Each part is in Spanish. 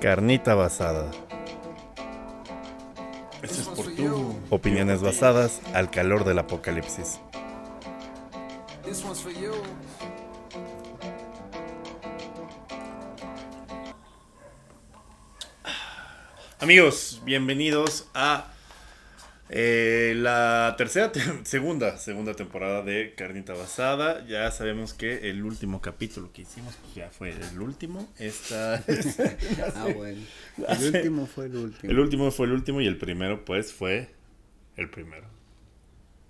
Carnita basada. Eso es por tú. Opiniones basadas al calor del apocalipsis. This one's for you. Amigos, bienvenidos a eh, la tercera, te- segunda, segunda temporada de Carnita Basada. Ya sabemos que el último capítulo que hicimos pues ya fue el último. Esta, Ah, bueno. El último fue el último. el último fue el último y el primero pues fue el primero.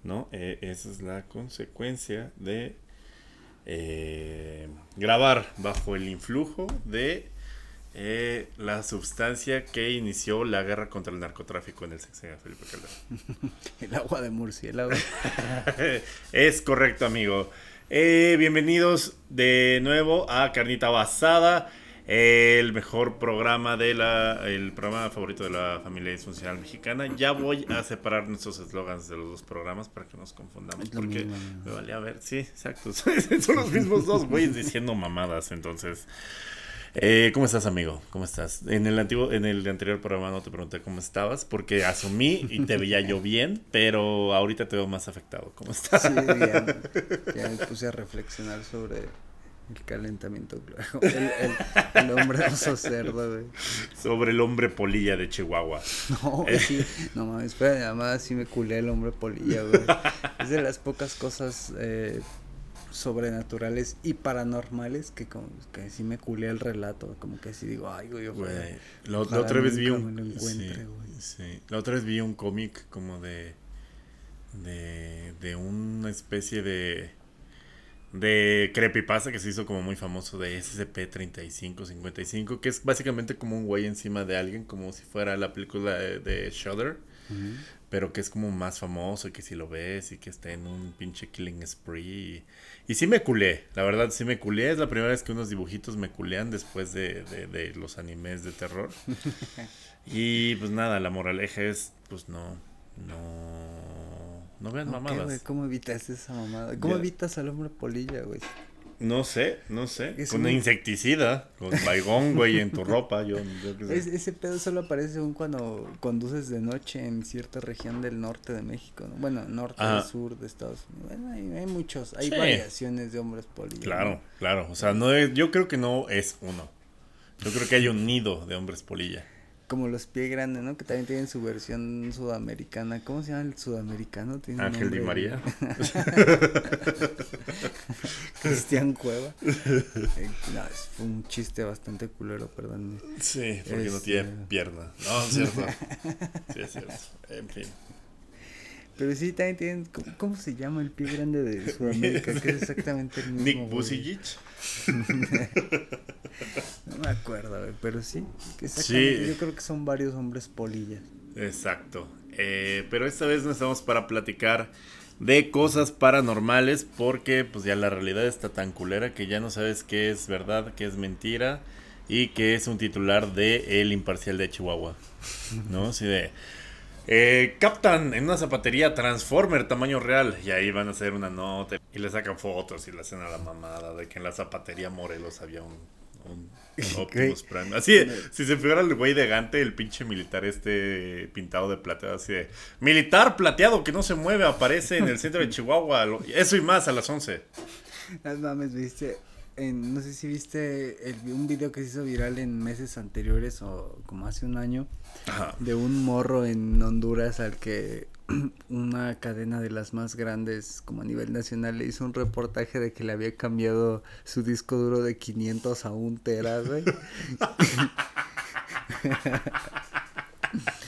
¿No? Eh, esa es la consecuencia de eh, grabar bajo el influjo de eh, la sustancia que inició la guerra contra el narcotráfico en el sexenio de Felipe Calderón. El agua de murciélago. es correcto, amigo. Eh, bienvenidos de nuevo a Carnita Basada, el mejor programa de la, el programa favorito de la familia disfuncional mexicana. Ya voy a separar nuestros eslogans de los dos programas para que nos confundamos, porque mismo, me valía ver, sí, exacto. Son los mismos dos güeyes diciendo mamadas, entonces. Eh, ¿Cómo estás, amigo? ¿Cómo estás? En el antiguo, en el anterior programa no te pregunté cómo estabas, porque asumí y te veía yo bien, pero ahorita te veo más afectado. ¿Cómo estás? Sí, ya, ya me puse a reflexionar sobre el calentamiento global. El, el, el hombre oso cerdo, güey. Sobre el hombre polilla de Chihuahua. No, güey, sí. No mames, espera, además sí me culé el hombre polilla, güey. Es de las pocas cosas eh, sobrenaturales y paranormales que como que sí me culé el relato, como que sí digo, ay, güey, ojalá. Güey, la, otra vez vi un sí. La otra vez vi un cómic como de de de una especie de de creepypasta que se hizo como muy famoso de SCP-3555, que es básicamente como un güey encima de alguien, como si fuera la película de, de Shudder, pero que es como más famoso y que si lo ves y que está en un pinche killing spree. Y, sí me culé, la verdad sí me culé. Es la primera vez que unos dibujitos me culean después de, de- de los animes de terror. y pues nada, la moraleja es, pues no, no, no vean mamadas. ¿Cómo evitas esa mamada? ¿Cómo evitas al hombre polilla, güey? No sé, no sé. Es con un- insecticida, con baigón, güey, en tu ropa. Yo, yo qué sé. Es- ese pedo solo aparece aún cuando conduces de noche en cierta región del norte de México, ¿no? Bueno, norte Ajá. y sur de Estados Unidos. Bueno, hay, hay muchos, hay Sí. variaciones de hombres polilla. Claro, ¿no? claro. O sea, no es, yo creo que no es uno. Yo creo que hay un nido de hombres polilla. Como los pie grandes, ¿no? Que también tienen su versión sudamericana. ¿Cómo se llama el sudamericano? Tiene Ángel Di María. Cristian Cueva. Eh, no, es fue un chiste bastante culero, perdón. Sí, porque no Este- tiene pierna. No, es cierto. Sí, es cierto. En fin. Pero sí, también tienen. ¿Cómo, cómo se llama el pie grande de Sudamérica? que es exactamente el mismo. Nick. Busigic. No me acuerdo, güey, pero Sí. Yo creo que son varios hombres polillas. Exacto. Eh, pero esta vez no estamos para platicar de cosas paranormales porque pues ya la realidad está tan culera que ya no sabes qué es verdad, qué es mentira y que es un titular de El Imparcial de Chihuahua. ¿No? Así de... eh, captan en una zapatería Transformer tamaño real y ahí van a hacer una nota y le sacan fotos y le hacen a la mamada de que en la zapatería Morelos había un, un Optimus Prime. Así, si se figura el güey de Gante, el pinche militar este pintado de plateado, así de militar plateado que no se mueve, aparece en el centro de Chihuahua. Eso y más a las 11. Las mames, viste. En, no sé si viste el- un video que se hizo viral en meses anteriores o como hace un año Ajá. de un morro en Honduras al que una cadena de las más grandes como a nivel nacional le hizo un reportaje de que le había cambiado su disco duro de 500 a 1 tera, güey.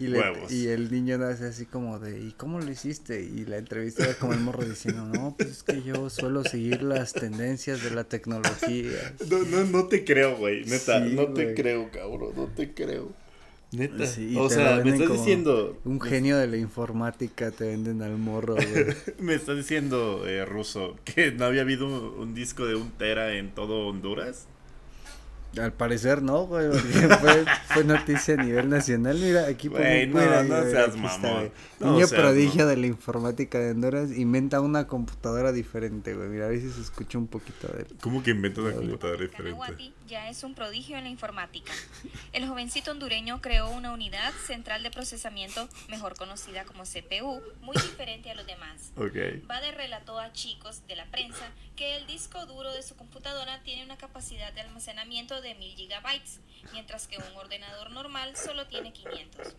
y, le- Huevos. y el niño nace así como de, ¿y cómo lo hiciste? Y la entrevista era como el morro diciendo, no, pues es que yo suelo seguir las tendencias de la tecnología. No, no, no te creo, güey. Neta, Sí, no te creo, cabrón. No te creo. Neta. Sí, o sea, me estás diciendo. Un genio de la informática te venden al morro, güey. Me estás diciendo, eh, Ruso, que no había habido un, un disco de un tera en todo Honduras. Al parecer no, güey, porque fue, fue noticia a nivel nacional. Mira, aquí Güey, pongo- no, mira, no güey, seas mamón. No Niño seas prodigio mamón. de la informática de Honduras inventa una computadora diferente, güey. Mira, a ver si se escucha un poquito de él. ¿Cómo que inventa una computadora diferente? Ya es un prodigio en la informática. El jovencito hondureño creó una unidad central de procesamiento, mejor conocida como CPU, muy diferente a los demás. Ok. Bade relató a chicos de la prensa que el disco duro de su computadora tiene una capacidad de almacenamiento de 1000 gigabytes, mientras que un ordenador normal solo tiene 500.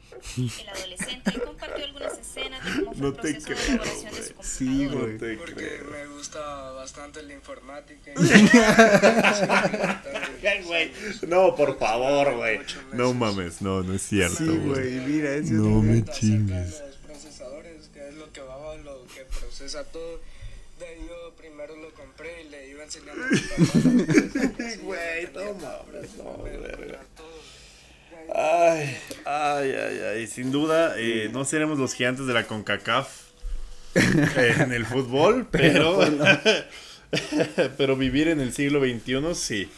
El adolescente compartió algunas escenas de cómo fue No el proceso de creo, elaboración de güey. su computadora. Sí, No te Porque creo. me gusta bastante la informática. Ay, güey. No, por favor, güey. No mames, no, no es cierto, Sí, güey, mira, eso No es me chingues. los procesadores, que es lo que va, lo que procesa todo. De ahí yo primero lo compré y le iba enseñando. Güey, no mames, no, verga. Ay, ay, ay, ay. Sin duda, eh, no seremos los gigantes de la CONCACAF en el fútbol, pero. pero vivir en el siglo XXI, sí.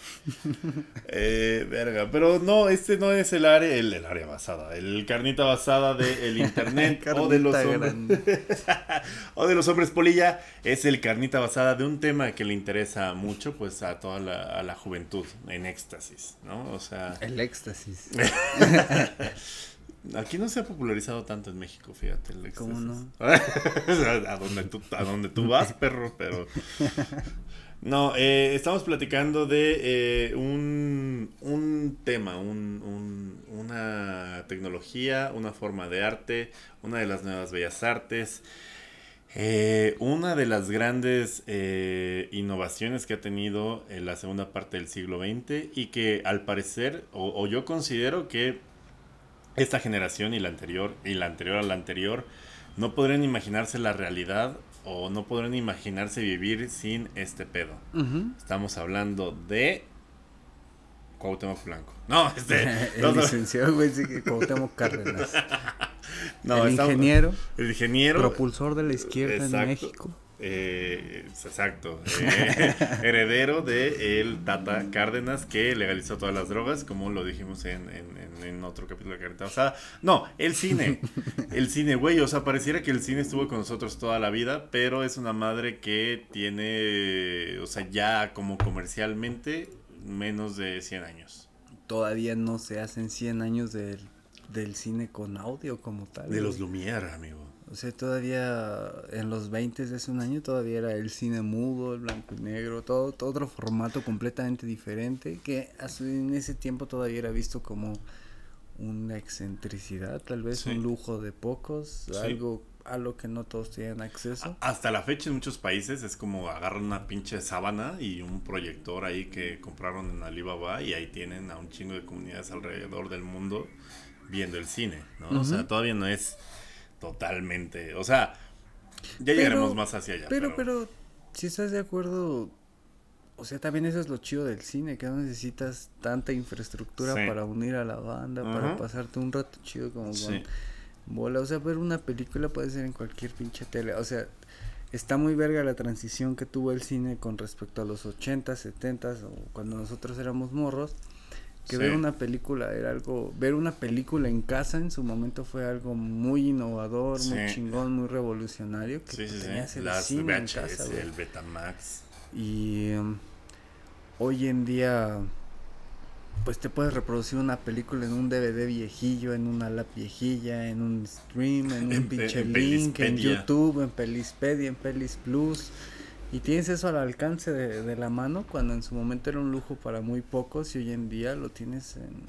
Eh, verga, pero no, este no es el área, el, el área basada, el carnita basada del internet o de los hombres. o de los hombres polilla es el carnita basada de un tema que le interesa mucho pues a toda la, a la juventud en éxtasis, ¿no? O sea, El éxtasis. Aquí no se ha popularizado tanto en México, fíjate. El. ¿Cómo no? a, donde tú, a donde tú vas, perro, pero... No, eh, estamos platicando de eh, un, un tema, un, un- una tecnología, una forma de arte, una de las nuevas bellas artes, eh, una de las grandes innovaciones que ha tenido en la segunda parte del siglo XX y que al parecer, o, o yo considero que esta generación y la anterior y la anterior a la anterior no podrían imaginarse la realidad o no podrían imaginarse vivir sin este pedo. Estamos hablando de Cuauhtémoc Blanco. No, este el no, licenciado, güey, sí Cuauhtémoc Cárdenas. no, el estamos- ingeniero, el ingeniero propulsor de la izquierda Exacto. en México. Eh, exacto. eh, heredero de el Tata Cárdenas que legalizó todas las drogas, como lo dijimos en, en- en- otro capítulo de Carita Basada. No, el cine. El cine, güey. O sea, pareciera que el cine estuvo con nosotros toda la vida, pero es una madre que tiene, o sea, ya como comercialmente, menos de 100 años. Todavía no se hacen 100 años del, del cine con audio como tal. De los. Lumière, amigo. O sea, todavía en los 20 de hace un año todavía era el cine mudo, el blanco y negro, todo, todo otro formato completamente diferente que en ese tiempo todavía era visto como una excentricidad, tal vez Sí. un lujo de pocos, Sí. algo a lo que no todos tienen acceso. Hasta la fecha en muchos países es como agarran una pinche sábana y un proyector ahí que compraron en Alibaba y ahí tienen a un chingo de comunidades alrededor del mundo viendo el cine, ¿no? O sea, todavía no es totalmente, o sea, ya Pero- llegaremos más hacia allá. Pero, pero, si estás de acuerdo, o sea, también eso es lo chido del cine, que no necesitas tanta infraestructura Sí. para unir a la banda, para pasarte un rato chido como Sí. con bola. O sea, ver una película puede ser en cualquier pinche tele. O sea, está muy verga la transición que tuvo el cine con respecto a los 80, 70 o cuando nosotros éramos morros. Que Sí. ver una película era algo, ver una película en casa en su momento fue algo muy innovador, muy chingón, muy revolucionario, que Sí, sí, tenías sí. el Las cine en VHS, casa, güey. el Betamax. Y em, hoy en día, pues te puedes reproducir una película en un DVD viejillo, en una lap viejilla, en un stream, en un En pinche en link, en. YouTube, en Pelispedia, en Pelis Plus. Y tienes eso al alcance de, de la mano cuando en su momento era un lujo para muy pocos y hoy en día lo tienes en,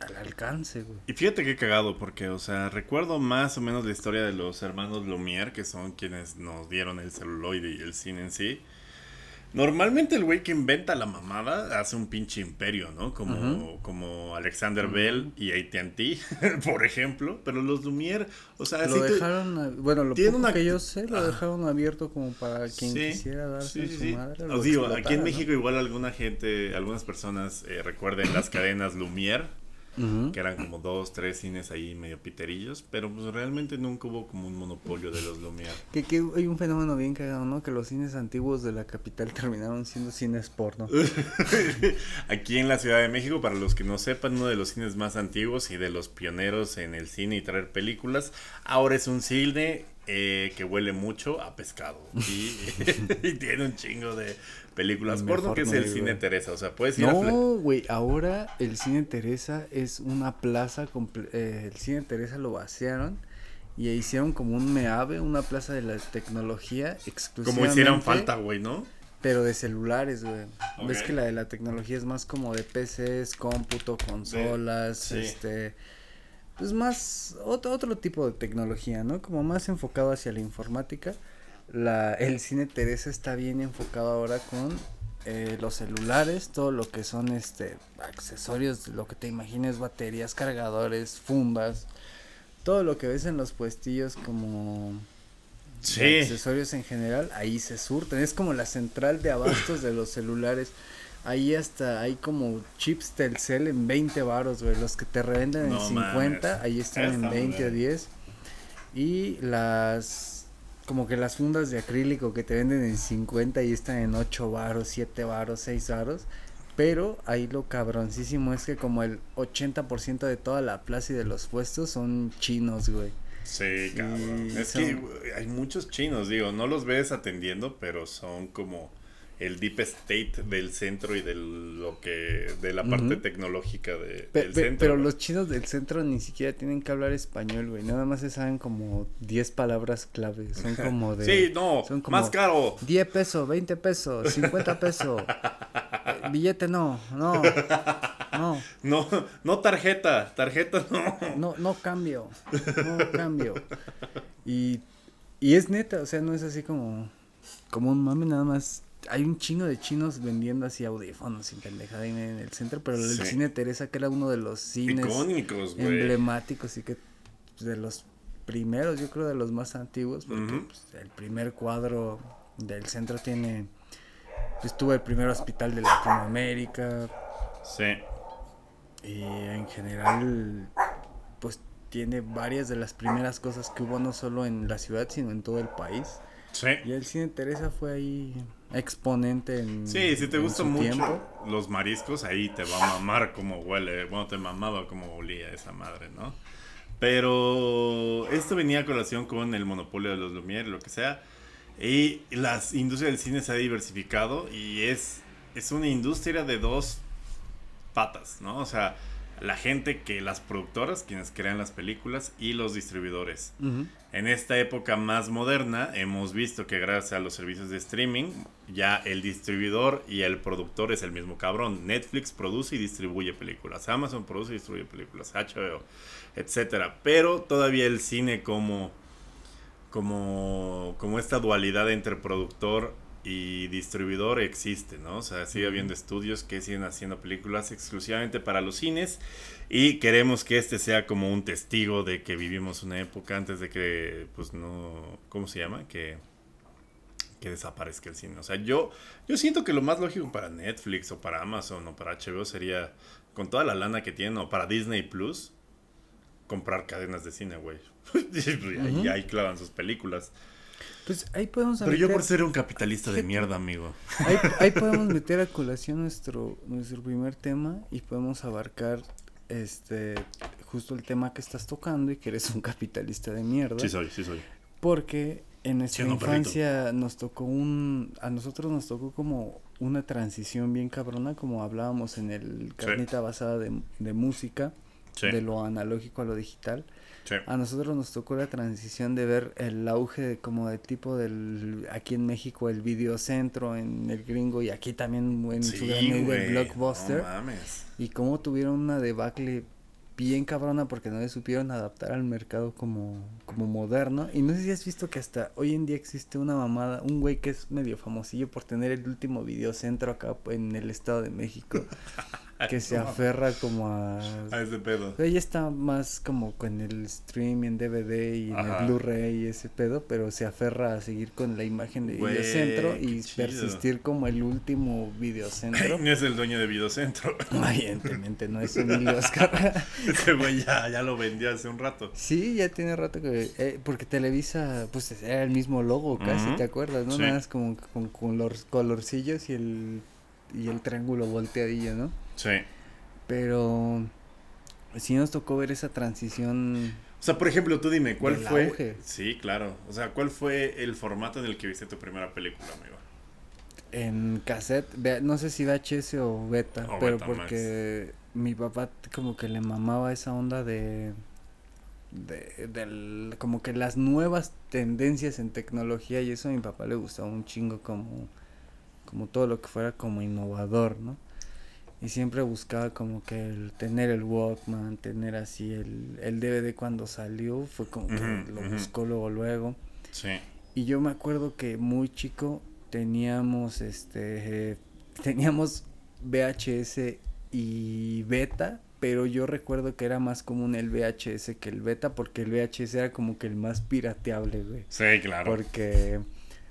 al alcance, güey. Y fíjate qué cagado, porque, o sea, recuerdo más o menos la historia de los hermanos Lumière, que son quienes nos dieron el celuloide y el cine en sí. Normalmente el güey que inventa la mamada hace un pinche imperio, ¿no? Como, como Alexander Bell y AT&T, por ejemplo. Pero los Lumière, o sea, Lo dejaron, bueno, lo poco una- que yo sé, lo Ah. dejaron abierto como para quien Sí, quisiera darse sí, en sí, su madre. Os digo, aquí en ¿no? México igual alguna gente, algunas personas eh, recuerden las cadenas Que eran como dos, tres cines ahí medio piterillos, pero pues realmente nunca hubo como un monopolio de los Lumière. Que, que hay un fenómeno bien cagado, ¿no? Que los cines antiguos de la capital terminaron siendo cines porno. Aquí en la Ciudad de México, para los que no sepan, uno de los cines más antiguos y de los pioneros en el cine y traer películas, ahora es un cine eh, que huele mucho a pescado y, y tiene un chingo de películas El porno que es no el cine. Teresa, o sea, puedes ir No, güey, ahora el cine Teresa es una plaza, eh, el cine Teresa lo vaciaron y hicieron como un meave, una plaza de la tecnología exclusivamente. Como hicieran falta, güey, ¿no? Pero de celulares, güey. Ves que la de la tecnología es más como de PCs, cómputo, consolas, sí. este... Pues más, otro, otro tipo de tecnología, ¿no? Como más enfocado hacia la informática. La, el cine Teresa está bien enfocado ahora con eh, los celulares, todo lo que son este accesorios, lo que te imagines, baterías, cargadores, fundas, todo lo que ves en los puestillos como Sí. accesorios en general, ahí se surten. Es como la central de abastos de los celulares. Ahí hasta hay como chips Telcel en 20 varos, güey. Los que te revenden No en 50, mames. ahí están en Está 20 o bien. 10. Y las como que las fundas de acrílico que te venden en 50 y están en 8 varos, 7 varos, 6 varos. Pero ahí lo cabroncísimo es que como el 80% de toda la plaza y de los puestos son chinos, güey. Sí, cabrón. Es son- que hay muchos chinos, digo, no los ves atendiendo, pero son como el deep state del centro y de lo que de la parte tecnológica de, Pe- del pe- centro. pero güey. los chinos del centro ni siquiera tienen que hablar español, güey. Nada más se saben como 10 palabras clave. Son como de. Sí, no, son como más caro. 10 pesos, 20 pesos, 50 pesos. Eh, billete no, no. No, No, no tarjeta, tarjeta no. no, no cambio. No cambio. Y, y es neta, o sea, no es así como. Como un mame, nada más. Hay un chingo de chinos vendiendo así audífonos sin pendejada en el centro, pero el Sí. cine Teresa, que era uno de los cines Icónicos, emblemáticos y que pues, de los primeros, yo creo de los más antiguos, porque pues, el primer cuadro del centro tiene, pues tuvo el primer hospital de Latinoamérica Sí. y en general, pues tiene varias de las primeras cosas que hubo no solo en la ciudad, sino en todo el país. Sí. Y el cine Teresa fue ahí exponente en Sí, si te en gusta su mucho tiempo. los mariscos, ahí te va a mamar como huele. Bueno, te mamaba como olía esa madre, ¿no? Pero esto venía a colación con el monopolio de los Lumière, lo que sea. Y las industrias del cine se ha diversificado y es, es una industria de dos patas, ¿no? O sea, la gente que las productoras, quienes crean las películas, y los distribuidores. En esta época más moderna hemos visto que gracias a los servicios de streaming ya el distribuidor y el productor es el mismo cabrón. Netflix produce y distribuye películas, Amazon produce y distribuye películas, HBO, etcétera. Pero todavía el cine como como como esta dualidad entre productor y distribuidor existe, ¿no? O sea, sigue habiendo estudios que siguen haciendo películas exclusivamente para los cines y queremos que este sea como un testigo de que vivimos una época antes de que, pues no, ¿cómo se llama? Que, que desaparezca el cine. O sea, yo, yo siento que lo más lógico para Netflix o para Amazon o para HBO sería, con toda la lana que tienen, o para Disney Plus, comprar cadenas de cine, güey. y ahí, clavan sus películas. Pues ahí podemos Pero yo por ser un capitalista de mierda, amigo. Ahí, ahí podemos meter a colación nuestro, nuestro primer tema y podemos abarcar este justo el tema que estás tocando y que eres un capitalista de mierda. Sí soy, sí soy. Porque en nuestra infancia nos tocó un a nosotros nos tocó como una transición bien cabrona como hablábamos en el carnita basada de, de música Sí, de lo analógico a lo digital. sí. A nosotros nos tocó la transición de ver el auge de, como de tipo del aquí en México el videocentro en el gringo y aquí también en su gran el blockbuster No mames. y cómo tuvieron una debacle bien cabrona porque no le supieron adaptar al mercado como, como moderno y no sé si has visto que hasta hoy en día existe una mamada, un güey que es medio famosillo por tener el último videocentro acá en el estado de México que se aferra como a... A ese pedo. Ella está más como con el stream en DVD y en Ajá. el Blu-ray y ese pedo, pero se aferra a seguir con la imagen de Güey, videocentro y persistir como el último videocentro. No es el dueño de Videocentro. Evidentemente no es Emilio Oscar. Ese güey ya, ya lo vendió hace un rato. Sí, ya tiene rato que... eh, porque Televisa, pues era el mismo logo casi. ¿te acuerdas? ¿no? Sí. Nada más como que con color- colorcillos y el, y el triángulo volteadillo, ¿no? Sí. Pero sí nos tocó ver esa transición. O sea, por ejemplo, tú dime, ¿cuál fue? auge. Sí, claro. O sea, ¿cuál fue el formato en el que viste tu primera película, amigo? En cassette, no sé si VHS o beta, O pero porque mi papá como que le mamaba esa onda de, de del, como que las nuevas tendencias en tecnología y eso a mi papá le gustaba un chingo como, como todo lo que fuera como innovador, ¿no? Y siempre buscaba como que el tener el Walkman, tener así el, el DVD cuando salió, fue como que lo buscó luego luego. Sí. Y yo me acuerdo que muy chico teníamos este eh, teníamos VHS y beta, pero yo recuerdo que era más común el VHS que el beta porque el VHS era como que el más pirateable, güey. Sí, claro. Porque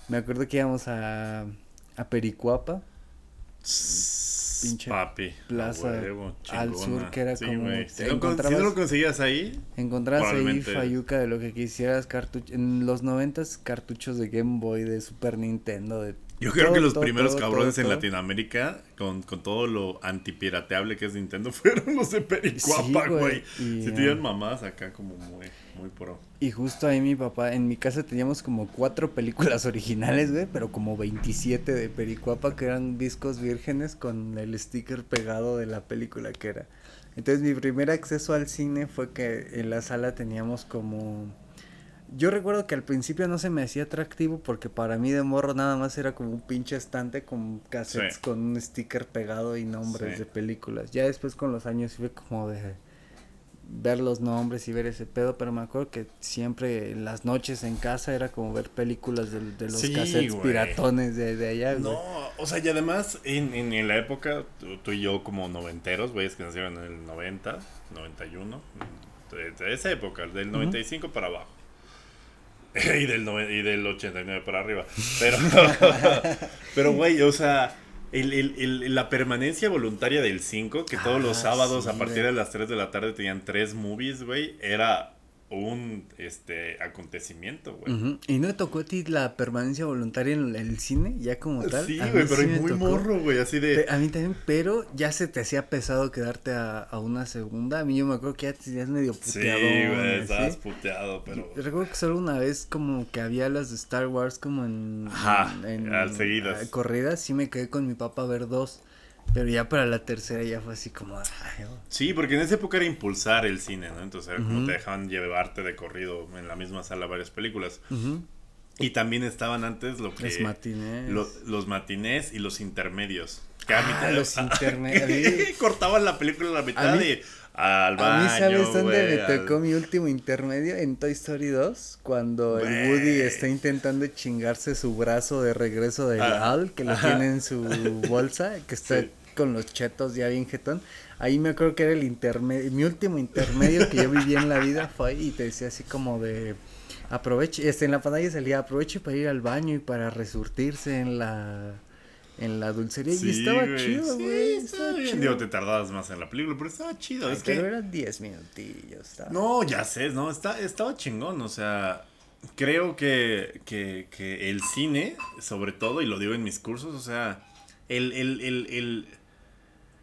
me acuerdo que íbamos a a Pericuapa, Sss, pinche Papi. plaza huevo, al sur que era Sí, como Si, no, con- si no encontrabas- lo conseguías ahí, encontrabas ahí fayuca de lo que quisieras, cartuchos en los noventas cartuchos de Game Boy, de Super Nintendo, de yo creo todo, que los todo, primeros todo, cabrones en. Latinoamérica, con, con todo lo antipirateable que es Nintendo, fueron los de Pericuapa, Sí, güey, Si ah, tienen mamás acá como muy, muy pro. Y justo ahí mi papá, en mi casa teníamos como cuatro películas originales, güey, pero como 27 de Pericuapa que eran discos vírgenes con el sticker pegado de la película que era. Entonces mi primer acceso al cine fue que en la sala teníamos como... Yo recuerdo que al principio no se me hacía atractivo porque para mí de morro nada más era como un pinche estante con cassettes Sí. con un sticker pegado y nombres Sí. de películas. Ya después con los años fue como de ver los nombres y ver ese pedo, pero me acuerdo que siempre en las noches en casa era como ver películas de, de los Sí, cassettes piratones de, de allá. No, o sea, y además, en, en, en la época, tú, tú y yo como noventeros, güeyes que nacieron en el 90, 91, de, de esa época, del 95 para abajo. y, del y del 89 para arriba. Pero, pero güey, o sea, el, el- el- la permanencia voluntaria del 5, que todos los Ah, sábados sí, a partir de las 3 de la tarde tenían tres movies, güey, era un este acontecimiento, güey. ¿Y no te tocó a ti la permanencia voluntaria en el cine, ya como tal? Sí, güey, pero sí muy tocó. morro, güey, así de... A mí también, pero ya se te hacía pesado quedarte a, a una segunda. A mí yo me acuerdo que ya te tenías medio Sí, puteadón. güey, estabas puteado, pero... Y Recuerdo que solo una vez como que había las de Star Wars como en... Ajá, en, al seguidas. corridas, sí me quedé con mi papá a ver dos. Pero ya para la tercera ya fue así como... ay, oh. Sí, porque en esa época era impulsar el cine, ¿no? Entonces era como te dejaban llevarte de corrido en la misma sala varias películas. Y también estaban antes lo que... Los matinés. lo- los matinés y los intermedios. Que a Ah, mitad los intermedios. Cortaban la película a la mitad A mí- y al baño, A mí, ¿sabes dónde me al- tocó mi último intermedio? En Toy Story 2, cuando el. Woody está intentando chingarse su brazo de regreso del Ah, Al, que lo ajá. tiene en su bolsa, que está Sí. con los chetos ya bien jetón. Ahí me acuerdo que era el intermedio, mi último intermedio que yo viví en la vida fue ahí y te decía así como de aproveche, este en la pantalla salía aproveche para ir al baño y para resurtirse en la en la dulcería y Sí, estaba güey. chido, Sí, güey, estaba estaba bien. chido. Digo, te tardabas más en la película, pero estaba chido. Ay, es que... pero eran 10 minutillos. estaba- No, ya sé, no, está, estaba chingón, o sea, creo que, que, que el cine, sobre todo, y lo digo en mis cursos, o sea, el, el, el, el,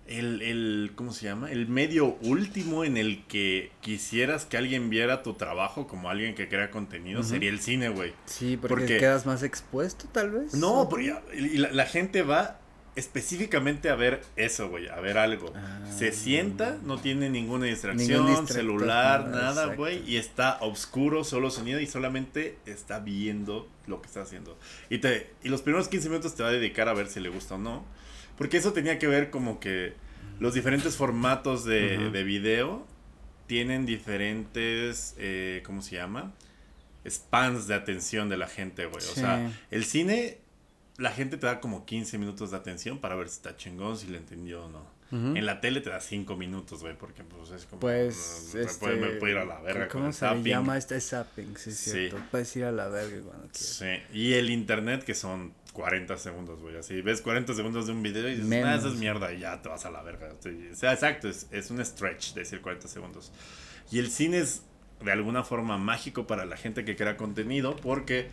el, el- ¿cómo se llama? El medio último en el que quisieras que alguien viera tu trabajo como alguien que crea contenido sería el cine, güey. Sí, porque, Porque- quedas más expuesto, tal vez. No, y la, la gente va específicamente a ver eso, güey, a ver algo. Ah. Se sienta, no tiene ninguna distracción, Ningún celular, nada, güey, y está oscuro, solo sonido y solamente está viendo lo que está haciendo. Y te y los primeros 15 minutos te va a dedicar a ver si le gusta o no, porque eso tenía que ver como que los diferentes formatos de, de video tienen diferentes, eh, ¿cómo se llama? Spans de atención de la gente, güey. O Sí. sea, el cine, la gente te da como 15 minutos de atención para ver si está chingón, si le entendió o no. En la tele te da 5 minutos, güey, porque pues es como... Pues, me este, puede- me ir a la verga con ¿Cómo el se zapping. llama? Este es zapping, sí, es Sí. cierto. Puedes ir a la verga cuando quieras. Sí, y el internet que son 40 segundos, güey. Así ves 40 segundos de un video y dices. "Ah, eso es mierda y ya te vas a la verga. O sea, exacto, es, es un stretch decir 40 segundos. Y el cine es de alguna forma mágico para la gente que crea contenido porque,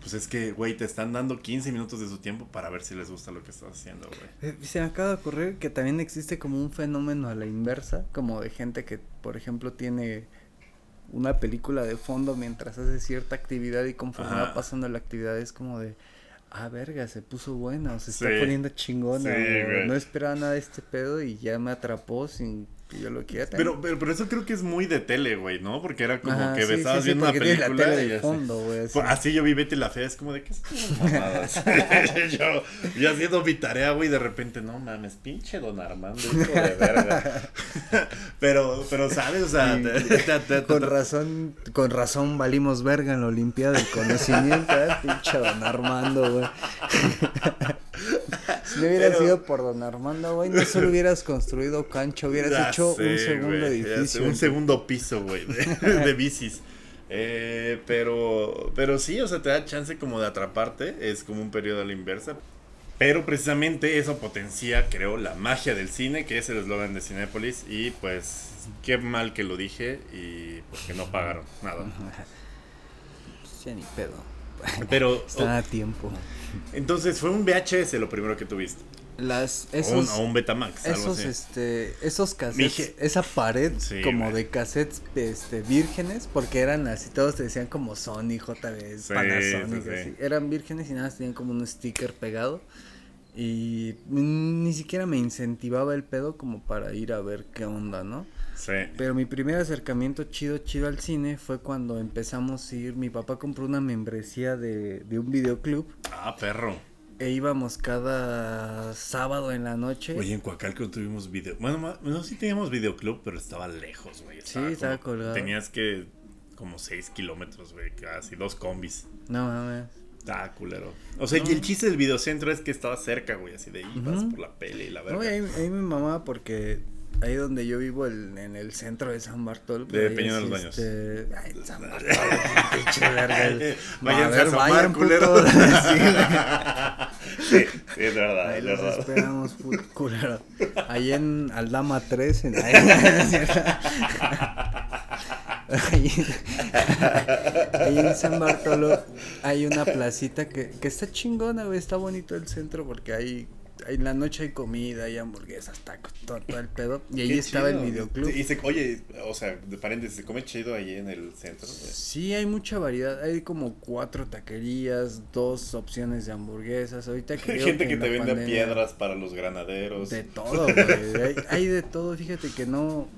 pues es que, güey, te están dando 15 minutos de su tiempo para ver si les gusta lo que estás haciendo, güey. Eh, Se me acaba de ocurrir que también existe como un fenómeno a la inversa, como de gente que, por ejemplo, tiene una película de fondo mientras hace cierta actividad y conforme va pasando la actividad es como de, ah, verga, se puso buena o se está poniendo chingona Sí, o güey. no esperaba nada de este pedo y ya me atrapó sin que yo lo quiera. Pero, pero, pero eso creo que es muy de tele, güey, ¿no? Porque era como Ajá, que sí, estabas sí, sí, viendo una tienes la película tele y de así. fondo, güey, así. Pues, Así yo vi Betty la Fea, es como de que mamadas. yo, yo haciendo mi tarea, güey, de repente, no mames, pinche don Armando, hijo de verga. pero, pero, ¿sabes? O sea, Sí, te- te- te- te- Con razón, con razón valimos verga en la Olimpiada del Conocimiento, ¿eh? Pinche Don Armando, güey. Si no hubiera Pero- sido por Don Armando, güey, no solo hubieras construido cancha, hubieras Ya hecho sé, un segundo edificio. Un segundo piso, güey, de, de bicis. Eh, pero, pero sí, o sea, te da chance como de atraparte, es como un periodo a la inversa. Pero precisamente eso potencia, creo, la magia del cine, que es el eslogan de Cinépolis. Y pues, qué mal que lo dije y pues que no pagaron nada. Pues ya ni pedo. Pero, Están oh, a tiempo. entonces, fue un VHS lo primero que tuviste. Las, O un, o un Betamax, algo esos, así. este, esos cassettes, Dije- esa pared Sí, como güey. de cassettes, este, vírgenes, porque eran así, todos te decían como Sony, JB, Sí, Panasonic, sí, sí. así. Eran vírgenes y nada, más tenían como un sticker pegado. Y ni siquiera me incentivaba el pedo como para ir a ver qué onda, ¿no? Sí. Pero mi primer acercamiento chido, chido al cine fue cuando empezamos a ir, mi papá compró una membresía de, de un videoclub Ah, perro. e íbamos cada sábado en la noche. Oye, en Coacalco tuvimos video. Bueno, no, sí teníamos videoclub, pero estaba lejos, güey. Sí, estaba como- colgado. Tenías que. Como 6 kilómetros, güey. Casi dos combis. No mames. Ah, culero. O sea, y el chiste del videocentro es que estaba cerca, güey. Así de ibas Ujú. por la pele y la verga. No, ahí, ahí me mamaba porque ahí donde yo vivo, el- en el centro de San Bartol. De Peña de los Baños. este, ay, San Bartol, pinche verga. Váyanse a ver, vayan, culero. Sí, sí, es verdad, Ahí es los verdad. esperamos, culero. Ahí en Aldama 3. En, ahí. Ahí, en San Bartolo hay una placita que, que está chingona, güey. Está bonito el centro porque hay en la noche hay comida, hay hamburguesas, tacos, todo, todo el pedo. Y ahí estaba el videoclub. Y se- oye, o sea, de paréntesis, se come chido ahí en el centro. Sí, hay mucha variedad. Hay como cuatro taquerías, dos opciones de hamburguesas. Ahorita Hay gente que te vende pandemia- piedras para los granaderos. De todo, güey. Hay, hay de todo, fíjate que no.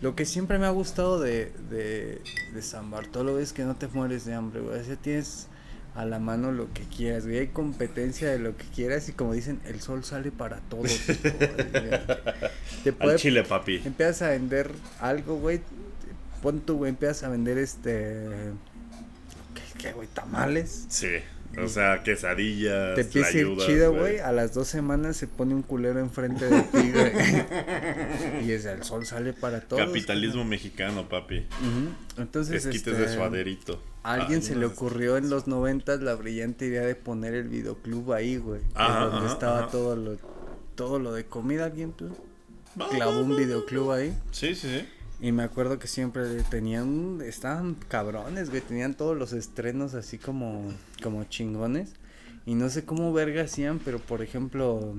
Lo que siempre me ha gustado de, de, de San Bartolo es que no te mueres de hambre, güey. O sea, tienes a la mano lo que quieras, güey. Hay competencia de lo que quieras y como dicen, el sol sale para todos. Te Al puede, chile, papi. empiezas a vender algo, güey. Pon tú, güey, empiezas a vender este. ¿Qué, qué, güey? Tamales. Sí. O sea, quesadillas. Te empieza ir chido, güey. A las dos semanas se pone un culero enfrente de ti, güey. y es el sol sale para todos. Capitalismo mexicano, papi. Ujú. Entonces, Esquites este, de suaderito. A alguien Ay, se no, le ocurrió en los noventas la brillante idea de poner el videoclub ahí, güey. Ajá, donde ajá, estaba ajá. todo lo todo lo de comida, alguien pues, clavó un videoclub ahí. Sí, sí, sí. Y me acuerdo que siempre tenían, estaban cabrones, güey, tenían todos los estrenos así como, como chingones. Y no sé cómo verga hacían, pero por ejemplo,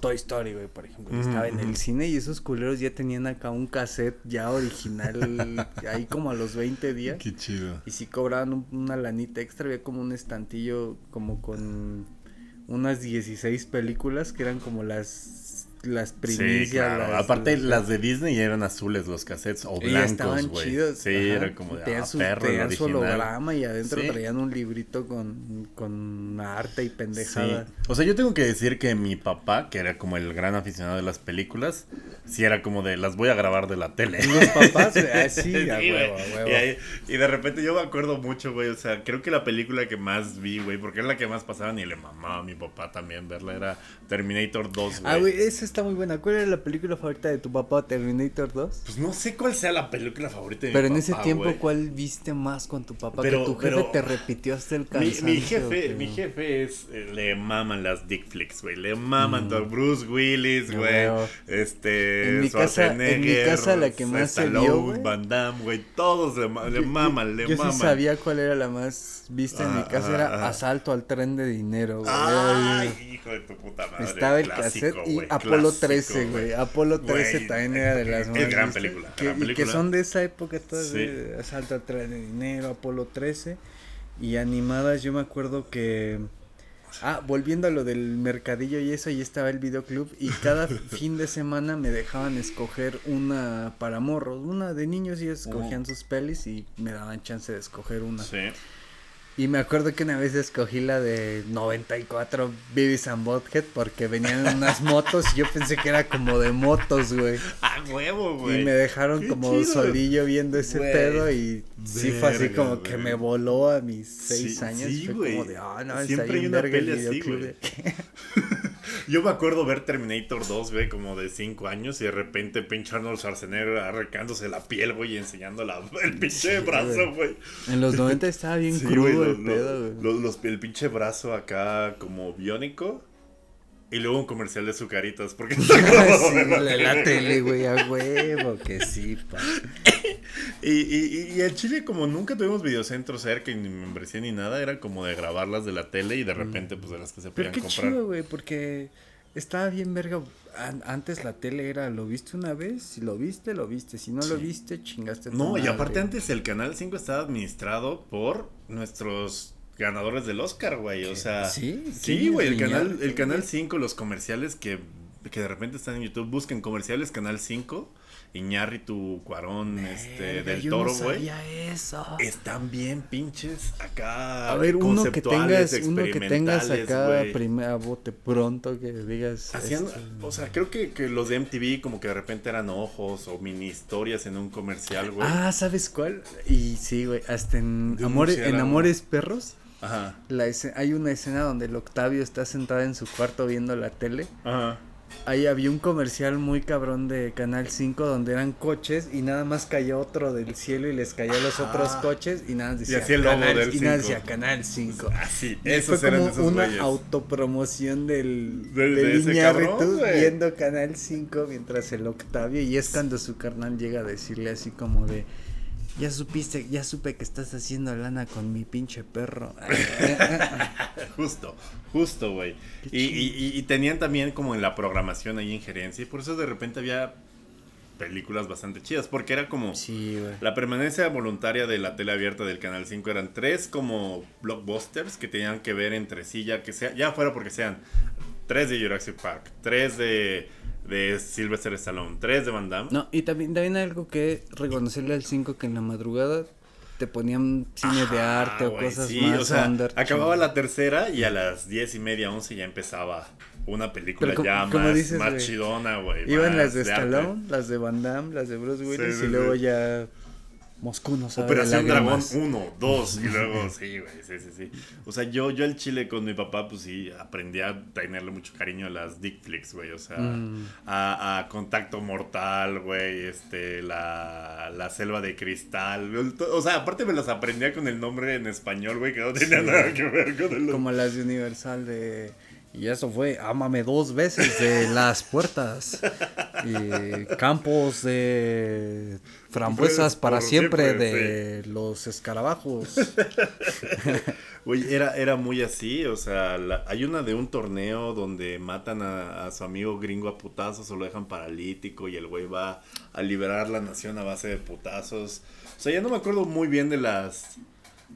Toy Story, güey, por ejemplo, Ujú, estaba en el cine y esos culeros ya tenían acá un cassette ya original, ahí como a los 20 días. Qué chido. Y si cobraban un- una lanita extra, había como un estantillo como con unas 16 películas que eran como las las primicias. Sí, claro. las- Aparte, las- las de Disney eran azules los cassettes o y blancos, güey. Sí, ajá. era como de ah, su, perro, el su holograma y adentro Sí. traían un librito con, con arte y Sí. pendejada. O sea, yo tengo que decir que mi papá, que era como el gran aficionado de las películas, sí era como de las voy a grabar de la tele. Los papás, ah, sí, Sí, a huevo, a huevo. Y, ahí- y de repente yo me acuerdo mucho, güey. O sea, creo que la película que más vi, güey, porque era la que más pasaban y le mamaba a mi papá también verla, era Terminator 2, güey. Ah, güey, esa está muy buena. ¿Cuál era la película favorita de tu papá, Terminator 2? Pues no sé cuál sea la película favorita de Pero mi en ese papá, tiempo. ¿cuál viste más con tu papá? Pero- que tu jefe pero- te repitió hasta el cansancio. mi jefe, mi jefe es, eh, le maman las dick flicks, güey, le maman Mm. todo, Bruce Willis, güey, este, En mi casa- en mi casa la que más se vio. Van Damme, güey, todos le, ma- le maman, Yo maman. sí sabía cuál era la más vista en mi casa, ah, era ah. Asalto al tren de dinero, güey. Ay, hijo de tu puta madre. Estaba el clásico, cassette y Apolo clásico, 13, güey. Apolo 13 Güey, también era de las es más gran vistas, película, que- gran Y que película. son de esa época todas, Sí. de Asalto al tren de dinero, Apolo 13. Y animadas, yo me acuerdo que. Ah, volviendo a lo del mercadillo y eso, ahí estaba el videoclub y cada fin de semana me dejaban escoger una para morros, una de niños y ellos escogían sus pelis y me daban chance de escoger una. Sí. Y me acuerdo que una vez escogí la de 94 Beavis and Butthead porque venían unas motos y yo pensé que era como de motos, güey. Ah, huevo, güey. Y me dejaron Qué como chido. solillo viendo ese Güey. pedo y sí fue así como que me voló a mis seis Sí, años. sí, fue güey. como de, ah, no, Siempre hay una peli así, güey. Yo me acuerdo ver Terminator 2, güey, como de 5 años y de repente pinche Arnold Schwarzenegger arrancándose la piel, güey, y enseñando la, el pinche brazo, güey. En los 90 estaba bien Sí, crudo güey, el lo- pedo, güey. lo- el pinche brazo acá como biónico. Y luego un comercial de sucaritas, porque Sí, la, la tele, güey, a huevo que sí, pa. Y, y, y en Chile, como nunca tuvimos videocentro cerca ni membresía ni nada, era como de grabarlas de la tele y de repente, pues de las que se Mm. Pero podían qué comprar. chido, güey, porque estaba bien verga. An- antes la tele era, lo viste una vez, si lo viste, lo viste. Si no lo viste, chingaste. tu No, y aparte antes el Canal 5 estaba administrado por nuestros ganadores del Oscar, güey. O sea, Sí, sí, ¿quién güey, el canal, el canal güey? 5, los comerciales que, que de repente están en YouTube, busquen comerciales Canal 5, Iñárritu, Cuarón, este, del yo Toro, no güey. eso. Están bien pinches acá. A ver, uno que tengas, uno que tengas acá primera bote pronto que digas. Hacían, este, o sea, creo que, que los de MTV como que de repente eran ojos o mini historias en un comercial, güey. Ah, ¿sabes cuál? Y sí, güey, hasta en, Amores, en. Amores Perros, Ajá. la escena- hay una escena donde el Octavio está sentado en su cuarto viendo la tele. Ajá. Ahí había un comercial muy cabrón de Canal 5 donde eran coches y nada más caía otro del cielo y les caía a los Ajá. otros coches y nada más decía, hacía el logo Canal, del y nada 5. decía Canal 5. Así, Y esos fue eran como esos una güeyes. autopromoción del, De- de del ese Iñárritu viendo Canal 5 mientras el Octavio y es cuando su carnal llega a decirle así como de ya supiste, ya supe que estás haciendo lana con mi pinche perro. Justo, justo, güey. Y, y, y- y tenían también como en la programación ahí injerencia y por eso de repente había películas bastante chidas, porque era como... sí, güey. La permanencia voluntaria de la tele abierta del Canal 5 eran tres como blockbusters que tenían que ver entre sí, ya que sea, ya fuera porque sean tres de Jurassic Park, tres de, de Sylvester Stallone, tres de Van Damme. No, y también, también algo que reconocerle al 5 que en la madrugada te ponían cine de Ah, arte o güey, cosas sí, más o sea, under, acababa la tercera y a las diez y media, once ya empezaba una película como- ya como más, dices, más güey, chidona, güey. Iban las de. Stallone, las de Van Damme, las de Bruce Willis sí, y luego ya Moscú no sabe de Operación Dragón lágrimas. 1, 2 y luego sí, güey, sí, sí, sí. O sea, yo, yo al chile con mi papá, pues sí, aprendí a tenerle mucho cariño a las dick flicks, güey. O sea, Mm. a, a Contacto Mortal, güey, este, la, la Selva de Cristal. O sea, aparte me las aprendía con el nombre en español, güey, que no tenía Sí. nada que ver con el Como las de Universal de... Y eso fue Ámame dos veces de las puertas. Y campos de frambuesas para siempre, siempre, de los escarabajos. Güey, era, era muy así, o sea, la- hay una de un torneo donde matan a, a su amigo gringo a putazos o lo dejan paralítico y el güey va a liberar la nación a base de putazos. O sea, ya no me acuerdo muy bien de las...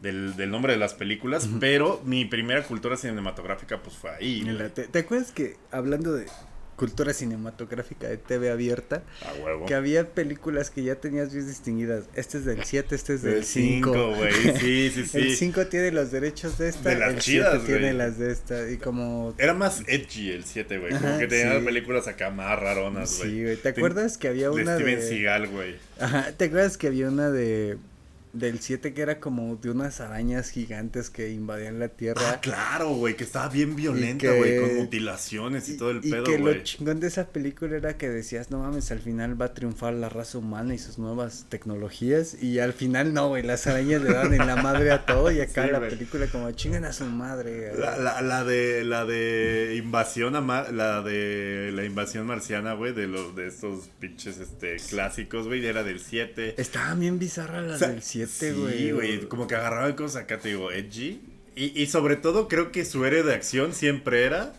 Del, del nombre de las películas, pero mi primera cultura cinematográfica pues fue ahí. Mira, ¿te, te acuerdas que hablando de cultura cinematográfica de TV abierta, A huevo. que había películas que ya tenías bien distinguidas? Este es del 7, este es del Del 5. 5, güey. Sí, sí, sí. El 5 tiene los derechos de esta, De las el chidas, 7 tiene las de esta. Y como Era más edgy el 7, güey. Como Ajá, que tenía sí. películas acá más raronas, güey. Sí, güey. ¿Te Ten- acuerdas que había de una Steven de... Seagal, güey. Ajá, ¿te acuerdas que había una de del 7 que era como de unas arañas gigantes que invadían la Tierra. Ah, claro, güey, que estaba bien violenta, que- güey, con mutilaciones y, todo el y pedo, que güey. lo chingón de esa película era que decías, no mames, al final va a triunfar la raza humana y sus nuevas tecnologías. Y al final no, güey, las arañas le dan en la madre a todo. Y acá Sí, la película como chingan a su madre. güey". La, la, la de la de invasión a Mar- la de la invasión marciana, güey, de los de estos pinches este clásicos, güey, era del 7. Estaban bien bizarras las O sea, del 7, Sí, güey, como que agarraba cosas acá, te digo, edgy. Y, y sobre todo creo que su héroe de acción siempre era...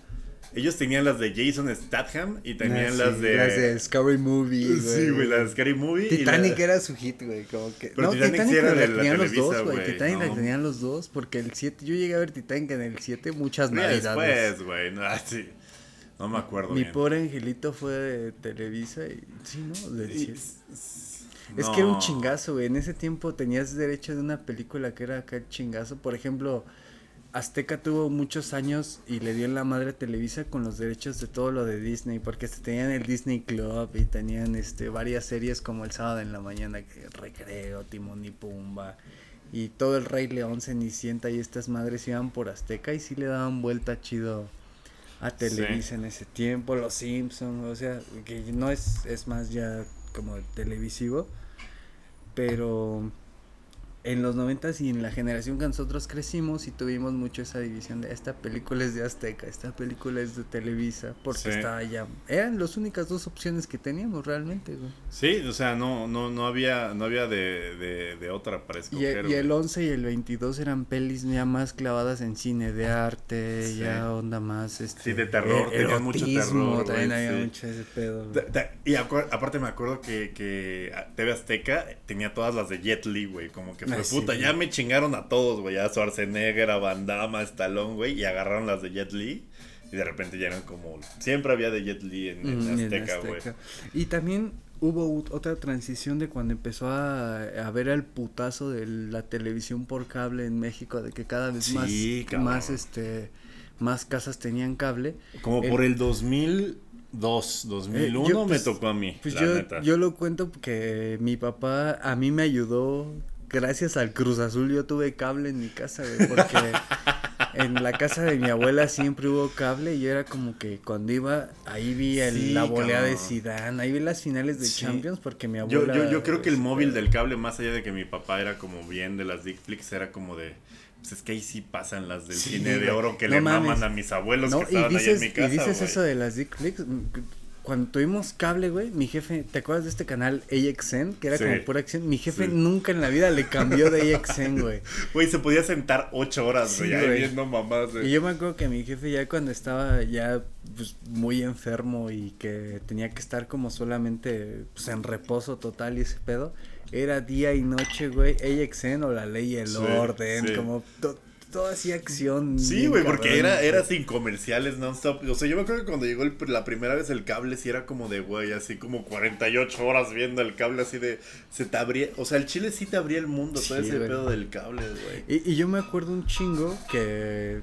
Ellos tenían las de Jason Statham y tenían ah, las de. Las de Scary Movie. Güey. Sí, güey, las de Scary Movie. Titanic era su hit, güey. Como que... Pero no, Titanic, Titanic era la, la, tenían los dos, güey. Titanic la tenían los dos. Porque el 7. Yo llegué a ver Titanic en el 7 muchas sí, navidades. Después, güey. No, ah, no me acuerdo. Mi pobre angelito fue de Televisa y. Sí, ¿no? Del 7. Es que era un chingazo, güey. En ese tiempo tenías derecho de una película que era acá chingazo. Por ejemplo, Azteca tuvo muchos años y le dio la madre a Televisa con los derechos de todo lo de Disney, porque tenían el Disney Club y tenían este varias series como El sábado en la mañana, que Recreo, Timón y Pumba, y todo el Rey León, Cenicienta y estas madres iban por Azteca y sí le daban vuelta chido a Televisa en ese tiempo, Los Simpsons, o sea, que no es, es más, ya como televisivo, pero en los noventas y en la generación que nosotros crecimos y tuvimos mucho esa división de esta película es de Azteca, esta película es de Televisa, porque Sí. estaba ya, eran las únicas dos opciones que teníamos realmente, güey. Sí, o sea, no, no, no había, no había de, de, de otra para Y, escoger. y el güey. 11 y el 22 eran pelis ya más clavadas en cine de arte, Sí. ya onda más este Sí, de terror, tenían mucho terror, también güey, había sí. mucho ese pedo. Ta- ta- Y aparte me acuerdo que, que TV Azteca tenía todas las de Jet Li, güey. Como que sí. puta, ya me chingaron a todos, güey. A Schwarzenegger, a Van Damme, a Stallone, güey. Y agarraron las de Jet Li. Y de repente ya eran como. Siempre había de Jet Li en, en Mm, en Azteca, güey. Y también hubo otra transición de cuando empezó a, a ver el putazo de la televisión por cable en México, de que cada vez más, cabrón. más este más casas tenían cable. Como El- por el 2002, 2001 Eh, yo, me pues, tocó a mí. Pues la yo, neta. yo lo cuento porque mi papá a mí me ayudó, gracias al Cruz Azul yo tuve cable en mi casa, güey, porque en la casa de mi abuela siempre hubo cable y yo era como que cuando iba, ahí vi el- Sí, la volea de. Zidane, ahí vi las finales de Sí. Champions porque mi abuela... yo, yo creo que el este, móvil del cable, más allá de que mi papá era como bien de las Dick Flicks, era como de. Pues es que ahí sí pasan las del Sí, cine de oro que No le mames. maman a mis abuelos No, que estaban dices, ahí en mi casa. y dices eso de las Dick Flicks. Cuando tuvimos cable, güey, mi jefe, ¿te acuerdas de este canal AXN? Que era Sí. como pura acción. Mi jefe Sí. nunca en la vida le cambió de AXN, güey. Güey, se podía sentar ocho horas, Sí, güey, ahí güey. viendo mamás, güey. Y yo me acuerdo que mi jefe ya cuando estaba ya pues, muy enfermo y que tenía que estar como solamente pues, en reposo total y ese pedo, era día y noche, güey, AXN o la ley y el Sí, orden, sí. como to- toda así acción. Sí, güey, porque era, era sin comerciales non-stop. O sea, yo me acuerdo que cuando llegó el- la primera vez el cable, sí era como de, güey, así como 48 horas viendo el cable, así de, se te abría, o sea, el chile sí te abría el mundo, todo ese pedo del cable, güey. Y, y yo me acuerdo un chingo que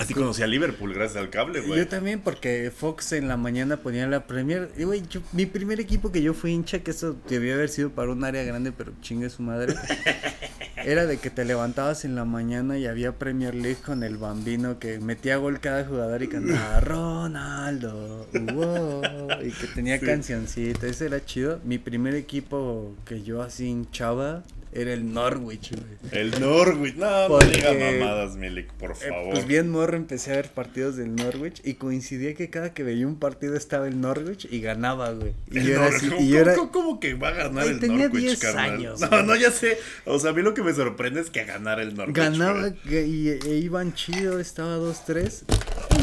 Así conocí a Liverpool gracias al cable, güey. Yo también, porque Fox en la mañana ponía la Premier. Y, güey, yo- mi primer equipo que yo fui hincha, que eso debió haber sido para un área grande, pero chingue su madre. era de que te levantabas en la mañana y había Premier League con el bambino que metía gol cada jugador y cantaba Ronaldo, wow", y que tenía Sí. cancioncita. Ese era chido. Mi primer equipo que yo así hinchaba era el Norwich, güey. El Norwich, no, no Porque- diga mamadas, Milik, por Eh, favor. pues bien morro empecé a ver partidos del Norwich y coincidía que cada que veía un partido estaba el Norwich y ganaba, güey. Y El yo era así, ¿cómo, y yo era- cómo- cómo que va a ganar Güey, el tenía Norwich, 10 carnal? años, no, güey. no, ya sé. O sea, a mí lo que me sorprende es que ganara el Norwich. ganaba y, e iban chido, estaba 2-3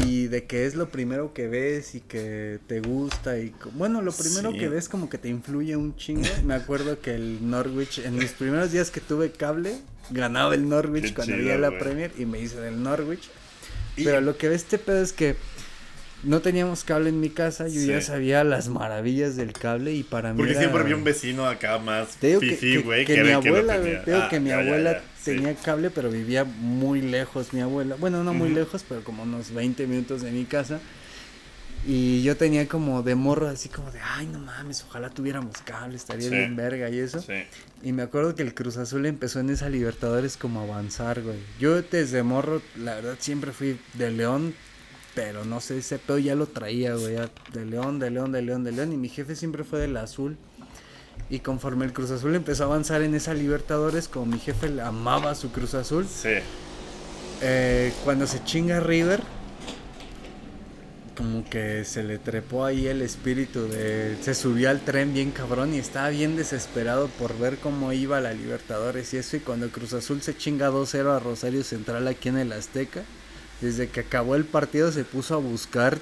y de que es lo primero que ves y que te gusta y bueno, lo primero Sí. que ves como que te influye un chingo. Me acuerdo que el Norwich en mis primeros días que tuve cable ganaba el Norwich Qué cuando había la. Premier y me hice del Norwich. Y- Pero lo que ve este pedo es que no teníamos cable en mi casa, yo Sí. ya sabía las maravillas del cable y para mí Porque era- siempre había un vecino acá más que, fifi, que- güey, que que, mi que abuela, güey, tenía. Ah, que mi ya, abuela ya, tenía cable, pero vivía muy lejos mi abuela. Bueno, no muy lejos, pero como unos 20 minutos de mi casa. Y yo tenía como de morro así como de, ay, no mames, ojalá tuviéramos cable, estaría Sí. bien verga y eso. Sí. Y me acuerdo que el Cruz Azul empezó en esa Libertadores como a avanzar, güey. Yo desde morro, la verdad, siempre fui de León, pero no sé, ese pedo ya lo traía, güey. De León, de León, de León, de León. Y mi jefe siempre fue del Azul. Y conforme el Cruz Azul empezó a avanzar en esa Libertadores, como mi jefe amaba su Cruz Azul, Sí. eh, cuando se chinga River, como que se le trepó ahí el espíritu de... Se subió al tren bien cabrón y estaba bien desesperado por ver cómo iba la Libertadores y eso. Y cuando Cruz Azul se chinga 2-0 a Rosario Central aquí en el Azteca, desde que acabó el partido se puso a buscar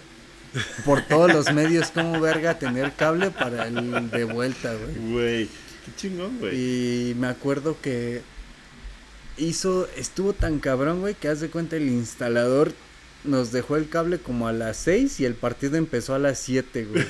por todos los medios cómo verga tener cable para el de vuelta, güey. Güey. Qué chingón, güey. Y me acuerdo que hizo, estuvo tan cabrón, güey, que haz de cuenta el instalador nos dejó el cable como a las 6 y el partido empezó a las 7, güey.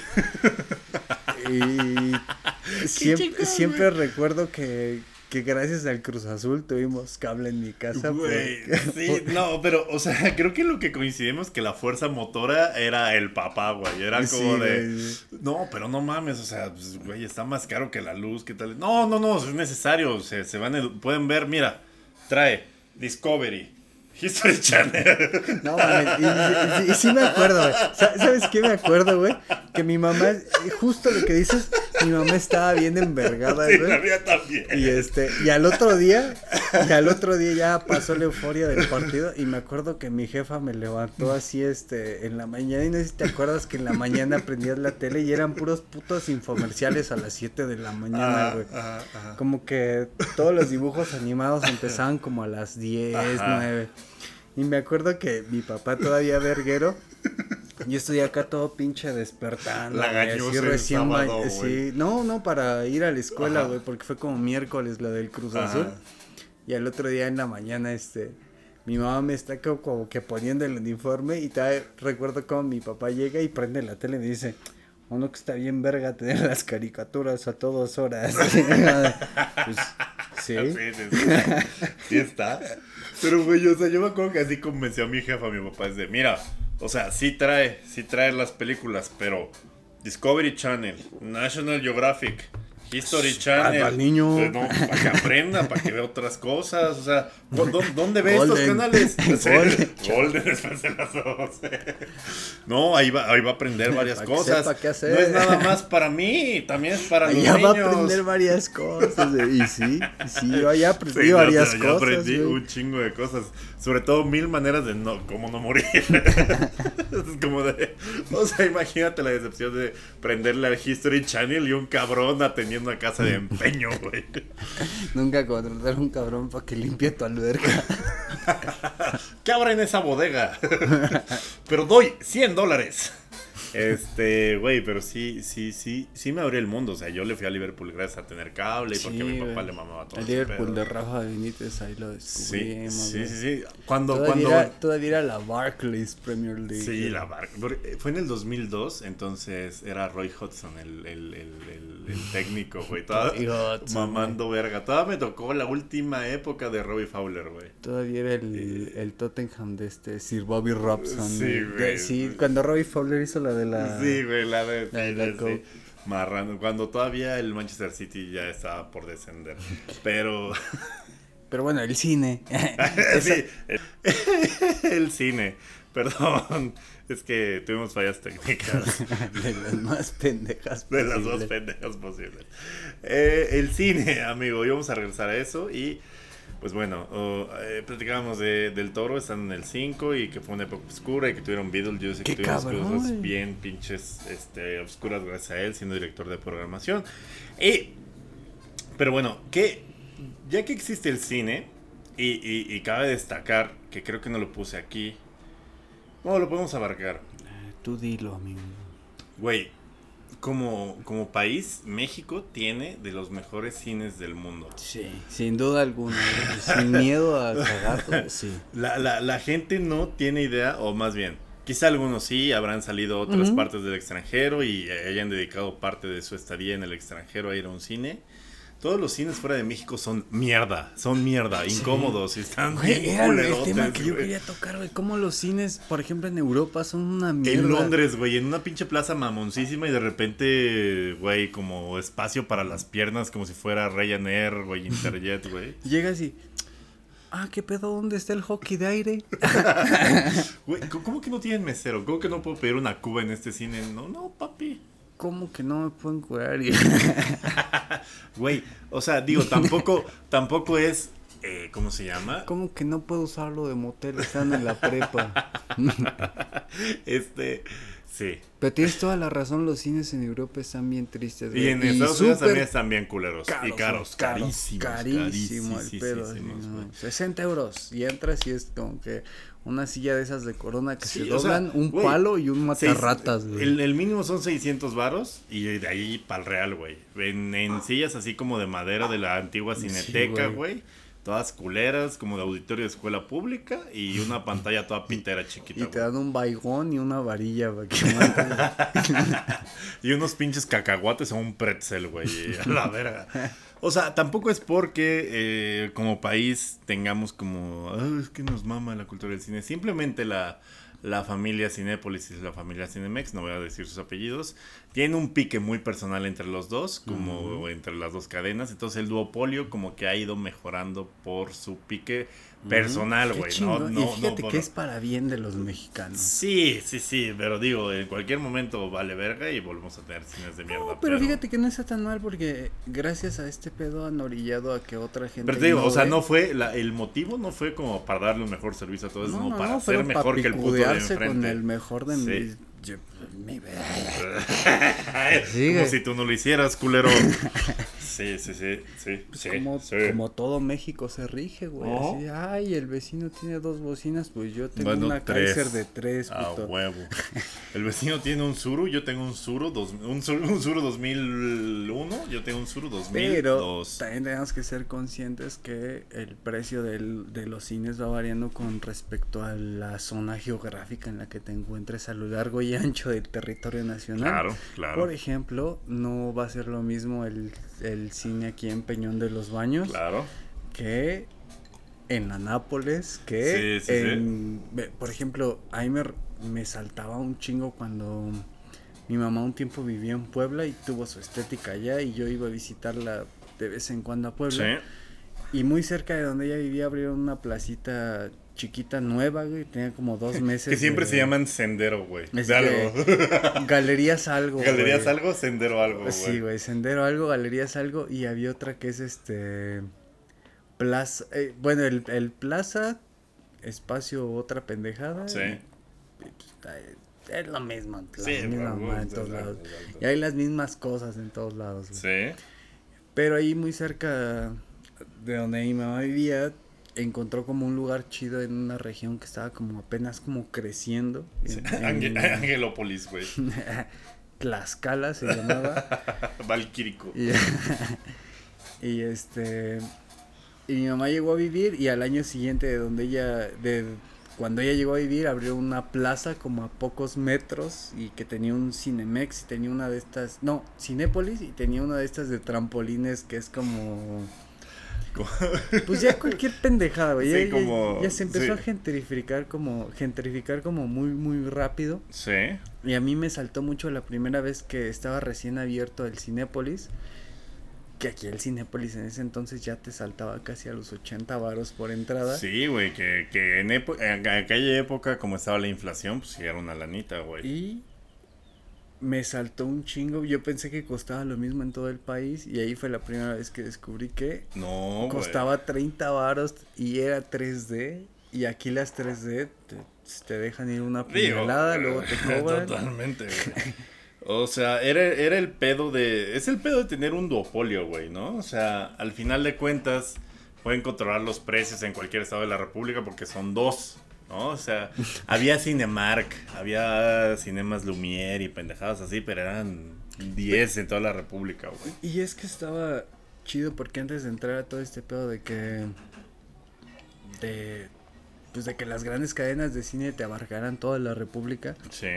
y siempre, recuerdo que, que gracias al Cruz Azul tuvimos cable en mi casa. Güey, sí, no, pero, o sea, creo que lo que coincidimos que la fuerza motora era el papá, güey. Era Sí, como de. güey. No, pero no mames, o sea, pues, güey, está más caro que la luz, ¿qué tal? No, no, no, es necesario. Se, se van, pueden ver, mira, trae Discovery, History Channel. No, mames, y, y- y- y sí me acuerdo, güey. Sa- ¿Sabes qué me acuerdo, güey? Que mi mamá, justo lo que dices, mi mamá estaba bien envergada, Sí, güey. la mía también. Y este, y al otro día, y al otro día ya pasó la euforia del partido y me acuerdo que mi jefa me levantó así este en la mañana y no sé si te acuerdas que en la mañana prendías la tele y eran puros putos infomerciales a las 7 de la mañana, Ajá, güey. ajá, ajá. Como que todos los dibujos animados empezaban como a las 10, Ajá. 9. Y me acuerdo que mi papá todavía verguero. Yo estoy acá todo pinche despertando. así el recién ba- sábado, sí, güey. No, no, para ir a la escuela, güey, porque fue como miércoles la del Cruz Ajá. Azul. Y al otro día en la mañana, este, mi mamá me está co- como que poniendo el uniforme y todavía recuerdo como mi papá llega y prende la tele y me dice, uno que está bien verga tener las caricaturas a todas horas. Pues, sí. Sí, sí, sí. Sí está. Pero, güey, o sea, yo me acuerdo que así convenció a mi jefa, a mi papá, es de, mira, o sea, sí trae, sí trae las películas, pero Discovery Channel, National Geographic, History Channel. para el niño. pues, no, para que aprenda, para que vea otras cosas, o sea, ¿dó- dó- ¿dónde ve estos Golden. canales? Sí, Golden. Golden después de las 12. No, ahí va, ahí va a aprender varias Para que cosas. qué hacer. No es nada más para mí, también es para los Allá va a niños. aprender varias cosas. Y sí, sí, yo allá aprendí Sí, yo- varias yo cosas. aprendí güey. un chingo de cosas. Sobre todo mil maneras de no, cómo no morir. es como de. O sea, imagínate la decepción de prenderle al History Channel y un cabrón atendiendo a casa de empeño, güey. Nunca contratar a un cabrón para que limpie tu alberca. ¿Qué habrá en esa bodega? pero doy 100 dólares. Este, güey, pero sí, sí, sí, sí me abrió el mundo. O sea, yo le fui a Liverpool gracias a tener cable y porque mi papá le mamaba todo El Liverpool de Rafa Benítez, ahí lo descubrimos. sí, sí, sí. Cuando, Todavía, cuando, era, todavía era la Barclays Premier League. Sí, la barca. porque Fue en el 2002, entonces era Roy Hodgson el, el, el, el- técnico, güey. Mamando verga. Todavía me tocó la última época de Robbie Fowler, güey. Todavía era el, el Tottenham de este Sir Bobby Robson. Sí, güey. Sí, cuando Robbie Fowler hizo la de la. Sí, güey, la de... La de la sí, Coke. Marrano, cuando todavía el Manchester City ya estaba por descender. Pero... Pero bueno, el cine. sí, el, el cine. Perdón, es que tuvimos fallas técnicas. de las más pendejas. De las posibles. pendejas posibles. Eh, el cine, amigo, y vamos a regresar a eso. Y pues bueno, oh, eh, platicábamos de, del toro, están en el 5 y que fue una época oscura y que tuvieron Beetlejuice y que ¡Qué tuvieron cabrón, cosas bien pinches este, oscuras gracias a él, siendo director de programación. Y, pero bueno, que ya que existe el cine, y, y, y cabe destacar que creo que no lo puse aquí. No, lo podemos abarcar. Tú dilo, amigo. Güey, como, como país, México tiene de los mejores cines del mundo. Sí, sin duda alguna. güey. Sin miedo a cagar, sí. La, la, la gente no tiene idea, o más bien, quizá algunos sí habrán salido a otras partes del extranjero y hayan dedicado parte de su estadía en el extranjero a ir a un cine. Todos los cines fuera de México son mierda, son mierda, incómodos y están Güey, bien era el tema que yo quería tocar, güey. Cómo los cines, por ejemplo, en Europa son una mierda. En Londres, güey, en una pinche plaza mamoncísima y de repente, güey, como espacio para las piernas, como si fuera Ryanair, güey, Interjet, güey. Llegas y. Ah, ¿qué pedo? ¿Dónde está el hockey de aire? Güey, ¿cómo- ¿cómo que no tienen mesero? ¿Cómo que no puedo pedir una cuba en este cine? No, no, papi. ¿Cómo que no me pueden curar? Güey, o sea, digo, tampoco, tampoco es, eh, ¿cómo se llama? ¿Cómo que no puedo usarlo de motel estando en la prepa? Este, sí. Pero tienes toda la razón, los cines en Europa están bien tristes. Y en Estados Unidos también están bien culeros. y caros, carísimos. Carísimo el pedo. así, güey. no, 60 euros. Y entras y es como que una silla de esas de corona que Sí, se o sea, doblan, un palo y un matarratas, güey. el, el mínimo son 600 varos y de ahí para el real, güey. En, en sillas así como de madera de la antigua cineteca, güey. güey. Todas culeras, como de auditorio de escuela pública y una pantalla toda pintera chiquita. Y te dan un baigón y una varilla para que. Y unos pinches cacahuates o un pretzel, güey. A la verga. O sea, tampoco es porque eh, como país tengamos como, "Ah, es que nos mama la cultura del cine. Simplemente la, la familia Cinépolis y la familia Cinemex, no voy a decir sus apellidos, tiene un pique muy personal entre los dos, como entre las dos cadenas. Entonces el duopolio como que ha ido mejorando por su pique personal, güey. No, chingón. no, y no fíjate por- que es para bien de los mexicanos. Sí, sí, sí, pero digo, en cualquier momento vale verga y volvemos a tener cines de mierda. No, pero fíjate que no está tan mal porque gracias a este pedo han orillado a que otra gente. Pero te digo, o sea, ve. no fue, la, el motivo no fue como para darle un mejor servicio a todos, No, no, no, para no, ser mejor que el puto de enfrente. con el mejor de Sí. mis. Yo- mi- Como si tú no lo hicieras, culero. sí, sí, sí, sí, sí, como, sí. como todo México se rige, güey. Así, ay, el vecino tiene dos bocinas, pues yo tengo Bueno, una tres. Kaiser de tres, A puto. huevo. El vecino tiene un Suru, yo tengo un Suru, dos, un, Suru un Suru 2001, yo tengo un Suru 2002. Pero también tenemos que ser conscientes que el precio del- de los cines va variando con respecto a la zona geográfica en la que te encuentres a lo largo y ancho del territorio nacional. Claro, claro. Por ejemplo, no va a ser lo mismo el, el cine aquí en Peñón de los Baños Claro. que en la Nápoles, que Sí, sí, en... Por ejemplo, ahí me, me saltaba un chingo cuando mi mamá un tiempo vivía en Puebla y tuvo su estética allá y yo iba a visitarla de vez en cuando a Puebla. Sí. Y muy cerca de donde ella vivía abrieron una placita chiquita nueva, güey, tenía como dos meses. Que siempre de- se llaman sendero, güey. Es De algo. Galerías algo. Galerías güey. algo, sendero algo, güey. Sí, güey, Sendero algo, Galerías algo y había otra que es este Plaza, eh, bueno, el, el Plaza Espacio otra pendejada. Sí. y, pues, es lo mismo, la Sí, misma güey, mamá en todos lados. Y hay las mismas cosas en todos lados. güey. Sí. Pero ahí muy cerca de donde mi mamá vivía, encontró como un lugar chido en una región que estaba como apenas como creciendo. en- en- Ángel- Angelópolis, güey. Tlaxcala se llamaba. Valquírico. Y, y este y mi mamá llegó a vivir y al año siguiente de donde ella de cuando ella llegó a vivir abrió una plaza como a pocos metros y que tenía un Cinemex y tenía una de estas no Cinépolis y tenía una de estas de trampolines que es como pues ya cualquier pendejada güey Sí, ya, ya- como- ya se empezó sí. a gentrificar como gentrificar como muy muy rápido Sí. y a mí me saltó mucho la primera vez que estaba recién abierto el Cinépolis. Que aquí el Cinépolis en ese entonces ya te saltaba casi a los 80 varos por entrada. Sí, güey, que, que en aquella época, como estaba la inflación, pues sí era una lanita, güey. Y me saltó un chingo. Yo pensé que costaba lo mismo en todo el país. Y ahí fue la primera vez que descubrí que No, güey. costaba 30 varos y era 3D. Y aquí las 3D te, te dejan ir una puñalada, luego te cobran. Totalmente, güey. O sea, era, era el pedo de... Es el pedo de tener un duopolio, güey, ¿no? O sea, al final de cuentas, pueden controlar los precios en cualquier estado de la República porque son dos, ¿no? O sea, había Cinemark, había Cinemas Lumière y pendejadas así, pero eran 10 en toda la República, güey. Y es que estaba chido porque antes de entrar a todo este pedo de que. de. pues de que las grandes cadenas de cine te abarcaran toda la república, Sí.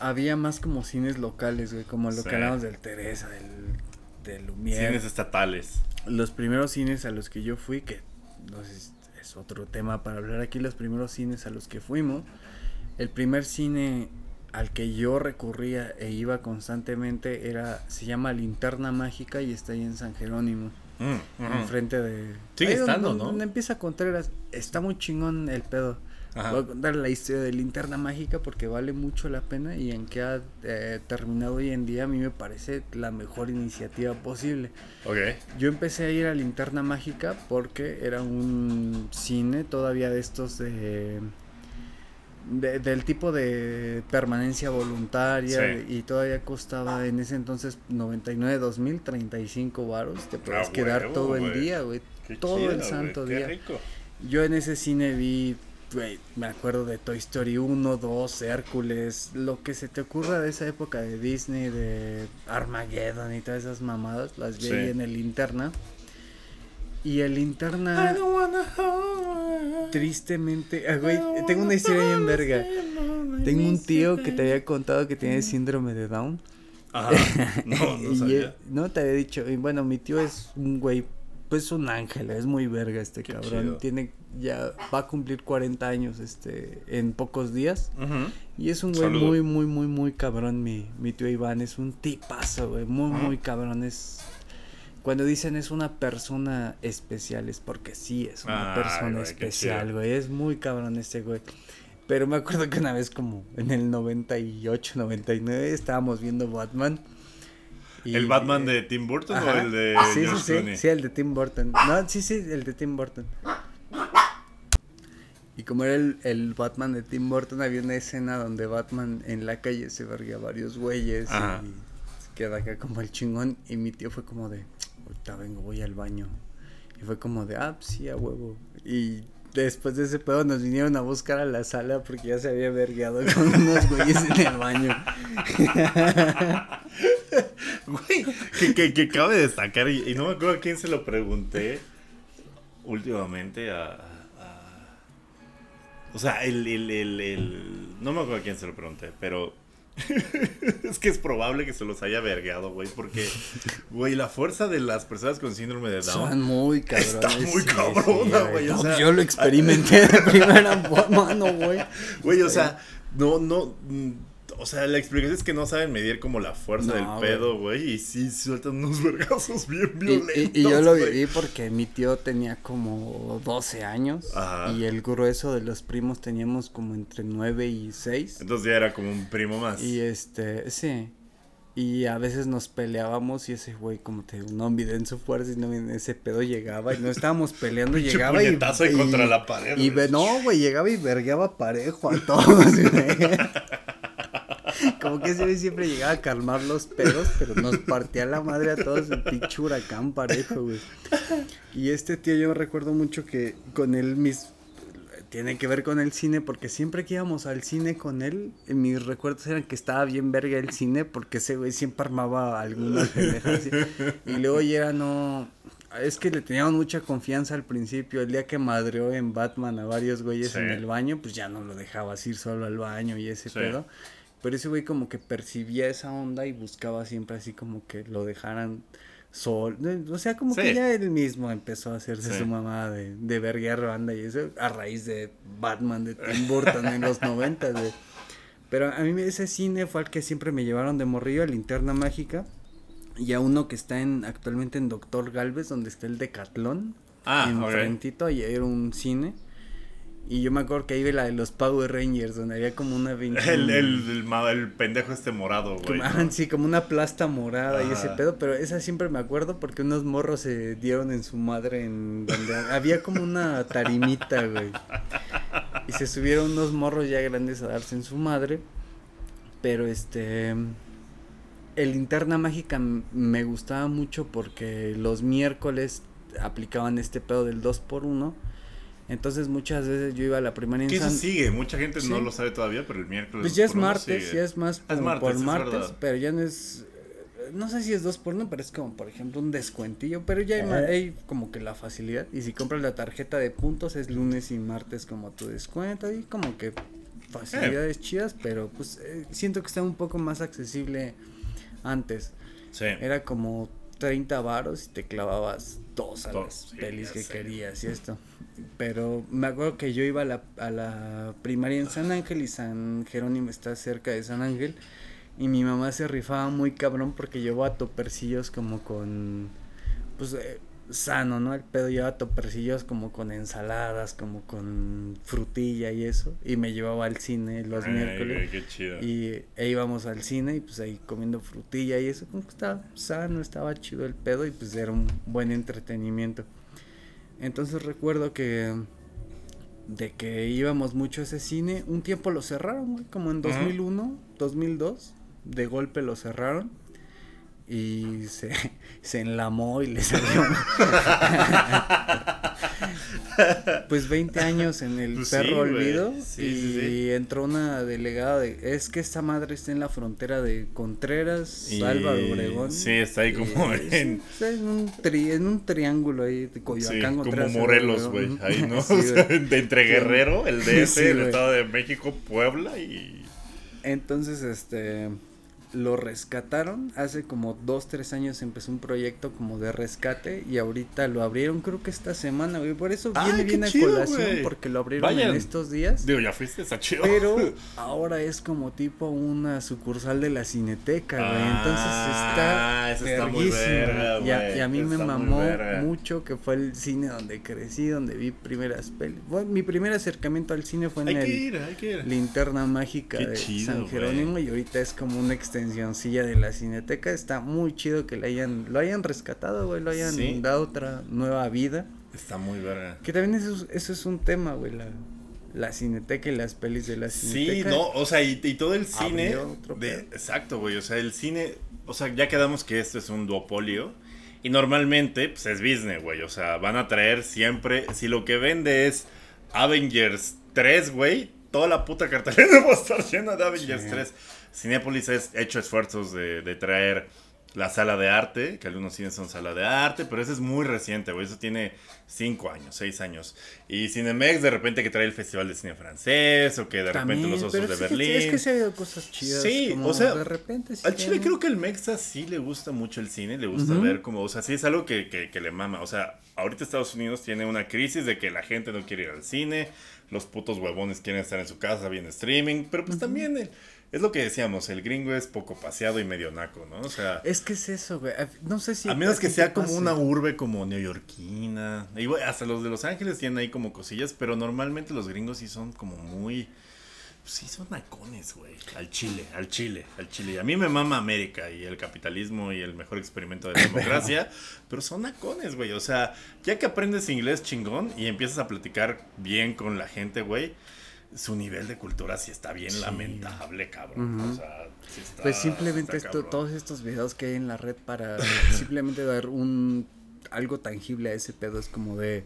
había más como cines locales, güey, como lo Sí. que hablamos del Teresa, del. este, Lumière. Cines estatales. Los primeros cines a los que yo fui, que no sé, si es otro tema para hablar aquí, los primeros cines a los que fuimos. El primer cine al que yo recurría e iba constantemente era, se llama Linterna Mágica y está ahí en San Jerónimo. Mm, ujú. enfrente de. Sigue ahí donde- estando, ¿no? Donde empieza Contreras. Está muy chingón el pedo. Ajá. Voy a contar la historia de Linterna Mágica porque vale mucho la pena y en que ha eh, terminado hoy en día a mí me parece la mejor iniciativa posible. Ok. Yo empecé a ir a Linterna Mágica porque era un cine todavía de estos de... de- del tipo de permanencia voluntaria Sí. y todavía costaba en ese entonces 99 2000 35 varos te puedes Ah, quedar todo el día güey todo chido, el santo qué día rico. yo en ese cine vi, güey, me acuerdo de Toy Story 1, 2, Hércules, lo que se te ocurra de esa época de Disney, de Armageddon y todas esas mamadas, las vi Sí. en el linterna. Y el linterna, tristemente, ah, güey, tengo una historia bien verga. Tengo un tío que te había contado que tiene síndrome de Down. Ajá. No, no sabía. no te había dicho. Y bueno, mi tío es un güey, pues un ángel, es muy verga este Qué cabrón. chido. Tiene ya va a cumplir 40 años este en pocos días y es un güey Saludo. muy muy muy muy cabrón mi mi tío Iván, es un tipazo, güey, muy muy cabrón es cuando dicen es una persona especial es porque sí es una persona güey, especial, güey, es muy cabrón este güey. Pero me acuerdo que una vez como en el 98, 99 estábamos viendo Batman. Y- ¿El Batman de Tim Burton Ajá. o el de sí, sí, George sí, Clooney? sí, el de Tim Burton. No, sí, sí, el de Tim Burton. Y como era el, el Batman de Tim Burton, había una escena donde Batman en la calle se verga varios güeyes Ajá. y se queda acá como el chingón. Y mi tío fue como de, ahorita vengo, voy al baño. Y fue como de, ah, pues sí, a huevo. Y después de ese pedo nos vinieron a buscar a la sala porque ya se había vergueado con unos güeyes en el baño. Güey, que, que, cabe destacar, y, y no me acuerdo a quién se lo pregunté últimamente a... a- o sea, el, el, el, el- No me acuerdo a quién se lo pregunté, pero... es que es probable que se los haya vergueado, güey, porque, güey, la fuerza de las personas con síndrome de Down... Son muy cabrones. Está muy sí, cabrona, sí, güey, o No, sea- yo lo experimenté de primera mano, güey. Güey, o sea, no, no. O sea, la explicación es que no saben medir como la fuerza No, del pedo, güey. Y sí sueltan unos vergazos bien Y, violentos. y- y yo lo viví porque mi tío tenía como 12 años Ajá. y el grueso de los primos teníamos como entre 9 y 6. Entonces ya era como un primo más. Y este, sí. Y a veces nos peleábamos y ese güey como te digo, no mide en su fuerza y no ese pedo llegaba y no estábamos peleando, llegaba y, ahí contra la pared, Y ve- no, güey, llegaba y vergueaba parejo a todos. Como que ese güey siempre llegaba a calmar los pedos, pero nos partía la madre a todos el pinche huracán parejo, güey. Y este tío yo recuerdo mucho que con él mis tiene que ver con el cine porque siempre que íbamos al cine con él, en mis recuerdos eran que estaba bien verga el cine porque ese güey siempre armaba algunas pendejas y luego ya no es que le teníamos mucha confianza al principio, el día que madreó en Batman a varios güeyes Sí. en el baño, pues ya no lo dejabas ir solo al baño y ese Sí. pedo. Pero ese güey como que percibía esa onda y buscaba siempre así como que lo dejaran sol. O sea, como que ya él mismo empezó a hacerse Sí. su mamá de, de verguear banda y eso a raíz de Batman de Tim Burton en los 90, güey. Pero a mí ese cine fue al que siempre me llevaron de morrillo, a Linterna Mágica. Y a uno que está en actualmente en Doctor Galvez, donde está el Decatlón. Ah, en ok. frentito, y era un cine. Y yo me acuerdo que ahí vi la de los Power Rangers, donde había como una... vin- El, el, el, pendejo este morado, güey. ¿no? sí, como una plasta morada y ese pedo, pero esa siempre me acuerdo porque unos morros se dieron en su madre en donde había como una tarimita, güey. Y se subieron unos morros ya grandes a darse en su madre. Pero este el linterna mágica me gustaba mucho porque los miércoles aplicaban este pedo del 2 por 1 Entonces muchas veces yo iba a la primaria en Que eso San- sigue, mucha gente no lo sabe todavía, pero el miércoles. Pues ya es martes, sigue. ya es más Es martes, por es martes, pero ya no es eh, no sé si es dos por uno, pero es como por ejemplo un descuentillo, pero ya hay, hay como que la facilidad y si compras la tarjeta de puntos es lunes y martes como tu descuento y como que facilidades chidas, pero pues eh, siento que está un poco más accesible antes. Sí. Era como 30 varos y te clavabas dos a Dos, las sí, pelis que sé. querías y esto. Pero me acuerdo que yo iba a la, a la primaria en San Ángel y San Jerónimo está cerca de San Ángel. Y mi mamá se rifaba muy cabrón porque llevaba topercillos como con. Pues eh, sano, ¿no? El pedo llevaba topercillos como con ensaladas, como con frutilla y eso. Y me llevaba al cine los Ay, miércoles. qué chido. Y e íbamos al cine y pues ahí comiendo frutilla y eso, como que estaba sano, estaba chido el pedo y pues era un buen entretenimiento. Entonces recuerdo que de que íbamos mucho a ese cine, un tiempo lo cerraron, güey, como en Ujú. 2001, 2002, de golpe lo cerraron y se, se enlamó y le salió. pues 20 años en el Pues sí, perro güey. olvido Sí, y sí, sí. entró una delegada de es que esta madre está en la frontera de Contreras, Y- Álvaro Obregón. sí, está ahí como y- en- sí, en un tri- en un triángulo ahí de Sí, Coyoacán, como Contreras, Morelos, Álvaro güey. Ahí, ¿no? Sí, O sea, güey. de entre Guerrero, el DF, Sí, el. Estado de México, Puebla y. Entonces, este, lo rescataron. Hace como dos, tres años empezó un proyecto como de rescate y ahorita lo abrieron creo que esta semana, güey. Por eso viene qué bien a chido, colación porque lo abrieron Vayan. en estos días. Digo, ya fuiste, está chido. Pero ahora es como tipo una sucursal de la Cineteca, güey. Entonces Ah, está. eso está muy verga, y, a, güey. y a mí me Está mamó mucho que fue el cine donde crecí, donde vi primeras pelis. Bueno, mi primer acercamiento al cine fue en hay el que ir, hay que ir. linterna mágica Qué de chido, San. Jerónimo y ahorita es como una extensioncilla de la Cineteca. Está muy chido que le hayan, lo hayan rescatado, güey, lo hayan Sí. dado otra nueva vida. Está muy verga. Que también eso, es- eso es un tema, güey, la, la Cineteca y las pelis de la Sí, Cineteca. no, o sea, y, y todo el cine. De- exacto, güey. O sea, el cine. O sea, ya quedamos que esto es un duopolio. Y normalmente, pues es business, güey. O sea, van a traer siempre. Si lo que vende es Avengers 3, güey. Toda la puta cartelera va a estar llena de Avengers Sí. 3. Cinépolis ha hecho esfuerzos de, de traer la sala de arte, que algunos cines son sala de arte, pero eso es muy reciente, güey. Eso tiene 5 años, 6 años. Y Cinemex de repente que trae el Festival de Cine Francés, o que de repente los Osos de Berlín. Es que se ha habido cosas chidas. Sí, como o sea, de repente Al Chile creo que el Mexa sí le gusta mucho el cine, le gusta Ujú. ver como, o sea, sí es algo que, que, que le mama. O sea, ahorita Estados Unidos tiene una crisis de que la gente no quiere ir al cine, los putos huevones quieren estar en su casa viendo streaming, pero pues también el- es lo que decíamos, el gringo es poco paseado y medio naco, ¿no? O sea, Es que es eso, güey. No sé si. a menos que sea como pase. una urbe como neoyorquina. Y bueno, hasta los de Los Ángeles tienen ahí como cosillas, pero normalmente los gringos sí son como muy... sí, son nacones, güey. Al Chile, al Chile, al Chile. Y a mí me mama América y el capitalismo y el mejor experimento de la democracia, pero son nacones, güey. O sea, ya que aprendes inglés chingón y empiezas a platicar bien con la gente, güey, su nivel de cultura sí está bien lamentable, cabrón. Ujú. O sea, sí está, Pues simplemente está esto, todos estos videos que hay en la red para simplemente dar un algo tangible a ese pedo es como de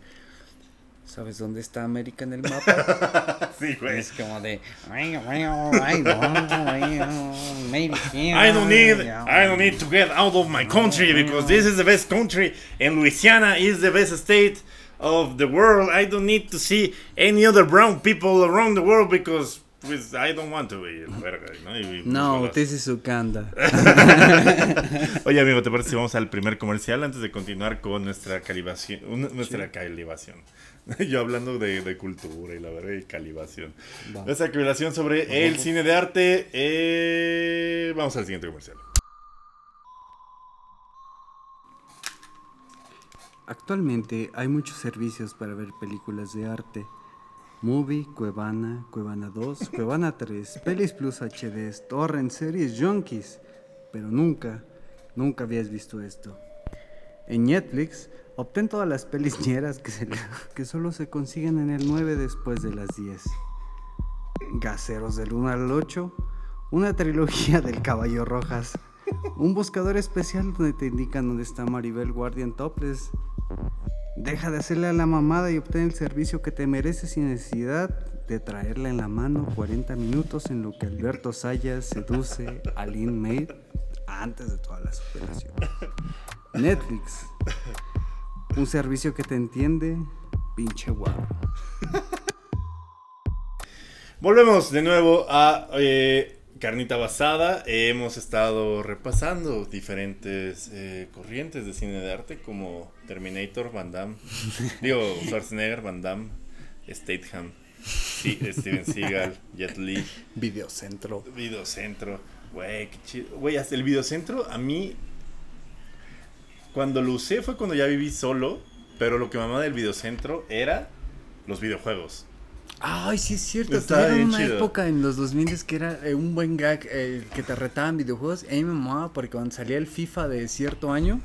¿sabes dónde está América en el mapa? Sí, güey. es como de I don't need I don't need to get out of my country because this is the best country and Louisiana is the best state of the world. I don't need to see any other brown people around the world because pues, I don't want to be verga, ¿no? Y- No, pues, this is Uganda. Oye, amigo, ¿te parece si vamos al primer comercial antes de continuar con nuestra calibación? Nuestra calibación. Yo hablando de, de cultura y la verdad, y calibación. Va. Nuestra calibación sobre el cine de arte. eh, Vamos al siguiente comercial. Actualmente hay muchos servicios para ver películas de arte. Movie, Cuevana, Cuevana 2, Cuevana 3, Pelis Plus HD, Torrent, Series, Junkies. Pero nunca, nunca habías visto esto. En Netflix, obtén todas las pelis ñeras que, se le- que solo se consiguen en el 9 después de las 10. Gaseros del 1 al 8, una trilogía del Caballo Rojas, un buscador especial donde te indican dónde está Maribel Guardian Topless. Deja de hacerle a la mamada y obtén el servicio que te mereces sin necesidad de traerla en la mano 40 minutos en lo que Alberto Sayas seduce a Lynn May antes de toda la superación. Netflix, un servicio que te entiende, pinche guapo. Volvemos de nuevo a eh, Carnita basada, hemos estado repasando diferentes eh, corrientes de cine de arte como Terminator, Van Damme, digo Schwarzenegger, Van Damme, Statham, sí, Steven Seagal, Jet Li, Videocentro. Videocentro, güey, qué chido. Güey, hasta el Videocentro a mí, cuando lo usé fue cuando ya viví solo, pero lo que mamaba del Videocentro era los videojuegos. Ay, sí es cierto. Estaba Tuvieron una chido. época en los 2000 que era eh, un buen gag eh, que te retaban videojuegos. Y a mí me mamaba porque cuando salía el FIFA de cierto año,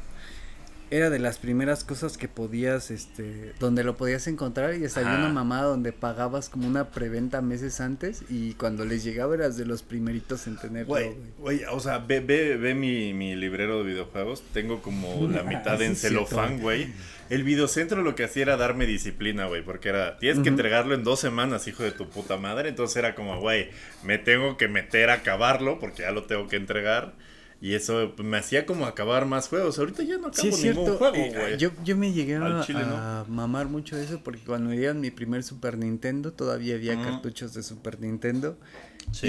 era de las primeras cosas que podías, este, donde lo podías encontrar. Y hasta había una mamada donde pagabas como una preventa meses antes. Y cuando les llegaba eras de los primeritos en tenerlo. Güey, güey. o sea, ve, ve, ve mi, mi librero de videojuegos. Tengo como la mitad en celofán, güey. El videocentro lo que hacía era darme disciplina, güey. Porque era, tienes que entregarlo en dos semanas, hijo de tu puta madre. Entonces era como, güey, me tengo que meter a acabarlo porque ya lo tengo que entregar. Y eso me hacía como acabar más juegos. Ahorita ya no acabo Sí, es ningún cierto. juego, eh, güey. yo, yo me llegué a, mamar mucho de eso porque cuando me dieron mi primer Super Nintendo todavía había Ujú. cartuchos de Super Nintendo. Sí.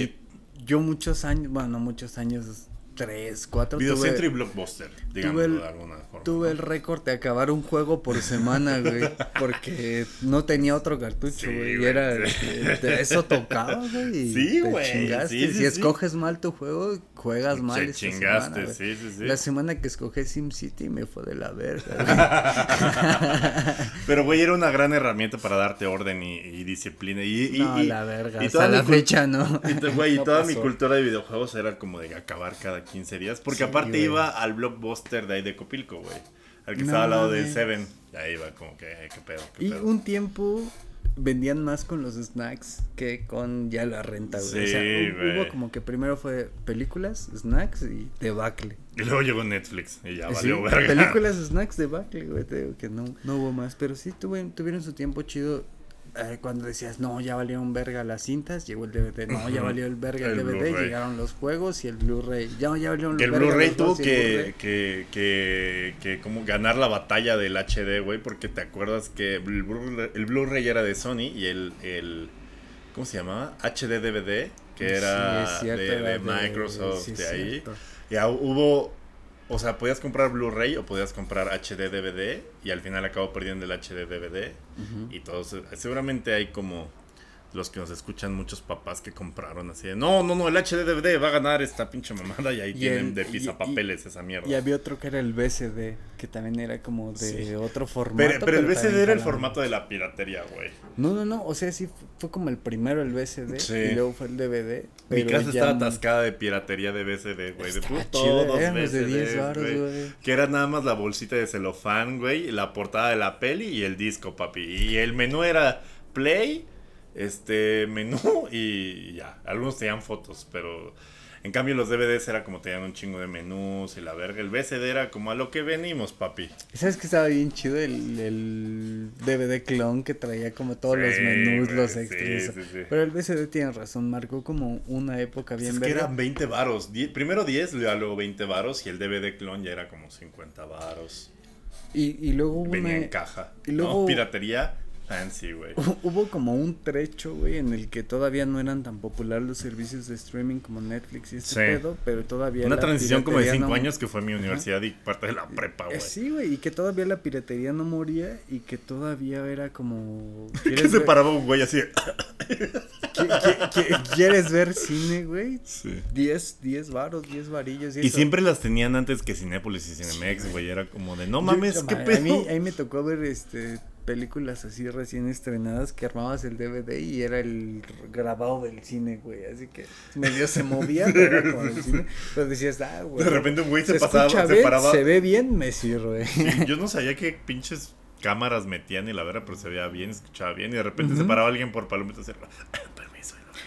Y yo muchos años, bueno, no muchos años, tres, cuatro, Videocentro y tuve, Blockbuster, digamos el- de alguna forma. tuve el récord de acabar un juego por semana, güey, porque no tenía otro cartucho, Sí, güey, y era, sí. eh, eso tocaba, güey, Sí, güey, chingaste. sí, escoges mal tu juego, juegas mal Te chingaste, semana, sí, sí, sí. La semana que escogí SimCity me fue de la verga. Pero, güey, era una gran herramienta para darte orden y, y disciplina. Y, y- No, y- la verga, y hasta toda la fecha, ¿no? Y, güey, No toda mi cultura de videojuegos era como de acabar cada 15 días. Porque Sí, aparte güey. iba al blockbuster de ahí de Copilco, güey. Al que No estaba al lado del. Seven. Y ahí iba como que, qué pedo, qué Y un tiempo vendían más con los snacks que con ya la renta, güey. o sea, hubo como que primero fue películas, snacks y debacle. Y luego llegó Netflix y ya Sí, valió verga. películas, snacks, debacle, güey. Te digo que no, no hubo más. Pero sí tuve, tuvieron su tiempo chido. Eh, cuando decías, no, ya valieron verga las cintas, llegó el DVD. No, ya valió el verga el, El DVD, llegaron los juegos y el Blu-ray. Ya, ya valieron Que el Blu-ray los tuvo que, que, que, que como ganar la batalla del HD, güey, porque te acuerdas que el Blu- Blu-ray era de Sony y el, el, ¿cómo se llamaba? HD DVD, que Sí, era es cierto, de, era de Microsoft, sí, de ahí. cierto. Ya hubo, o sea, podías comprar Blu-ray o podías comprar HD DVD y al final acabó perdiendo el HD DVD y todos, seguramente hay como los que nos escuchan, muchos papás que compraron así de, no, no, no, el HD DVD va a ganar esta pinche mamada y ahí Y tienen el- de pisapapeles esa mierda. Y había otro que era el VCD, que también era como de Sí. otro formato. pero, pero el VCD también era el formato de la piratería, güey. No, no, no, o sea, sí fu- fue como el primero el VCD Sí. y luego fue el DVD. Mi pero casa estaba no- atascada de piratería de VCD, güey. De Estaba pu- chido, todos eran los de 10 VCDs, varos, güey. güey. Que era nada más la bolsita de celofán, güey, la portada de la peli y el disco, papi. Y el menú era play, este, menú y ya. Algunos tenían fotos, pero en cambio los DVDs era como tenían un chingo de menús y la verga. El VCD era como a lo que venimos, papi. ¿Sabes que estaba bien chido el, el DVD clon que traía como todos los menús, güey, los extras? sí, sí. Pero el VCD tiene razón, marcó como una época bien es que eran 20 varos. Die- Primero 10, luego 20 varos y el DVD clon ya era como 50 varos. Y, y luego hubo Venía una- en caja. y luego- No, piratería fancy, güey. Hubo como un trecho, güey, en el que todavía no eran tan populares los servicios de streaming como Netflix y este Sí. pedo, pero todavía Una la transición como de piratería 5 no- años que fue mi universidad y parte de la prepa, Eh, güey. Sí, güey, y que todavía la piratería no moría y que todavía era como... Que ¿Quieres, se ver, paraba un güey así. qui- qui- qui- ¿Quieres ver cine, güey? Sí. 10, 10 varos, 10 varillos. Y eso. siempre las tenían antes que Cinépolis y Cinemex, güey. Era como de, no mames, yo- qué a pedo. mí, a mí me tocó ver este películas así recién estrenadas que armabas el DVD y era el grabado del cine, güey. Así que medio se movía, como del cine. Pero decías, ah, güey. De repente un güey se, pasaba, se bien, paraba. Se ve bien, me sirve. Sí, yo no sabía qué pinches cámaras metían y la verdad, pero se veía bien, escuchaba bien. Y de repente se paraba alguien por palomitas y.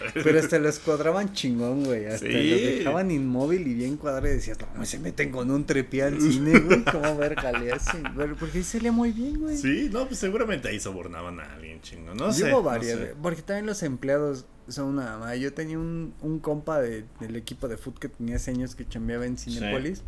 Pero hasta los cuadraban chingón, güey. Hasta Sí. los dejaban inmóvil y bien cuadrado y decías, no, se meten con un trepié al cine, güey. ¿Cómo verga le hacen? Pero porque ahí salía muy bien, güey. Sí, no, pues seguramente ahí sobornaban a alguien chingo. No sé. hubo no varias, sé. porque también los empleados son una mamá. Yo tenía un, un compa de, del equipo de foot que tenía hace años que chambeaba en Cinepolis.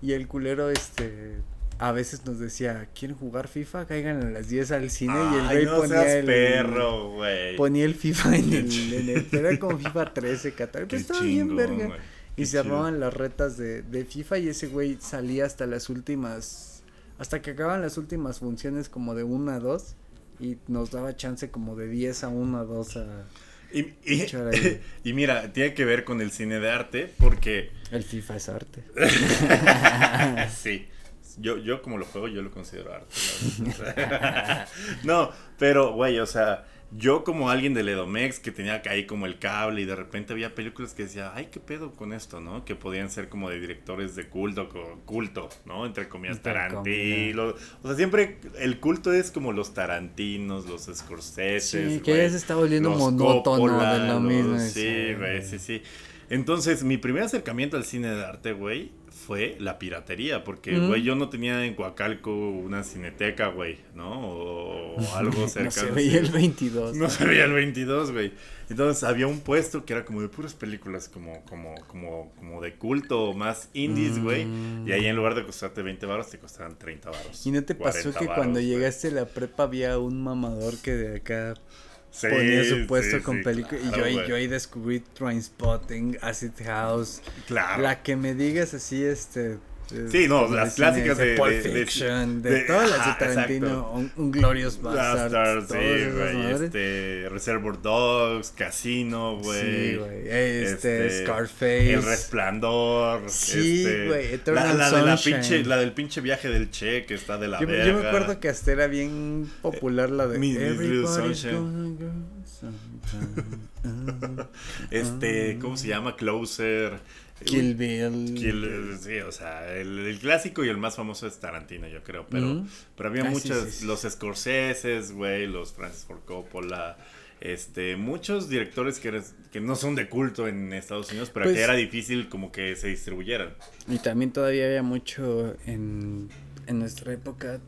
Y el culero, este, a veces nos decía, ¿quieren jugar FIFA? Caigan a las 10 al cine y el Ay, güey no ponía seas el perro, güey. ponía el FIFA en el, en el- era como FIFA 13, 14, Qué pero estaba bien chingón, verga. Y Qué se chido. armaban las retas de, de FIFA y ese güey salía hasta las últimas, hasta que acababan las últimas funciones como de 1 a 2 y nos daba chance como de 10 a 1 a 2 a Y, y- y mira, tiene que ver con el cine de arte porque el FIFA es arte. sí. Yo, yo como lo juego, yo lo considero arte. no, pero, güey, o sea, yo como alguien del Edomex que tenía que ahí como el cable y de repente había películas que decía, ay, qué pedo con esto, ¿no? Que podían ser como de directores de culto, culto, ¿no? Entre comillas, Entre Tarantino. O sea, siempre el culto es como los Tarantinos, los Scorsese. Sí, que ya se está volviendo monótono de lo mismo, sí. güey, sí, sí. Entonces, mi primer acercamiento al cine de arte, güey, fue la piratería. Porque, Mm. güey, yo no tenía en Coacalco una cineteca, güey, ¿no? O, o algo cercano. no se veía el así. 22. No se veía el 22, güey. Entonces había un puesto que era como de puras películas como, como, como, como de culto, más indies, güey. Mm. Y ahí en lugar de costarte 20 baros, te costaban 30 baros. ¿Y no te pasó 40 que cuando llegaste a la prepa había un mamador que de acá Sí, ponía su puesto sí, con sí, películas? y yo ahí, yo ahí descubrí Trainspotting, Acid House. Claro. La que me digas así, este. Sí, no, las clásicas de- Pulp de- de- Fiction, de, de- todas las de Tarantino, un, un Glorious Bastard. Sí, güey. Este, Reservoir Dogs, Casino, güey. Sí, güey. Este, Scarface. El Resplandor. Sí, este, güey, La, de la pinche, la del pinche viaje del Che que está de la Yo, verga. yo me acuerdo que hasta era bien popular la de Little Everybody's Sunshine. gonna go sometime. Este, ¿cómo se llama? Closer. Kill Bill. Kill- sí, o sea, el, el clásico y el más famoso es Tarantino, yo creo, pero, Ujú. pero había Ah, muchos, sí, sí. los Scorseses, güey, los Francis Ford Coppola, este, muchos directores que, eres- que no son de culto en Estados Unidos, pero Pues- que era difícil como que se distribuyeran. Y también todavía había mucho en, en nuestra época.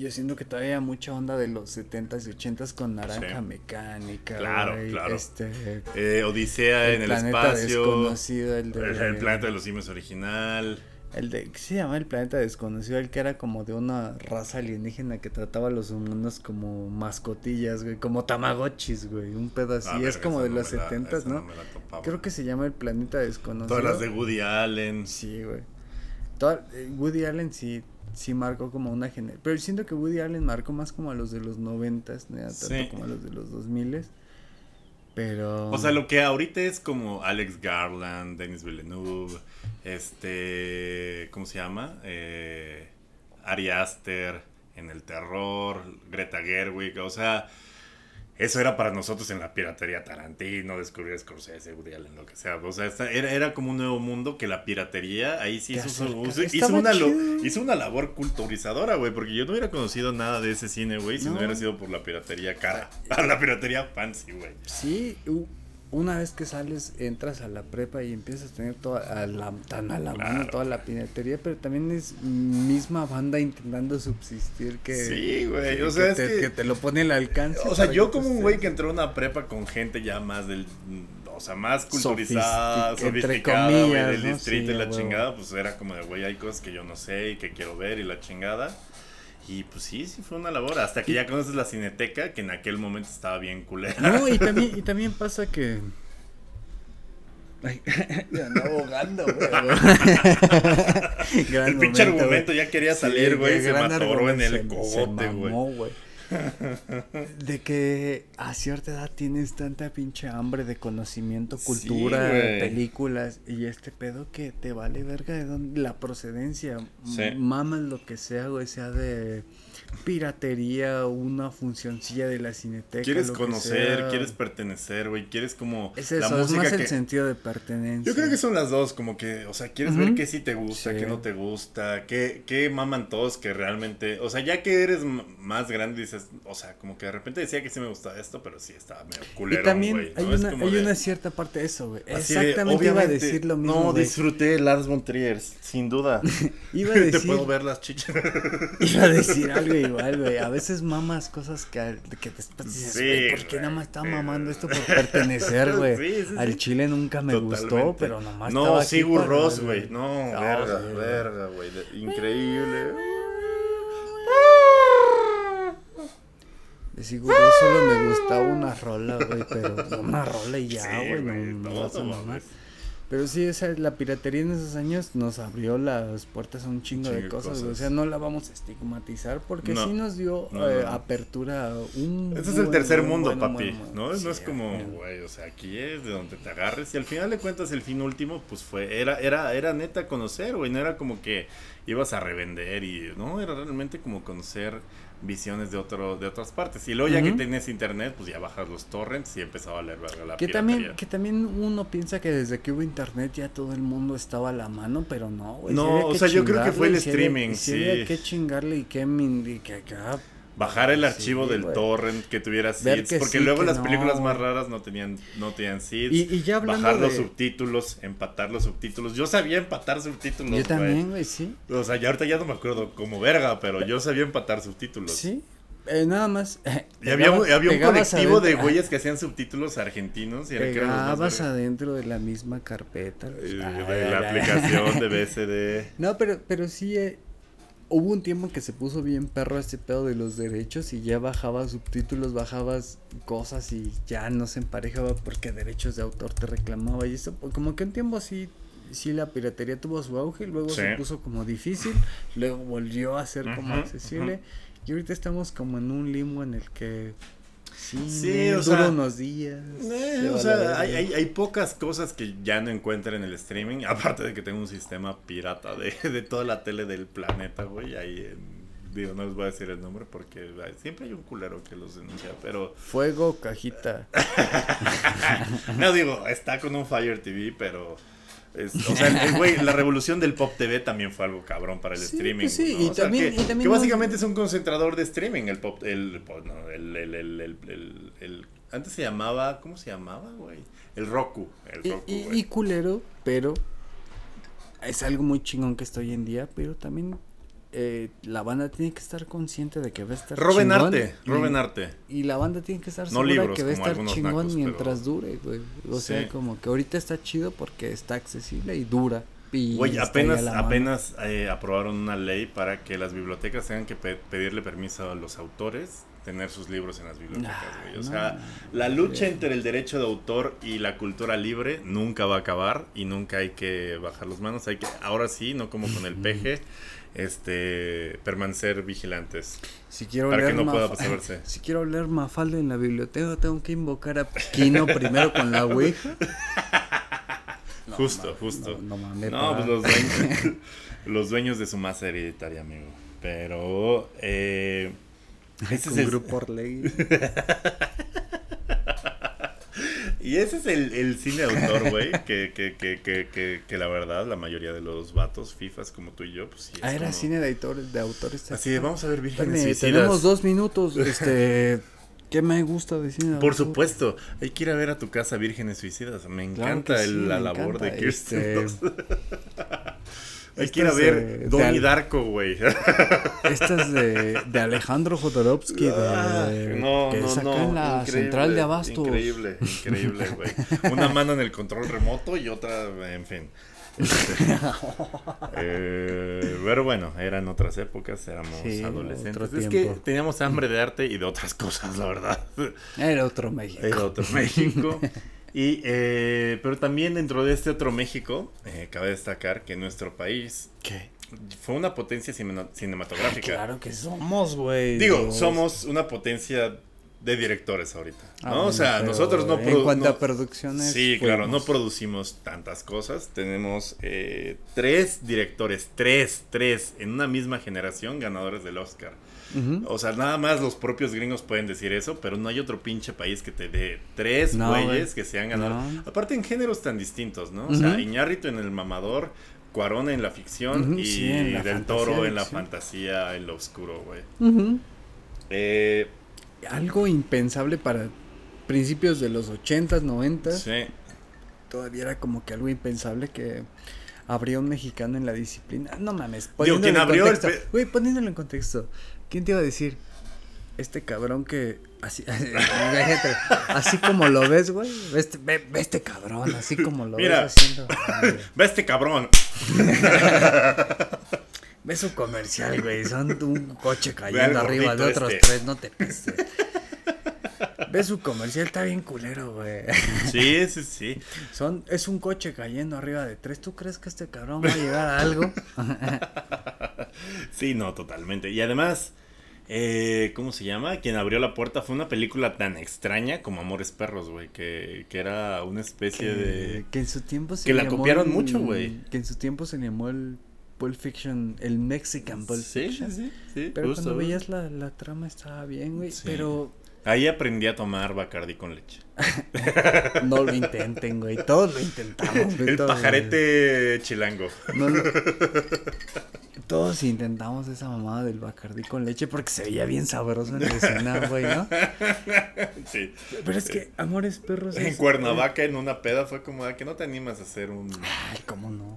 Yo siento que todavía había mucha onda de los 70s y 80s con Naranja Sí. Mecánica. Claro, güey, claro. Este, Eh, Odisea en el espacio, desconocido, el de, el, el planeta de los simios original, El de, ¿qué se llama el planeta desconocido? El que era como de una raza alienígena que trataba a los humanos como mascotillas, güey, como tamagotchis, güey, un pedo así. Ah, es como de no los me la- 70s, esa ¿no? topaba. Creo que se llama el planeta desconocido. Todas las de Woody Allen. Sí, güey. Toda- eh, Woody Allen sí, sí marcó como una generación. Pero siento que Woody Allen marcó más como a los de los noventas, no tanto Sí. como a los de los dos miles. Pero. O sea, lo que ahorita es como Alex Garland, Denis Villeneuve, este, ¿cómo se llama? Eh, Ari Aster en el terror, Greta Gerwig, o sea, eso era para nosotros en la piratería Tarantino, descubrir Scorsese, Woody Allen, lo que sea. O sea, era, era como un nuevo mundo que la piratería ahí sí hizo, hizo- hizo una, hizo una labor culturizadora, güey, porque yo no hubiera conocido nada de ese cine, güey, si no, No. hubiera sido por la piratería cara, la piratería fancy, güey. Sí, una vez que sales, entras a la prepa y empiezas a tener toda a la, tan a la mano toda la piratería, pero también es misma banda intentando subsistir que. Sí, güey, que- o sea, que es te, que- que te lo pone al alcance. O sea, yo como un güey que entró a una prepa con gente ya más del... O sea, más culturizada, sofisticada, güey, del ¿no? distrito Sí, y la chingada, pues era como de, güey, hay cosas que yo no sé y que quiero ver y la chingada. Y pues sí, sí fue una labor. Hasta que ya conoces la cineteca, que en aquel momento estaba bien culera. No, y también, y también pasa que. Ay, me ando ahogando, güey. El pinche momento, argumento ya quería salir, güey, se matoró en el se- cogote, güey. De que a cierta edad tienes tanta pinche hambre de conocimiento, Sí, cultura, películas y este pedo que te vale verga de dónde la procedencia. Sí. Mamas lo que sea, güey, sea de piratería, una funcioncilla de la cineteca. Quieres lo que conocer, sea. quieres pertenecer, güey, quieres como Es la eso, es música más que... el sentido de pertenencia. Yo creo que son las dos, como que, o sea, quieres ver qué sí te gusta, Sí. qué no te gusta, qué, qué maman todos que realmente, o sea, ya que eres más grande dices, o sea, como que de repente decía que sí me gustaba esto, pero sí estaba medio culero, Y también hay, una, hay de- una cierta parte de eso, güey. así de, Exactamente iba a obviamente, decir lo mismo. No, disfruté Lars von Trier, sin duda. Iba a Te puedo ver las chichas. iba a decir algo igual, güey. A veces mamas cosas que, que después dices, güey, ¿por qué nada más estaba mamando esto por pertenecer, güey? Al chile nunca me gustó, pero nomás no, estaba aquí Ross, güey. No, verga, verga, güey. Increíble. De Sigur Ross solo me gustaba una rola, güey, pero una rola y ya, güey. no, no, no, no pero sí, esa, la piratería en esos años nos abrió las puertas a un chingo, chingo de cosas. O sea, no la vamos a estigmatizar porque No. sí nos dio No, eh, no. apertura a un... Ese es el tercer buen, mundo, buen, papi, buen. ¿no? Sí, no es como, güey, o sea, aquí es de donde te agarres y al final de cuentas el fin último, pues fue, era, era, era neta conocer, güey, no era como que ibas a revender y, no, era realmente como conocer visiones de otro, de otras partes. Y luego ya que tienes internet, pues ya bajas los torrents y empezaba a leer verga la Que piratería. también, que también uno piensa que desde que hubo internet ya todo el mundo estaba a la mano, pero no, güey. No, o sea, yo creo que fue el streaming, sí que chingarle y que, y que Bajar el Sí, archivo del torrent que tuviera seeds, que porque sí, luego las no, películas más raras no tenían, no tenían seeds. Y, y ya hablando bajar los subtítulos, empatar los subtítulos. Yo sabía empatar subtítulos. Yo también, güey, sí. O sea, ya ahorita ya no me acuerdo como verga, pero yo sabía empatar subtítulos. Sí. Eh, nada más. eh, Y había, pegabas- había un colectivo de güeyes que hacían subtítulos argentinos y Pegabas verga. adentro de la misma carpeta. Eh, pues, de la ay, ay. aplicación de BSD. No, pero, pero sí, eh, hubo un tiempo en que se puso bien perro este pedo de los derechos y ya bajabas subtítulos, bajabas cosas y ya no se emparejaba porque derechos de autor te reclamaba y eso, pues, como que un tiempo sí, sí la piratería tuvo su auge, luego se puso como difícil, luego volvió a ser como accesible y ahorita estamos como en un limbo en el que... Sí, Sí, o dura sea, unos días. Eh, se o sea, hay, hay, hay pocas cosas que ya no encuentro en el streaming. Aparte de que tengo un sistema pirata de, de toda la tele del planeta, güey. Ahí en- Digo, no les voy a decir el nombre porque siempre hay un culero que los denuncia. Pero, Fuego, cajita. no digo, está con un Fire TV, pero. Es- o sea, el- güey, la revolución del Pop TV también fue algo cabrón para el Sí, streaming. pues sí, ¿no? y O sea, también- que, y también que no- básicamente es un concentrador de streaming. El Pop. El, pues, no, el, el, el, antes se llamaba. ¿Cómo se llamaba, güey? El Roku. El Y, Roku, y- güey. y culero, pero es algo muy chingón que estoy hoy en día, pero también eh, la banda tiene que estar consciente de que va a estar Roben chingón arte, y- roben arte. Y la banda tiene que estar No segura libros, que va a estar chingón nacos, mientras pero- dure, güey. O sea, como que ahorita está chido porque está accesible y dura. Y Güey, apenas, apenas eh, aprobaron una ley para que las bibliotecas tengan que pe- pedirle permiso a los autores tener sus libros en las bibliotecas, Ah, güey. O no, sea, la lucha entre el derecho de autor y la cultura libre nunca va a acabar y nunca hay que bajar las manos. Hay que, ahora sí, no como con el peje, este, permanecer vigilantes. Si quiero para que no pueda pasarse. Si quiero leer Mafalda en la biblioteca, tengo que invocar a Kino primero con la Ouija. No, justo, justo. No, no mames, No, pues los dueños, los dueños de su masa hereditaria, amigo. Pero, eh, ese es el- grupo Orlegui. Y ese es el, el cine de autor, güey, que, que, que, que, que, que la verdad, la mayoría de los vatos fifas como tú y yo, pues sí. es Ah, era como- cine de autores. De autores Así de, vamos a ver Suicidas. tenemos dos minutos. Este. ¿Qué me gusta de cine de Por autor? supuesto, hay que ir a ver a tu casa Vírgenes Suicidas. Me encanta el- sí, la me labor encanta, de Kirsten. este. hay que ir a ver de- de Donnie Darko, güey. Esta es de, de Alejandro Jodorowsky. De, Ah, no, que no, es acá no, en la central de Abastos. Increíble, increíble, güey. Una mano en el control remoto y otra, en fin. Este, eh, pero bueno, eran otras épocas, éramos Sí, adolescentes. Es que teníamos hambre de arte y de otras cosas, la verdad. Era otro México. Era otro México. Y, eh, pero también dentro de este otro México, eh, cabe destacar que nuestro país ¿Qué? fue una potencia cine- cinematográfica. Claro que somos, güey. Digo, somos una potencia de directores ahorita. ¿no? Ah, o sea, pero nosotros no En cuanto no- a producciones. Sí, claro, no producimos tantas cosas. Tenemos eh, tres directores, tres, tres, en una misma generación ganadores del Oscar. O sea, nada más los propios gringos pueden decir eso, pero no hay otro pinche país que te dé tres No, güeyes güey. que se han ganado. No. Aparte en géneros tan distintos, ¿no? O sea. Iñárritu en el mamador, Cuarón en la ficción y sí, en la Del Toro en la fantasía, en lo oscuro, güey. Eh, Algo impensable para principios de los 80s, 90s. sí. Todavía era como que algo impensable que habría un mexicano en la disciplina. No mames, Digo, poniéndolo quien en abrió el contexto. pe- Güey, poniéndolo en contexto. ¿Quién te iba a decir? Este cabrón que así, así como lo ves, güey, ve este, ve, ve este cabrón, así como lo Mira. ves haciendo. Ve este cabrón. Ve su comercial, güey, son un coche cayendo arriba de otros este. tres, no te pases. Ve su comercial, está bien culero, güey. Sí, sí, sí. Son, es un coche cayendo arriba de tres. ¿Tú crees que este cabrón va a llegar a algo? Sí, no, totalmente. Y además, eh, ¿cómo se llama? Quien abrió la puerta fue una película tan extraña como Amores Perros, güey, que, que era una especie que, de... que en su tiempo se que la copiaron el- mucho, güey. Que en su tiempo se llamó el Pulp Fiction, el Mexican Pulp Sí, sí, Fiction. sí, sí, Pero justo, cuando veías la, la trama estaba bien, güey. Sí. Pero Ahí aprendí a tomar Bacardi con leche. no lo intenten, güey. Todos lo intentamos, güey. El todos, pajarete chilango. No Todos intentamos esa mamada del Bacardi con leche porque se veía bien sabroso en la escena, güey, ¿no? Sí. Pero es que Amores Perros En es- Cuernavaca, en una peda, fue como, ¿a que no te animas a hacer un... Ay, ¿cómo no?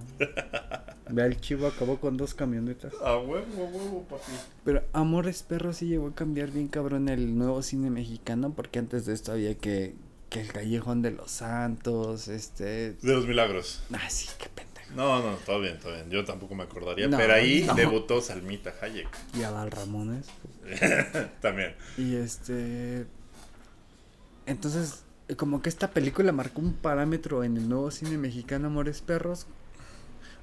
Vea, el chivo acabó con dos camionetas. A huevo, a huevo, papi. Pero Amores Perros sí llegó a cambiar bien cabrón el nuevo cine mexicano porque antes de esto había que, que el Callejón de los Santos, este... De los milagros. Ah, sí, qué pendejo. No, no, todo bien, todo bien. Yo tampoco me acordaría. No, pero ahí no. debutó Salmita Hayek. Y a Val Ramones. También. Y este... Entonces, como que esta película marcó un parámetro en el nuevo cine mexicano Amores Perros.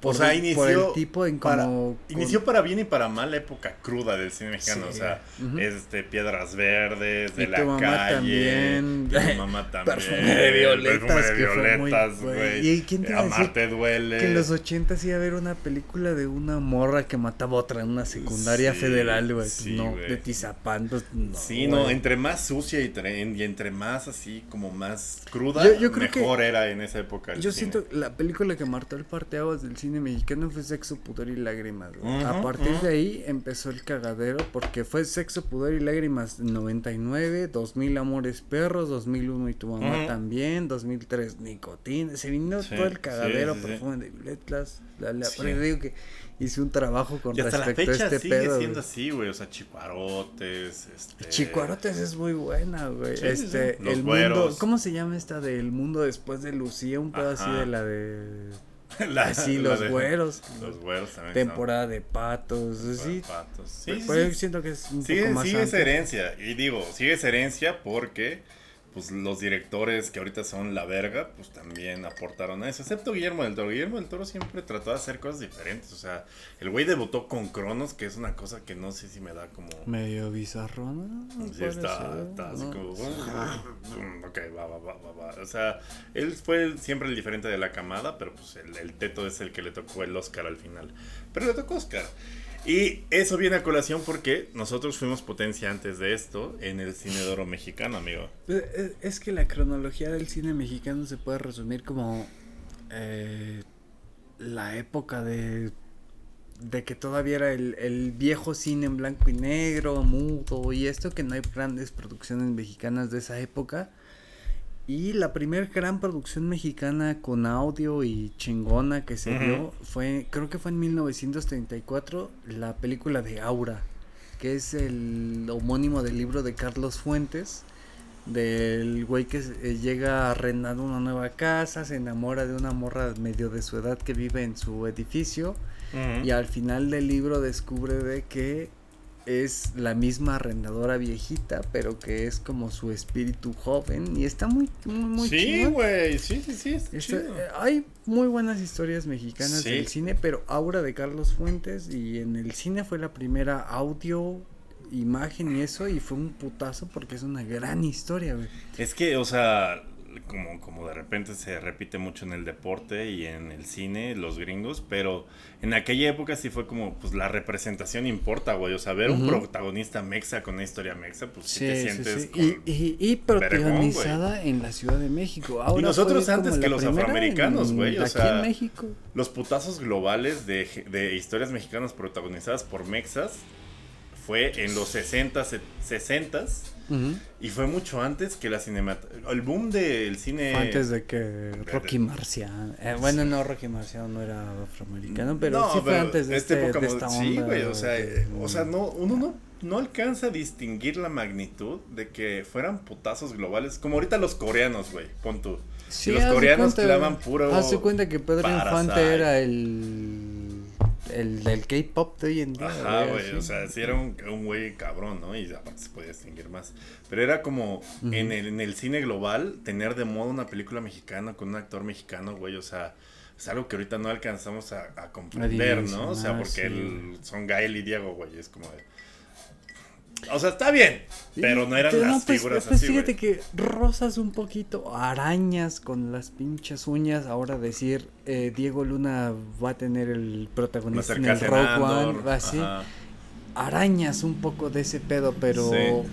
O sea, inició Por el tipo en para, como... inició para bien y para mal la época cruda del cine mexicano. Sí. O sea, Ujú. este, Piedras Verdes, de Y la tu mamá calle. también. Tu mamá también. Perfume de violetas, Perfume de violetas, güey. ¿Y quién te Amarte duele. Que en los 80 iba a haber una película de una morra que mataba a otra en una secundaria Sí, federal, güey. sí, no, de Tizapán, pues no. Sí, no, entre más sucia y, y entre más así como más cruda, Yo- yo creo mejor era en esa época. el Yo cine. siento que la película que marcó el parteaguas del cine mexicano fue Sexo, Pudor y Lágrimas. a partir de ahí empezó el cagadero porque fue Sexo, Pudor y Lágrimas en 99, 2000 Amores Perros, 2001 y tu mamá Ujú. también, 2003 Nicotina. Se vino Sí, todo el cagadero, sí, sí, sí. perfume de violetas. La, la, digo que hice un trabajo con Y hasta la respecto fecha a este sigue pedo. siendo güey. así, güey. O sea, chicuarotes, este... Chicuarotes es muy buena, güey. Este, el mundo. ¿cómo se llama esta del mundo después de Lucía? Un pedo así de la de La- así la los de- güeros. Los güeros también. Temporada de patos, son- sí. patos. Sí, sí, Pues sí. siento que es un Sigue, poco más sigue esa herencia. Y digo, sigue esa herencia porque pues los directores que ahorita son la verga, pues también aportaron a eso. Excepto Guillermo del Toro. Guillermo del Toro siempre trató de hacer cosas diferentes. O sea, el güey debutó con Cronos, que es una cosa que no sé si me da como... Medio bizarro, ¿no? Sí, está, está así ¿no? como... "Mm, Ok, va, va, va, va, va. O sea, él fue siempre el diferente de la camada, pero pues el, el teto es el que le tocó el Oscar al final. Pero le tocó Oscar. Y eso viene a colación porque nosotros fuimos potencia antes de esto en el cine de oro mexicano, amigo. Eh, eh, Es que la cronología del cine mexicano se puede resumir como eh, la época de, de que todavía era el, el viejo cine en blanco y negro, mudo y esto, que no hay grandes producciones mexicanas de esa época. Y la primera gran producción mexicana con audio y chingona que se Ujú. vio fue, creo que fue en 1934, la película de Aura, que es el homónimo del libro de Carlos Fuentes, del güey que eh, llega a arrendar una nueva casa, se enamora de una morra medio de su edad que vive en su edificio y al final del libro descubre de que es la misma arrendadora viejita, pero que es como su espíritu joven y está muy muy, muy sí, güey, sí, sí, sí, está Está- chido. hay muy buenas historias mexicanas Sí. del cine, pero Aura de Carlos Fuentes y en el cine fue la primera audio, imagen y eso y fue un putazo porque es una gran historia, güey. Es que, o sea, como, como de repente se repite mucho en el deporte y en el cine, los gringos, pero en aquella época sí fue como, pues la representación importa, güey. O sea, ver un protagonista mexa con una historia mexa, pues sí, te sientes. con- Y, y, y vergón, protagonizada en la Ciudad de México. Ahora nosotros antes que los afroamericanos, güey, o Aquí sea, en México. Los putazos globales de, de historias mexicanas protagonizadas por mexas fue en los 60, 60 Y fue mucho antes que la cinematografía. El boom del cine. Fue antes de que Rocky Marciano. eh, bueno, no, Rocky Marciano no era afroamericano, pero No, sí fue pero antes de, esta este, época de Sí, güey, o sea, de- eh, o sea, no, uno no, no alcanza a distinguir la magnitud de que fueran putazos globales, como ahorita los coreanos, güey, pon tú. Sí, los coreanos cuenta- clavan puro Haz de cuenta que Pedro. Infante era el. El del K-pop de hoy en día. Ajá, güey, o sea, sí era un, un güey cabrón, ¿no? Y aparte se podía distinguir más. Pero era como en, el, en el cine global tener de moda una película mexicana con un actor mexicano, güey, o sea, es algo que ahorita no alcanzamos a, a comprender, ¿no? O sea, dimensionar, porque sí. el- son Gael y Diego, güey, es como de... O sea, está bien, pero no eran Pero las pues, figuras pues así, fíjate que rozas un poquito, arañas con las pinches uñas. Ahora decir, eh, Diego Luna va a tener el protagonista en el Rock One, así. ajá. Arañas un poco de ese pedo, pero Sí.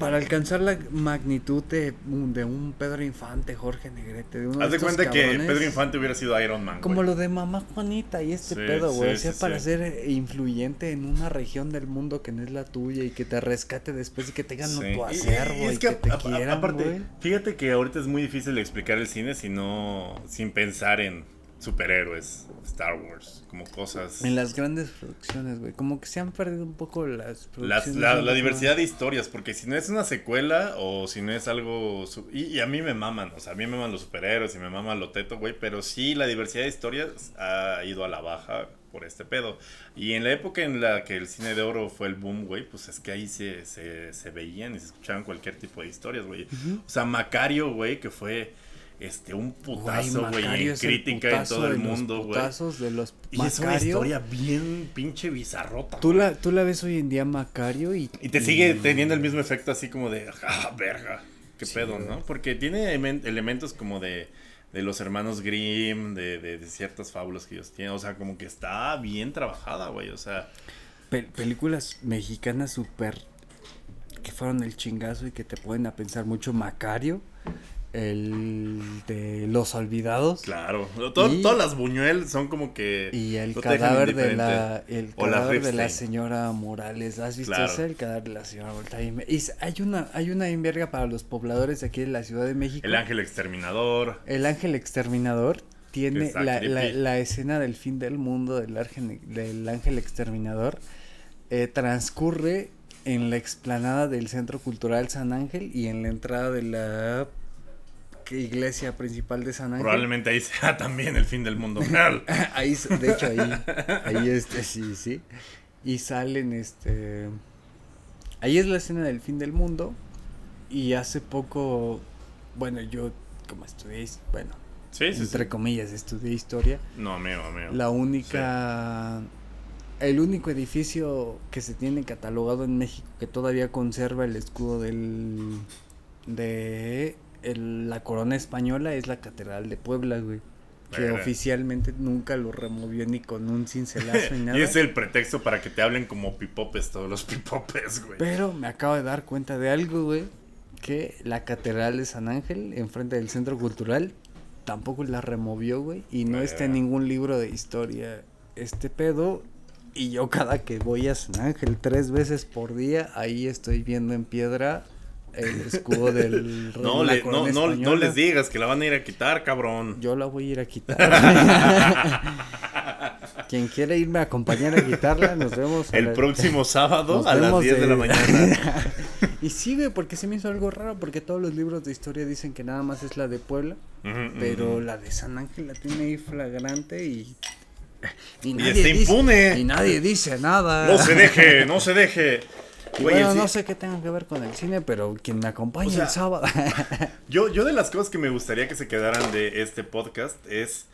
Para alcanzar la magnitud de, de un Pedro Infante, Jorge Negrete, de uno Haz de cuenta que cabrones, Pedro Infante hubiera sido Iron Man, Como güey. lo de Mamá Juanita y este Sí, pedo, güey. sí, o sea, para ser eh, influyente en una región del mundo que no es la tuya y que te rescate después y que tengan tu acervo y, es que, a- te a- quieran, aparte, güey. fíjate que ahorita es muy difícil explicar el cine si no, sin pensar en superhéroes, Star Wars, como cosas. En las grandes producciones, güey. Como que se han perdido un poco las Las- producciones. la, diversidad de historias, porque si no es una secuela o si no es algo... y a mí me maman, o sea, a mí me maman los superhéroes y me maman lo teto, güey, pero sí la diversidad de historias ha ido a la baja por este pedo. Y en la época en la que el cine de oro fue el boom, güey, pues es que ahí se, se, se veían y se escuchaban cualquier tipo de historias, güey. O sea, Macario, güey, que fue este un putazo, güey, en crítica en todo el mundo, güey. de los Y es una historia bien pinche bizarrota. Tú la, tú la ves hoy en día Macario y... Y te sigue teniendo el mismo efecto así como de, ah, verga, qué pedo, ¿no? Porque tiene emen- elementos como de, de los hermanos Grimm, de, de- de ciertas fábulas que ellos tienen, o sea, como que está bien trabajada, güey, o sea, Pe- películas mexicanas súper... Que fueron el chingazo y que te pueden a pensar mucho. Macario. El de Los Olvidados. claro, Todo- Y- todas las Buñuel son como que... Y el no cadáver de la, el O la cadáver de la señora Morales. ¿Has visto Claro. ese? El cadáver de la señora Morales. Y hay una, hay una enverga para los pobladores de aquí de la Ciudad de México. El ángel exterminador, El ángel exterminador tiene la, la- escena del fin del mundo del ángel, del ángel exterminador. eh, transcurre en la explanada del Centro Cultural San Ángel y en la entrada de la iglesia principal de San Ángel. probablemente ahí sea también el fin del mundo. ahí, de hecho, ahí, ahí este, sí, sí. Y salen, este, ahí es la escena del fin del mundo. Y hace poco, bueno, yo como estudié, bueno, sí, sí, entre sí. comillas, estudié historia. No, amigo, amigo. La única, el único edificio que se tiene catalogado en México que todavía conserva el escudo del, de el- la corona española es la Catedral de Puebla, güey. Que oficialmente nunca lo removió ni con un cincelazo ni nada. y es el pretexto para que te hablen como pipopes todos los pipopes, güey. Pero me acabo de dar cuenta de algo, güey. Que la Catedral de San Ángel, enfrente del Centro Cultural, tampoco la removió, güey. Y no está en ningún libro de historia este pedo. Y yo cada que voy a San Ángel tres veces por día, ahí estoy viendo en piedra el escudo del rey No, le, no, no, no les digas que la van a ir a quitar, cabrón. Yo la voy a ir a quitar. Quien quiera irme a acompañar a quitarla, nos vemos. El la- próximo sábado Nos a las vemos 10 de... la mañana. y sí, güey, porque se me hizo algo raro, porque todos los libros de historia dicen que nada más es la de Puebla, pero la de San Ángel la tiene ahí flagrante y... Y está impune. Dice, y nadie dice nada. No se deje, no se deje. Güey, bueno, no sé qué tenga que ver con el cine, pero quien me acompaña O sea, el sábado. Yo, yo de las cosas que me gustaría que se quedaran de este podcast es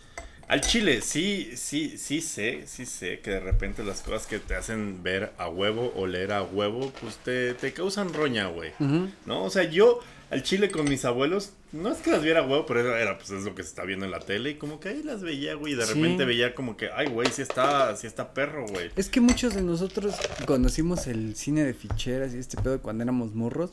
al chile. Sí, sí, sí sé, sí sé que de repente las cosas que te hacen ver a huevo o leer a huevo, pues te, te causan roña, güey. ¿No? O sea, yo al chile con mis abuelos, no es que las viera huevo, pero era, pues es lo que se está viendo en la tele y como que ahí las veía, güey, y de Sí. repente veía como que, ay, güey, sí está, sí está perro, güey. Es que muchos de nosotros conocimos el cine de ficheras y este pedo cuando éramos morros.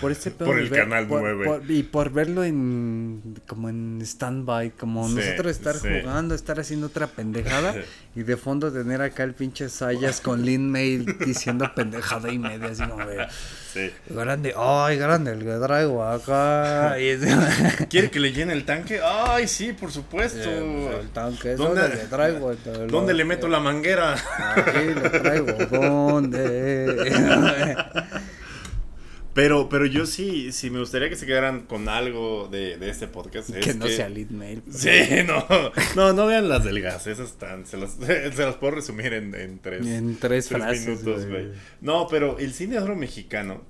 Por este pedo Por el Canal por- 9. por- y por verlo en como en stand-by, como Sí, nosotros estar sí. jugando, estar haciendo otra pendejada y de fondo tener acá el pinche Sayas con Lin May diciendo pendejada y media, así como de Sí. grande, ay, grande el que traigo acá. Y es- ¿Quiere que le llene el tanque? Ay, sí, por supuesto. Eh, el tanque, ¿Dónde- ¿dónde le traigo? El- ¿Dónde le meto la manguera? Aquí le traigo, ¿dónde? Pero, pero yo sí, sí me gustaría que se quedaran con algo de, de este podcast. es que no sea lead mail. Sí, no, no, no vean las del gas, esas están, se las, se las puedo resumir en, en tres, En tres frases, güey. güey. No, pero el cine oro mexicano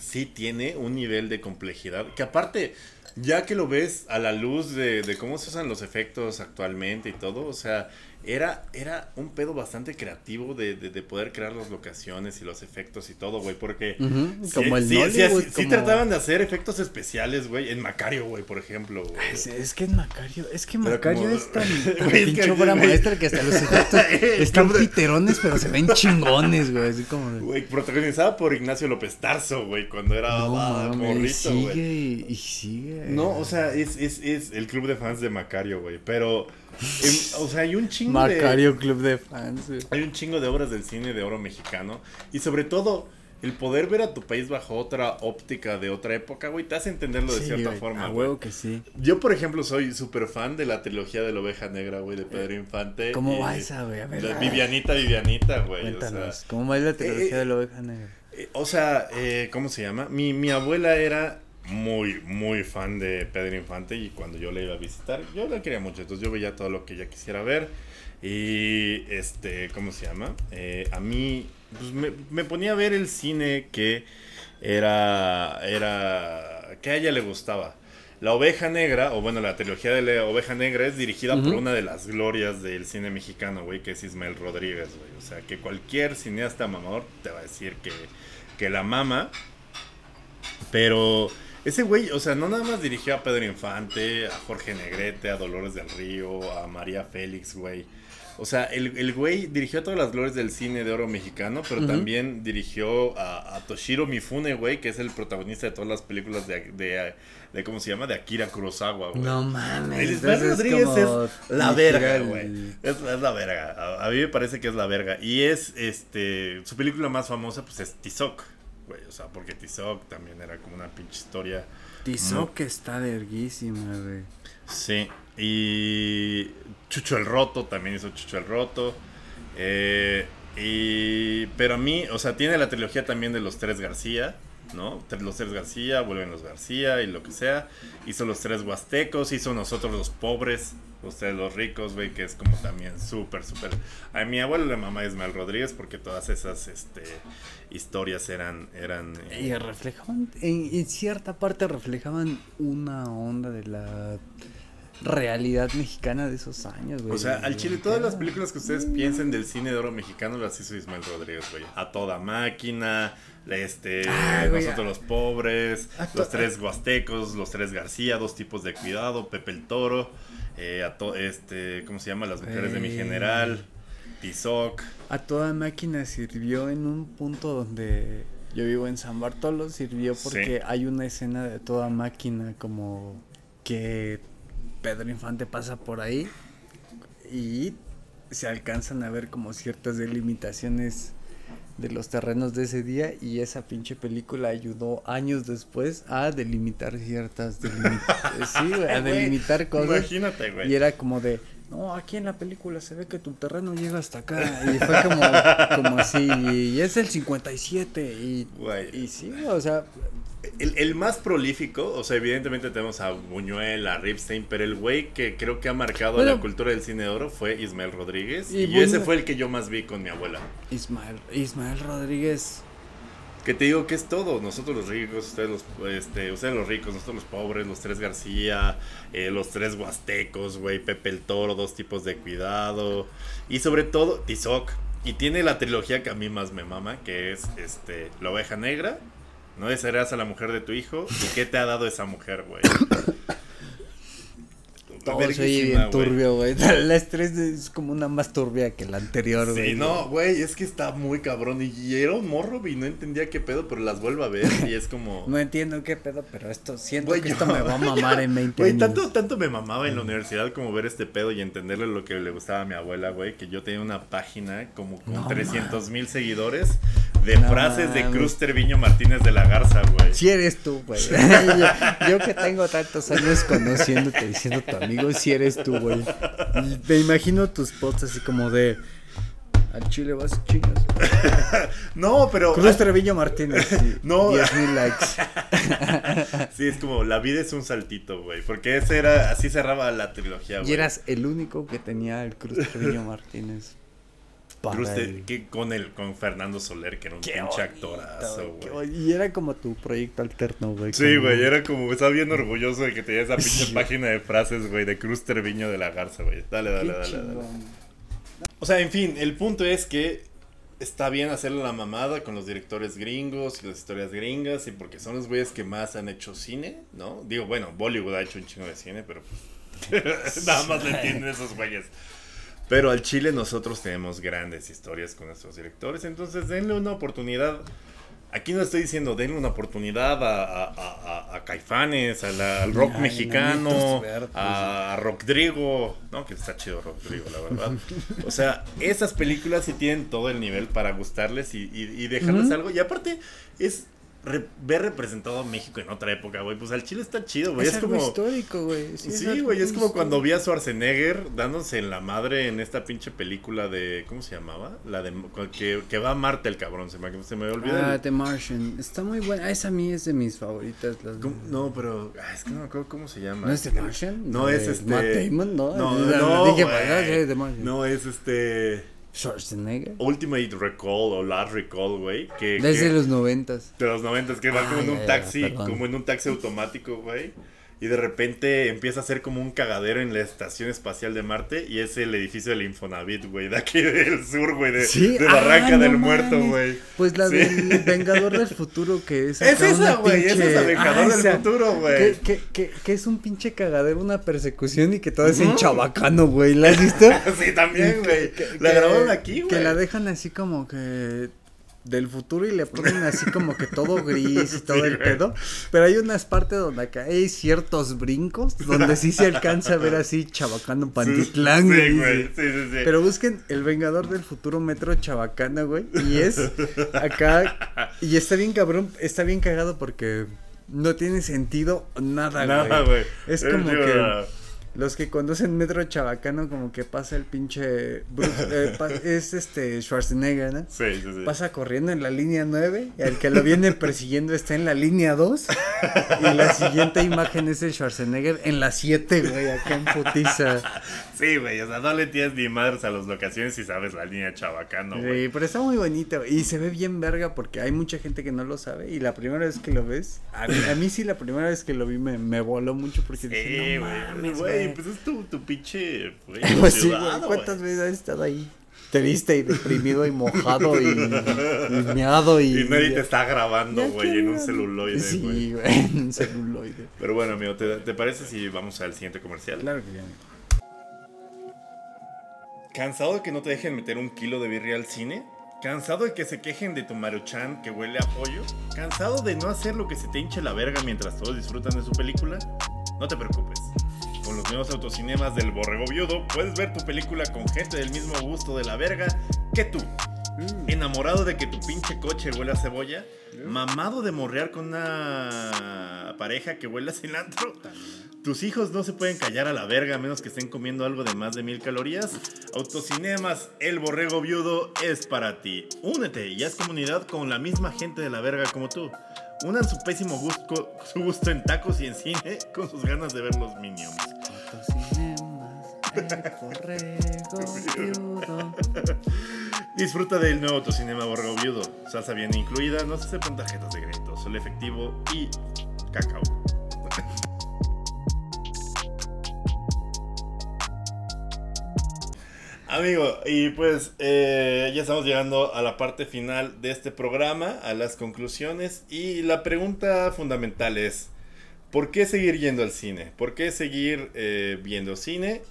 sí tiene un nivel de complejidad que aparte, ya que lo ves a la luz de, de cómo se usan los efectos actualmente y todo, o sea, era, era un pedo bastante creativo de, de, de poder crear las locaciones y los efectos y todo, güey, porque... Ujú, sí- como el sí, sí, Nollywood, sí, sí trataban de hacer efectos especiales, güey, en Macario, güey, por ejemplo, güey. Es, es que en Macario, es que Pero Macario como- es tan, tan Güey, es que- pinche obra güey. maestra que hasta los efectos están piterones, pero se ven chingones, güey. Así como. Güey, protagonizada por Ignacio López Tarso, güey, cuando era No ah, mames, y morrito, sigue güey. y, y sigue. No, o sea, es, es, es el club de fans de Macario, güey. Pero, o sea, hay un chingo Macario de. Club de Fans. Hay un chingo de obras del cine de oro mexicano. Y sobre todo, el poder ver a tu país bajo otra óptica de otra época, güey, te hace entenderlo de Sí, cierta güey, forma, A güey. huevo que sí. Yo, por ejemplo, soy súper fan de la trilogía de la oveja negra, güey, de Pedro Infante. ¿Cómo y va esa, güey? A ver. Vivianita, Vivianita, güey. O sea, Cuéntanos, ¿cómo va la trilogía eh, de la oveja negra? Eh, O sea, eh, ¿cómo se llama? Mi, mi abuela era muy, muy fan de Pedro Infante y cuando yo la iba a visitar, yo la quería mucho, entonces yo veía todo lo que ella quisiera ver y, este, ¿cómo se llama? Eh, a mí, pues me, me ponía a ver el cine que era, era, que a ella le gustaba. La Oveja Negra, o bueno, la trilogía de la Oveja Negra es dirigida por una de las glorias del cine mexicano, güey, que es Ismael Rodríguez, güey. O sea, que cualquier cineasta mamador te va a decir que, que la mama. Pero ese güey, o sea, no nada más dirigió a Pedro Infante, a Jorge Negrete, a Dolores del Río, a María Félix, güey. O sea, el, el güey dirigió a todas las glorias del cine de oro mexicano, pero también dirigió a, a Toshiro Mifune, güey, que es el protagonista de todas las películas de, de, de ¿cómo se llama? De Akira Kurosawa, güey. No mames. El Ismael Rodríguez como es la verga, güey. Es, es la verga. A, a mí me parece que es la verga. Y es, este, su película más famosa, pues es Tizoc, güey. O sea, porque Tizoc también era como una pinche historia. Tizoc está verguísima, güey. Sí. Y Chucho el Roto, también hizo Chucho el Roto. Eh, y, pero a mí, o sea, tiene la trilogía también de los tres García, ¿no? Los tres García, vuelven los García y lo que sea. Hizo los tres Huastecos, hizo nosotros los pobres, ustedes los ricos, güey, que es como también súper, súper. A mi abuelo le mamá Ismael Rodríguez porque todas esas este, historias eran. eran eh, Y reflejaban, en, en cierta parte reflejaban una onda de la realidad mexicana de esos años, güey. O sea, al chile, todas las películas que ustedes piensen del cine de oro mexicano las hizo Ismael Rodríguez, güey. A toda máquina, este, Ah, Nosotros los pobres, a to- los tres huastecos, los tres García, dos tipos de cuidado, Pepe el Toro, eh, a to- este, ¿cómo se llama? Las mujeres de mi Güey. general, Tizoc. A toda máquina sirvió en un punto donde yo vivo en San Bartolo, sirvió porque Sí. hay una escena de toda máquina como que Pedro Infante pasa por ahí y se alcanzan a ver como ciertas delimitaciones de los terrenos de ese día y esa pinche película ayudó años después a delimitar ciertas delimit- sí, a delimitar cosas Imagínate, güey. y era como de, no, aquí en la película se ve que tu terreno llega hasta acá. Y fue como, como así, y es el 57. Y, Güey. y sí, o sea, El, el más prolífico, o sea, evidentemente tenemos a Buñuel, a Ripstein, pero el güey que creo que ha marcado Bueno. la cultura del cine de oro fue Ismael Rodríguez. Y Y, ese fue el que yo más vi con mi abuela. Ismael, Ismael Rodríguez. Que te digo que es todo, nosotros los ricos, ustedes los, este, ustedes los ricos, nosotros los pobres, los tres García, eh, los tres Huastecos, güey, Pepe el Toro, dos tipos de cuidado, y sobre todo Tizoc, y tiene la trilogía que a mí más me mama, que es este, La Oveja Negra, No desearás a la mujer de tu hijo, ¿y qué te ha dado esa mujer, güey? Todo se oye bien güey. turbio, güey. La estrés es como una más turbia que la anterior, güey. Sí, no, güey, es que está muy cabrón. Y, era un morro y no entendía qué pedo, pero las vuelvo a ver y es como. No entiendo qué pedo, pero esto siento que yo- esto me va a mamar en 20 Güey, años. tanto, tanto me mamaba en la universidad como ver este pedo y entenderle lo que le gustaba a mi abuela, güey, que yo tenía una página como con No 300 mil seguidores de No frases de. Cruz Terviño Martínez de la Garza, güey. Si eres tú, güey. yo, yo que tengo tantos años conociéndote, diciendo tu amigo, si eres tú, güey. Me imagino tus posts así como de. Al chile vas chingas. No, pero. Cruz Treviño Martínez. sí, No. 10 mil likes. Sí, es como la vida es un saltito, güey. Porque ese era, así cerraba la trilogía, güey. Y eras el único que tenía el Cruz Treviño Martínez. Para Cruz de- el- que con el, con Fernando Soler, que era un Qué pinche bonito, actorazo, güey. Y era como tu proyecto alterno, güey. Sí, güey, era como, estaba bien orgulloso de que tenía esa pinche Sí. página de frases, güey, de Cruz Treviño de la Garza, güey. Dale, Qué dale, dale, dale. O sea, en fin, el punto es que está bien hacerle la mamada con los directores gringos y las historias gringas y porque son los güeyes que más han hecho cine, ¿no? Digo, bueno, Bollywood ha hecho un chingo de cine, pero pues, nada más le entienden esos güeyes. Pero al Chile nosotros tenemos grandes historias con nuestros directores, entonces denle una oportunidad. Aquí no estoy diciendo denle una oportunidad a, a, a- Caifanes, a la- al rock Ay, mexicano, Verdes. a Rodrigo, no, que está chido Rodrigo, la verdad. O sea, esas películas sí tienen todo el nivel para gustarles y, y- y dejarles algo. Y aparte, es re- ver representado a México en otra época, güey. Pues al Chile está chido, güey. Es, Es, algo como. histórico, güey. Sí, güey, es como cuando vi a Schwarzenegger dándose en la madre en esta pinche película de. ¿Cómo se llamaba? La de. Que, que va a Marte el cabrón, se me, se me olvida. Ah, el- The Martian. Está muy buena. Esa a mí es de mis favoritas. las- ¿Cómo? No, pero. ah, es que no me acuerdo cómo se llama. ¿No es The Martian? No, es De este. Matt Damon, ¿no? No, la- no, dije. "Ah, sí, The Martian". No, es este. Schwarzenegger. Ultimate Recall o Last Recall, güey. Que, Desde que- los noventas. de los noventas, que va como en un ya, ya, taxi, perdón. como en un taxi automático, güey. Y de repente empieza a ser como un cagadero en la estación espacial de Marte. Y es el edificio del Infonavit, güey. De aquí del sur, güey. De, Sí, de ah, Barranca no del Muerto, güey. Pues la Sí. del Vengador del Futuro, que es. Es esa, güey. Esa es la pinche- Vengador Ah, del esa. Futuro, güey. Que, que, que, es un pinche cagadero, una persecución y que todo es en chabacano, güey. ¿La has visto? sí, también, güey. La grabaron aquí, güey. Que la dejan así como que del futuro y le ponen así como que todo gris y todo Sí, el pedo. Pero hay unas partes donde acá hay ciertos brincos donde sí se alcanza a ver así chabacano Pantitlán, Sí, güey. güey. Sí, sí, sí. Pero busquen El Vengador del Futuro Metro Chabacana, güey. Y es acá. Y está bien cabrón, está bien cagado porque no tiene sentido nada, Nada, güey. güey. Es como que los que conducen Metro Chabacano, como que pasa el pinche. Bruce- eh, pa- es este Schwarzenegger, ¿no? Sí, sí, sí. Pasa corriendo en la línea 9 y el que lo viene persiguiendo está en la línea 2 y la siguiente imagen es el Schwarzenegger en la 7, güey, acá en putiza. Sí, güey. O sea, no le tienes ni madres a las locaciones si sabes la línea chabacano, güey. Sí, pero está muy bonito y se ve bien verga porque hay mucha gente que no lo sabe y la primera vez que lo ves, a mí, a mí sí la primera vez que lo vi me, me voló mucho porque dije, Sí, no güey. pues es tu, tu pinche. güey, Pues sí, güey, ¿cuántas veces has estado ahí? Triste y deprimido y mojado y, y meado y... Y nadie te está grabando, güey, en un celuloide, Sí, güey. en un celuloide. Pero bueno, amigo, ¿te, te parece si vamos al siguiente comercial? Claro que ya. ¿Cansado de que no te dejen meter un kilo de birria al cine? ¿Cansado de que se quejen de tu maruchan que huele a pollo? ¿Cansado de no hacer lo que se te hinche la verga mientras todos disfrutan de su película? No te preocupes. Con los nuevos autocinemas del Borrego Viudo puedes ver tu película con gente del mismo gusto de la verga que tú. Enamorado de que tu pinche coche huele a cebolla. Mamado de morrear con una pareja que huele a cilantro. Tus hijos no se pueden callar a la verga a menos que estén comiendo algo de más de mil calorías. Autocinemas, el borrego viudo es para ti. Únete y haz comunidad con la misma gente de la verga como tú. Unan su pésimo gusto, su gusto en tacos y en cine con sus ganas de ver los minions. Disfruta del nuevo autocinema borrego viudo. Salsa bien incluida, no se aceptan tarjetas de crédito, solo efectivo y cacao. Amigo, y pues eh, ya estamos llegando a la parte final de este programa, a las conclusiones. Y la pregunta fundamental es, ¿por qué seguir yendo al cine? ¿Por qué seguir eh, viendo cine?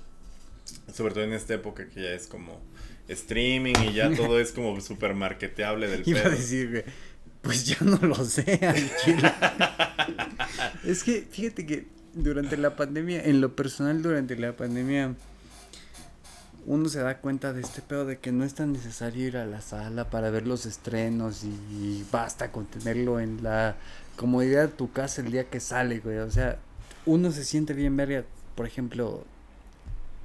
Sobre todo en esta época que ya es como streaming y ya todo es como súper marketeable del Iba a pedo. decir, güey, pues ya no lo sé, al chile. es que, fíjate que durante la pandemia, en lo personal durante la pandemia, uno se da cuenta de este pedo de que no es tan necesario ir a la sala para ver los estrenos y, basta con tenerlo en la comodidad de tu casa el día que sale, güey. O sea, uno se siente bien verga, por ejemplo,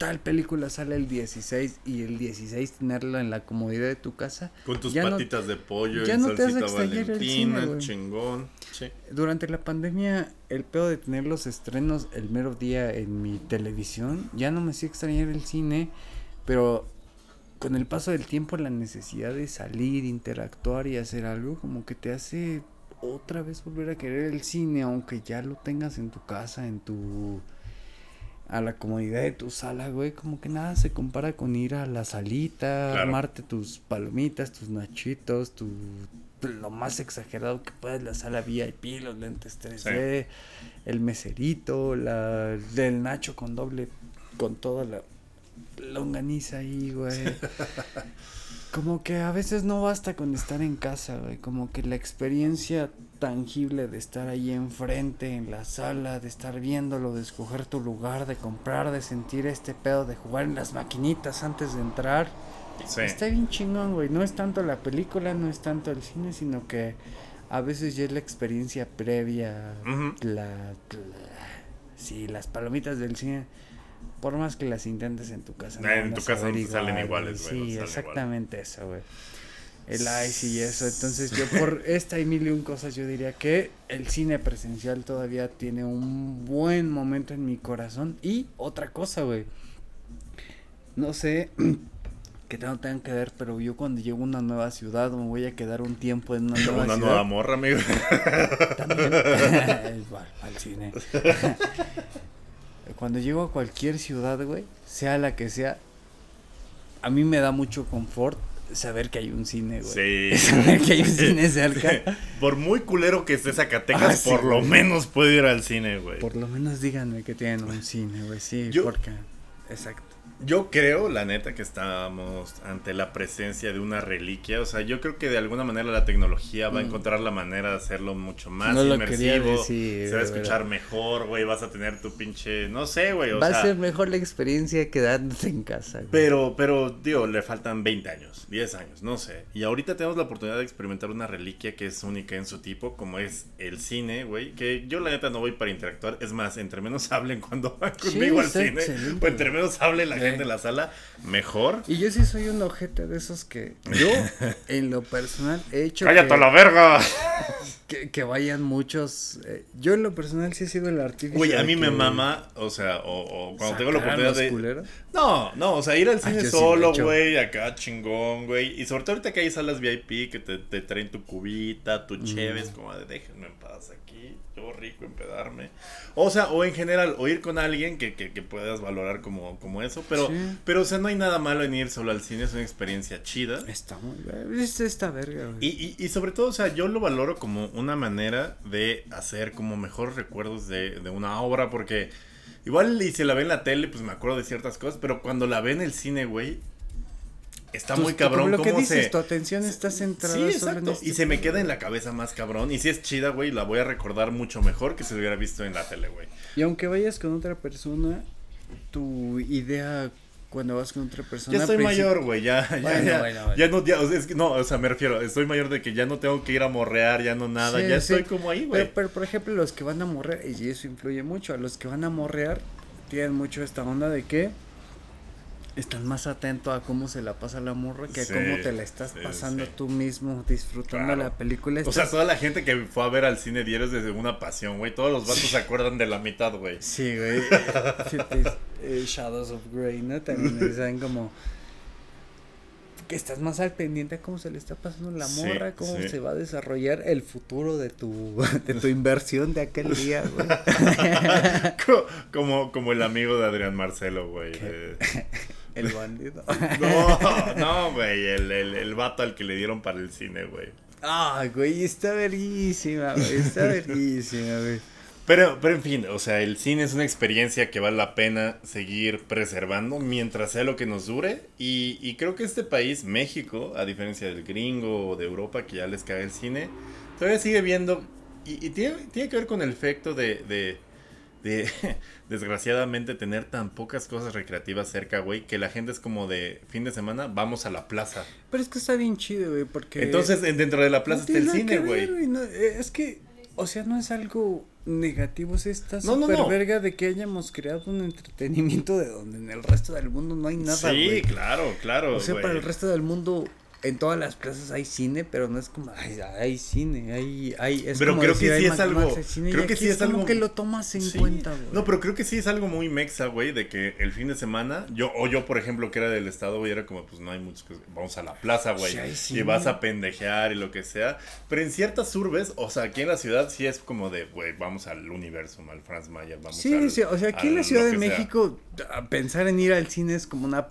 tal película sale el 16 y el 16 tenerla en la comodidad de tu casa. Con tus ya no- patitas de pollo ya en no te salsita extrañar el cine, chingón. Sí. Durante la pandemia, el pedo de tener los estrenos el mero día en mi televisión, ya no me hacía extrañar el cine, pero con el paso del tiempo la necesidad de salir, interactuar y hacer algo como que te hace otra vez volver a querer el cine, aunque ya lo tengas en tu casa, en tu a la comodidad de tu sala, güey, como que nada se compara con ir a la salita, Claro. armarte tus palomitas, tus nachitos, tu lo más exagerado que puedas, la sala VIP, los lentes 3D, el meserito, la del nacho con doble, con toda la longaniza ahí, güey. Como que a veces no basta con estar en casa, güey. Como que la experiencia tangible de estar ahí enfrente, en la sala, de estar viéndolo, de escoger tu lugar, de comprar, de sentir este pedo, de jugar en las maquinitas antes de entrar. Sí. Está bien chingón, güey. No es tanto la película, no es tanto el cine, sino que a veces ya es la experiencia previa, la, la- Sí, las palomitas del cine. Por más que las intentes en tu casa. Ah, en tu casa no te salen igual, iguales, güey, no Sí, exactamente eso, güey. El ice y eso. Entonces yo por esta y mil y un cosas yo diría que el cine presencial todavía tiene un buen momento en mi corazón. Y otra cosa, güey. No sé que no tengan que ver, pero yo cuando llego a una nueva ciudad me voy a quedar un tiempo en una nueva una ciudad. nueva morra, amigo. También. Igual, al cine. Cuando llego a cualquier ciudad, güey, sea la que sea, a mí me da mucho confort saber que hay un cine, güey. Sí. Saber que hay un cine cerca. Por muy culero que esté Zacatecas, Ah, sí, por lo güey. menos puede ir al cine, güey. Por lo menos díganme que tienen un cine, güey. Sí, Yo- porque. Exacto. Yo creo, la neta, que estamos ante la presencia de una reliquia. O sea, yo creo que de alguna manera la tecnología va a Mm. encontrar la manera de hacerlo mucho más No inmersivo. decir, se va a escuchar mejor, güey. Vas a tener tu pinche. No sé, güey. Va sea, a ser mejor la experiencia quedándote en casa, güey. Pero, pero, digo, le faltan 20 años, 10 años, no sé. Y ahorita tenemos la oportunidad de experimentar una reliquia que es única en su tipo, como es el cine, güey. Que yo, la neta, no voy para interactuar. Es más, entre menos hablen cuando van Sí, conmigo al cine, excelente, o entre menos hable la Sí. Gente en la sala, mejor. Y yo sí soy un ojete de esos que yo, en lo personal, he hecho ¡Cállate que, a la verga! que, que vayan muchos. eh, yo en lo personal sí he sido el artífice. Güey, a mí me mama, o sea, o, o cuando tengo la oportunidad de... culeros. No, no, o sea, ir al Ah, cine solo, güey, acá chingón, güey. Y sobre todo ahorita que hay salas VIP que te, te traen tu cubita, tu cheves, como de déjenme en paz aquí, yo rico empedarme. O sea, o en general, o ir con alguien que, que, que puedas valorar como, como eso. Pero, Sí. pero, o sea, no hay nada malo en ir solo al cine, es una experiencia chida. Está muy. Es esta verga, güey. Y, y, y sobre todo, o sea, yo lo valoro como una manera de hacer como mejores recuerdos de, de una obra, porque igual y si la ve en la tele, pues me acuerdo de ciertas cosas, pero cuando la ve en el cine, güey, está Tus- muy cabrón Lo que dices, se... tu atención está centrada Sí, solo exacto. en este Y se me queda en la cabeza más cabrón. Y si es chida, güey, la voy a recordar mucho mejor que si lo hubiera visto en la tele, güey. Y aunque vayas con otra persona, tu idea cuando vas con otra persona. Ya estoy mayor, güey, ya, ya, Bueno, ya, bueno, bueno. ya no, ya, o sea, es que, no, o sea, me refiero, estoy mayor de que ya no tengo que ir a morrear, ya no nada, Sí, ya sí. estoy como ahí, güey. Pero, pero, por ejemplo, los que van a morrear, y eso influye mucho, a los que van a morrear tienen mucho esta onda de que están más atentos a cómo se la pasa la morra que a cómo te la estás sí, pasando sí. tú mismo disfrutando Claro. la película. O sea, Estás- toda la gente que fue a ver al cine diario es desde una pasión, güey. Todos los vatos se acuerdan de la mitad, güey. Sí, güey. Eh, Shadows of Grey, ¿no? También me saben como que estás más al pendiente a cómo se le está pasando la Sí, morra, cómo sí. se va a desarrollar el futuro de tu de tu inversión de aquel día, güey. Co- Como, como el amigo de Adrián Marcelo, güey. El bandido. No, no, güey. El, el, el vato al que le dieron para el cine, güey. Ah, güey, está verguísima, güey. Está verguísima, güey. Pero, pero en fin, o sea, el cine es una experiencia que vale la pena seguir preservando mientras sea lo que nos dure. Y, y creo que este país, México, a diferencia del gringo o de Europa que ya les cae el cine, todavía sigue viendo. Y, y tiene, tiene que ver con el efecto de, de, de, desgraciadamente, tener tan pocas cosas recreativas cerca, güey, que la gente es como de fin de semana, vamos a la plaza. Pero es que está bien chido, güey, porque Entonces, en- dentro de la plaza no está el cine, güey. no, eh, es que O sea, no es algo negativo, o sea, está No, no. verga de que hayamos creado un entretenimiento de donde en el resto del mundo no hay nada, sí, claro, claro. O sea, para el resto del mundo, en todas las plazas hay cine, pero no es como, ay, hay cine, hay, hay, es Pero como creo decir, que sí es algo- creo que sí es algo- que lo tomas en Sí. cuenta, güey. No, pero creo que sí es algo muy mexa, güey, de que el fin de semana, yo, o yo, por ejemplo, que era del estado, güey, era como, pues no hay muchos que vamos a la plaza, güey, Sí, y vas a pendejear y lo que sea. Pero en ciertas urbes, o sea, aquí en la ciudad sí es como de, güey, vamos al Universum, al Franz Mayer, vamos Sí, al- sí, o sea, aquí en la Ciudad de sea. México, pensar en ir al cine es como una...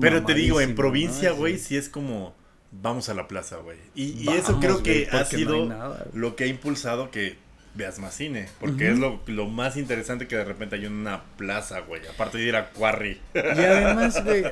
Pero te digo, en provincia, ¿no? güey, Sí. sí es como, vamos a la plaza, güey. Y, y Vamos, eso creo que ha no sido nada, lo que ha impulsado que veas más cine. Porque es lo, lo más interesante que de repente hay una plaza, güey. Aparte de ir a Quarry. Y además, güey,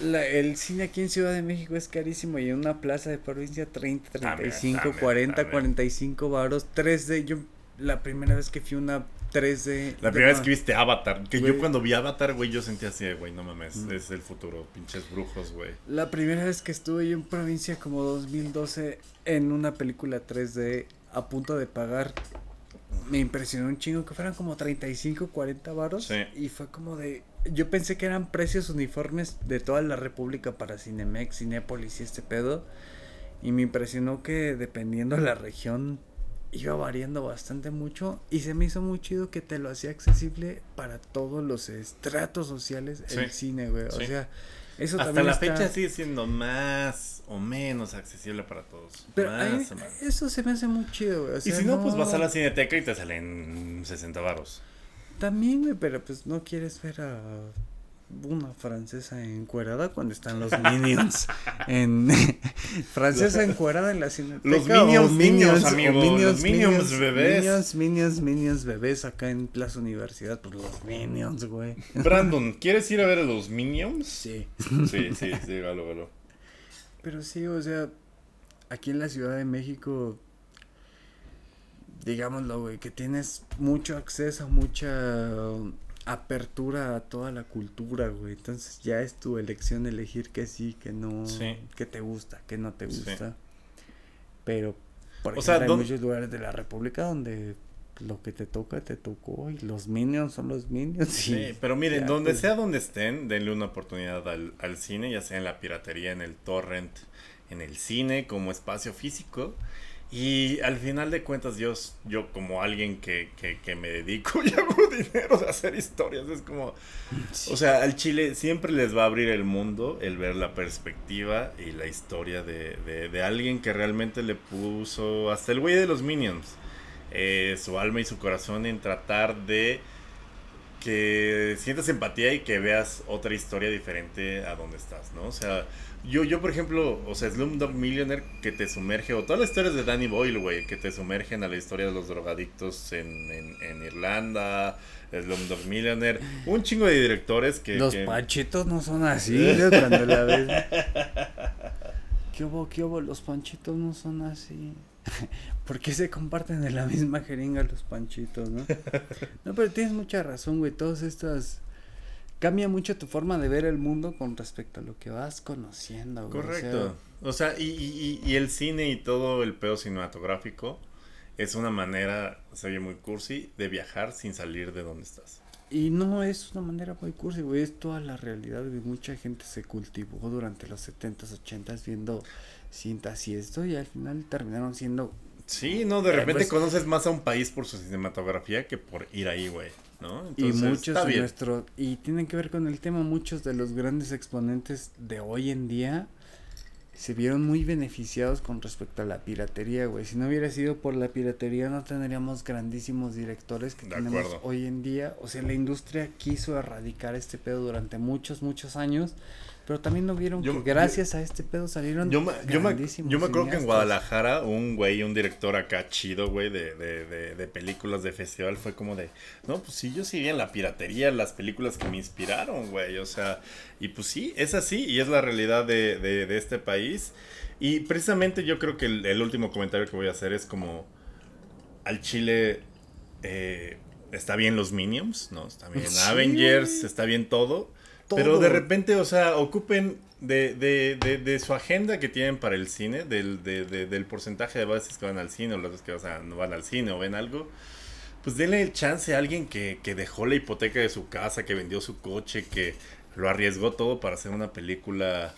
el cine aquí en Ciudad de México es carísimo y en una plaza de provincia 30, 35, También, 40, también. 45 varos, 3D. Yo la primera vez que fui a una 3D. La primera vez que viste Avatar, que Güey. yo cuando vi Avatar, güey, yo sentía así, güey, no mames, es el futuro, pinches brujos, güey. La primera vez que estuve yo en provincia como 2012 en una película 3D a punto de pagar. Me impresionó un chingo que fueran como 35, 40 varos. Sí. Y fue como de... Yo pensé que eran precios uniformes de toda la República para Cinemex, Cinépolis y este pedo. Y me impresionó que dependiendo de la región iba variando bastante mucho. Y se me hizo muy chido que te lo hacía accesible para todos los estratos sociales el cine, güey. O Sí. sea, eso Hasta también la está- fecha sigue siendo más o menos accesible para todos. Pero más a mí- o menos. eso se me hace muy chido, güey. o Y si no, pues vas a la cineteca y te salen 60 varos. También, güey, pero pues no quieres ver a una francesa encuerada cuando están los minions en francesa encuerada en la cineteca Los o Minions, o amigo, los Minions bebés. Minions, Minions, Minions bebés acá en Plaza Universidad, pues los Minions, güey. Brandon, ¿quieres ir a ver a los Minions? Sí. Sí, sí, sí, galo, galo. Pero sí, o sea, aquí en la Ciudad de México, digámoslo, güey, que tienes mucho acceso, mucha um, apertura a toda la cultura, güey. Entonces ya es tu elección elegir que sí, que no, Sí. que te gusta, que no te Sí. gusta. Pero, por O ejemplo, sea, hay ¿dónde- muchos lugares de la República donde lo que te toca, te tocó, y los minions son los minions. Sí, pero miren, donde pues. sea donde estén, denle una oportunidad al, al cine, ya sea en la piratería, en el torrent, en el cine, como espacio físico. Y al final de cuentas, yo, yo como alguien que, que, me dedico y hago dinero de hacer historias, es como... O sea, al Chile siempre les va a abrir el mundo el ver la perspectiva y la historia de, de, de alguien que realmente le puso, hasta el güey de los Minions, eh, su alma y su corazón en tratar de que sientas empatía y que veas otra historia diferente a donde estás, ¿no? O sea, yo, yo por ejemplo, o sea, Slumdog Millionaire que te sumerge, o todas las historias de Danny Boyle, güey, que te sumergen a la historia de los drogadictos en, en, en Irlanda, Slumdog Millionaire, un chingo de directores que... Los que- panchitos no son así, cuando la ves. ¿Qué hubo, qué hubo? Los panchitos no son así. ¿Por qué se comparten de la misma jeringa los panchitos, no? No, pero tienes mucha razón, güey. Todas estas. Cambia mucho tu forma de ver el mundo con respecto a lo que vas conociendo, güey. o sea, Correcto. O sea, y, y, y- y el cine y todo el pedo cinematográfico es una manera, se oye muy cursi, de viajar sin salir de donde estás. Y no es una manera muy cursi, güey. Es toda la realidad, güey. Mucha gente se cultivó durante los 70s, 80s viendo cintas y esto. Y al final terminaron siendo Sí, no, de Eh, repente pues- conoces más a un país por su cinematografía que por ir ahí, güey, ¿no? y muchos de bien. nuestro y tienen que ver con el tema muchos de los grandes exponentes de hoy en día se vieron muy beneficiados con respecto a la piratería, güey. Si no hubiera sido por la piratería no tendríamos grandísimos directores que De tenemos acuerdo. hoy en día. O sea, la industria quiso erradicar este pedo durante muchos, muchos años, pero también no vieron Yo- que gracias a este pedo salieron Yo me, yo, me, yo me acuerdo que en. Guadalajara un güey, un director acá chido, güey, de, de, de, de películas de festival fue como de, no, pues sí, yo sí vi en la piratería las películas que me inspiraron, güey, o sea, y pues sí, es así y es la realidad de, de, de este país. Y precisamente yo creo que el, el último comentario que voy a hacer es como, al Chile eh, está bien los Minions, ¿no? Está bien Sí. Avengers, está bien todo. Pero de repente, o sea, ocupen de, de, de, de su agenda que tienen para el cine, del, de, de- del porcentaje de veces que van al cine o las veces que o sea, no van al cine o ven algo, pues denle el chance a alguien que, que dejó la hipoteca de su casa, que vendió su coche, que lo arriesgó todo para hacer una película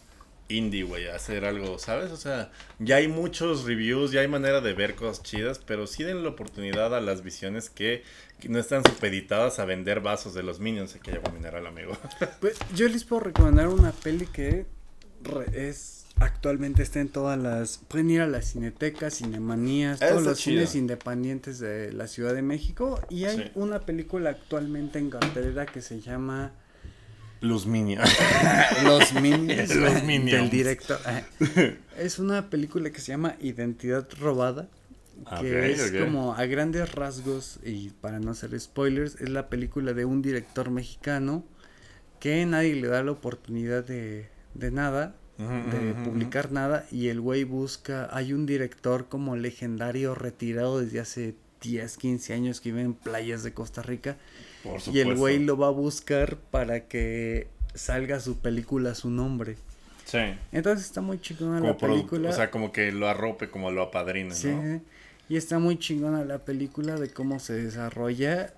indie, güey, hacer algo, ¿sabes? O sea, ya hay muchos reviews, ya hay manera de ver cosas chidas, pero sí den la oportunidad a las visiones que, que no están supeditadas a vender vasos de los Minions, hay agua mineral, amigo. Pues, yo les puedo recomendar una peli que es actualmente está en todas las pueden ir a las cinetecas, cinemanías, Ah, todos los chido. cines independientes de la Ciudad de México y hay Sí. una película actualmente en cartelera que se llama Los Minions. Los Minions, Los del director. Es una película que se llama Identidad Robada. Que Ok, es ok. como a grandes rasgos, y para no hacer spoilers, es la película de un director mexicano que nadie le da la oportunidad de, de nada, de publicar nada, y el güey busca, hay un director como legendario retirado desde hace 10, 15 años que vive en playas de Costa Rica, Por y el güey lo va a buscar para que salga su película su nombre. Sí. Entonces está muy chingona Como la película. o sea, como que lo arrope, como lo apadrine, Sí, ¿no? y está muy chingona la película de cómo se desarrolla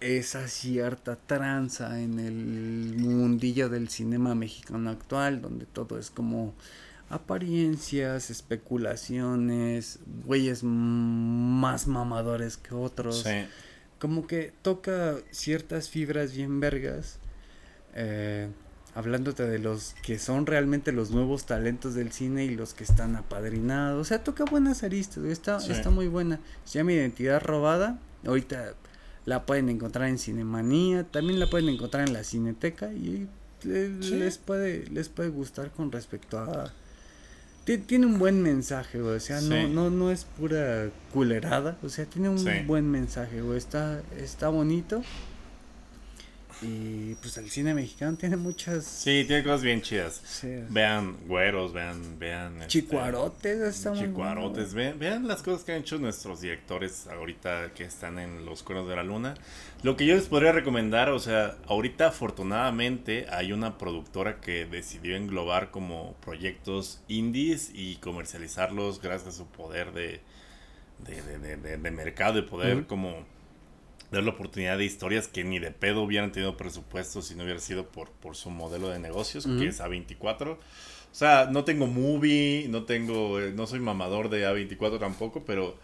esa cierta tranza en el mundillo del cinema mexicano actual, donde todo es como apariencias, especulaciones, güeyes más mamadores que otros. Sí. Como que toca ciertas fibras bien vergas. eh, hablándote de los que son realmente los nuevos talentos del cine y los que están apadrinados. O sea, toca buenas aristas, Está, Sí. está muy buena. Se llama Identidad Robada. Ahorita la pueden encontrar en Cinemanía. También la pueden encontrar en la Cineteca. Y Sí. les, puede, les puede gustar con respecto a... Ti- Tiene un buen mensaje, güey. O sea, no, no, no es pura culerada. O sea, tiene un Sí. buen mensaje, güey. Está, está bonito. Y pues el cine mexicano tiene muchas. Sí, tiene cosas bien chidas. sí, Vean güeros, vean, vean. este, Chicuarotes, está muy bueno, Chicuarotes, vean, vean las cosas que han hecho nuestros directores ahorita que están en los cuernos de la luna. Lo que yo les podría recomendar, o sea, ahorita afortunadamente hay una productora que decidió englobar como proyectos indies y comercializarlos gracias a su poder de, de, de- de- de- de mercado y poder como dar la oportunidad de historias que ni de pedo hubieran tenido presupuesto si no hubiera sido por, por su modelo de negocios, que es A24. O sea, no tengo movie, no tengo, eh, no soy mamador de A24 tampoco, pero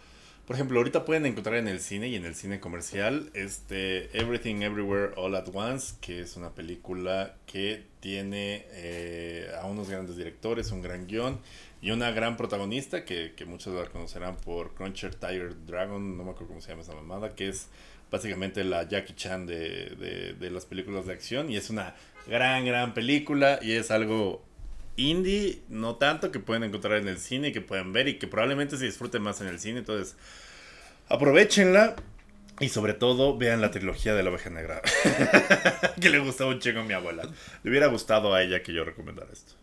por ejemplo, ahorita pueden encontrar en el cine y en el cine comercial este Everything Everywhere All at Once, que es una película que tiene eh, a unos grandes directores, un gran guion y una gran protagonista que, que muchos la conocerán por Cruncher Tiger Dragon, no me acuerdo cómo se llama esa mamada, que es básicamente la Jackie Chan de, de, de las películas de acción y es una gran, gran película y es algo indie, no tanto que pueden encontrar en el cine que pueden ver y que probablemente se disfrute más en el cine, entonces aprovechenla y sobre todo vean la trilogía de la oveja negra que le gustaba un chingo a mi abuela. Le hubiera gustado a ella que yo recomendara esto.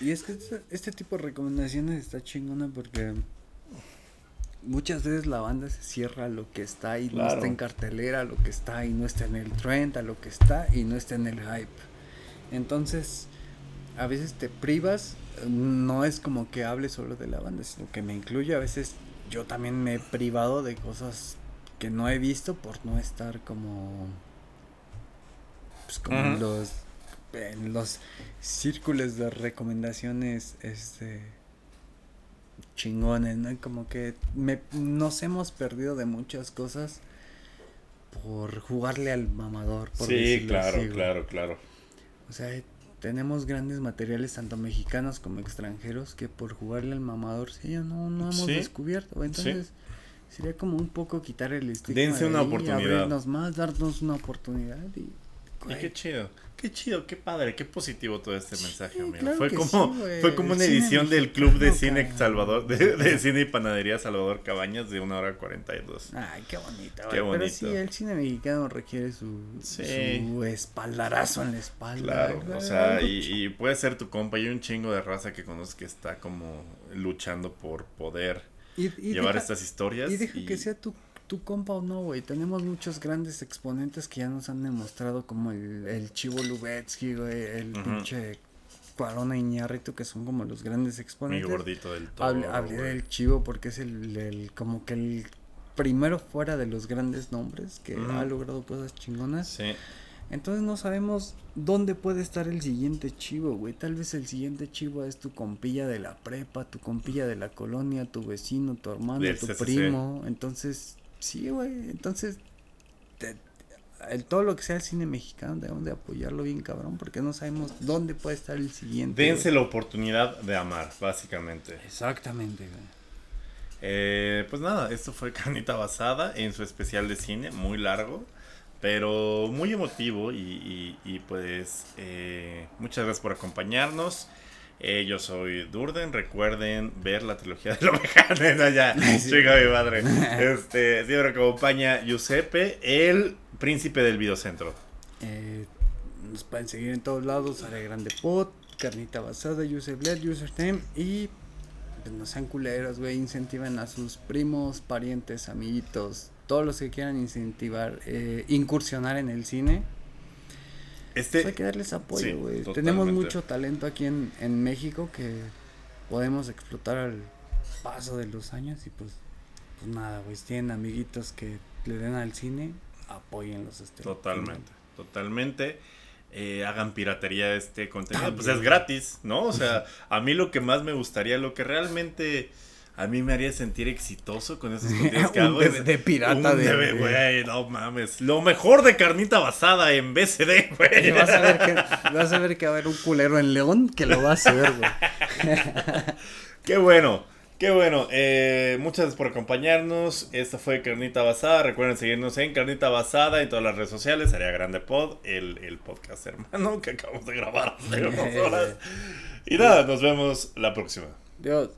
Y es que este, este tipo de recomendaciones está chingona porque muchas veces la banda se cierra a lo que está y no está en cartelera, a lo que está y no está en el trend, a lo que está y no está en el hype. Entonces, a veces te privas, no es como que hable solo de la banda, sino que me incluye. A veces yo también me he privado de cosas que no he visto por no estar como pues como en los en los círculos de recomendaciones este chingones, ¿no? Como que me, nos hemos perdido de muchas cosas por jugarle al mamador. Por Sí, claro, así, claro, claro. O sea, tenemos grandes materiales, tanto mexicanos como extranjeros, que por jugarle al mamador, sí, ya no, no hemos Sí, descubierto. Entonces, sería como un poco quitar el estigma. Dense de una ahí, oportunidad. Abrirnos más, darnos una oportunidad y. Y qué chido, qué chido, qué padre, qué positivo todo este mensaje, amigo. claro fue como, sí, fue como una cine edición del club de cine cabrón. Salvador, de, de cine y panadería Salvador Cabañas de una hora cuarenta y dos. Ay, qué bonito. Qué güey. Pero bonito. sí, el cine mexicano requiere su, Sí. su espaldarazo en la espalda. Claro, o sea, y, puede ser tu compa y un chingo de raza que conoces que está como luchando por poder y- y llevar deja- estas historias. Y deja y- que sea tu, tu compa o no, güey. Tenemos muchos grandes exponentes que ya nos han demostrado como el, el Chivo Lubetsky, güey, el Ujú. pinche Cuarón e Iñárritu, que son como los grandes Mi exponentes. gordito del todo. Hablé, hablé güey. del chivo porque es el, el- como que el primero fuera de los grandes nombres que ha logrado cosas chingonas. Sí. Entonces no sabemos dónde puede estar el siguiente chivo, güey. Tal vez el siguiente chivo es tu compilla de la prepa, tu compilla de la colonia, tu vecino, tu hermano, tu primo. Entonces, sí, güey. Entonces, te- el, todo lo que sea el cine mexicano debemos de apoyarlo bien cabrón porque no sabemos dónde puede estar el siguiente. Dense la oportunidad de amar, básicamente. Exactamente, güey. Eh, pues nada, esto fue Carnita Basada en su especial de cine, muy largo, pero muy emotivo y, y- y, pues eh, muchas gracias por acompañarnos. Eh, yo soy Durden, recuerden ver la trilogía de la oveja negra, ya, Sí. chica mi madre. Este, siempre acompaña Giuseppe, el príncipe del videocentro. Eh, nos pueden seguir en todos lados, Área Grande Pod, Carnita Basada, User Bled, User Time y pues, no sean culeros, güey, incentiven a sus primos, parientes, amiguitos, todos los que quieran incentivar, eh, incursionar en el cine. Este, Pues hay que darles apoyo, güey. Tenemos mucho talento aquí en, en México que podemos explotar al paso de los años y pues, pues nada, güey, si tienen amiguitos que le den al cine, apóyenlos. Este, Totalmente, totalmente. Eh, hagan piratería de este contenido. Pues También. es gratis, ¿no? O sea, a mí lo que más me gustaría, lo que realmente a mí me haría sentir exitoso con esos contenidos que hago. es DVD pirata un de- güey, no mames. Lo mejor de carnita basada en BCD, güey. vas a ver que vas a ver que va a haber un culero en León que lo va a hacer, güey. Qué bueno, qué bueno. Eh, muchas gracias por acompañarnos. Esta fue Carnita Basada. Recuerden seguirnos en Carnita Basada en todas las redes sociales. Área Grande Pod, el, el podcast hermano que acabamos de grabar hace unas horas. Y nada, nos vemos la próxima. Dios.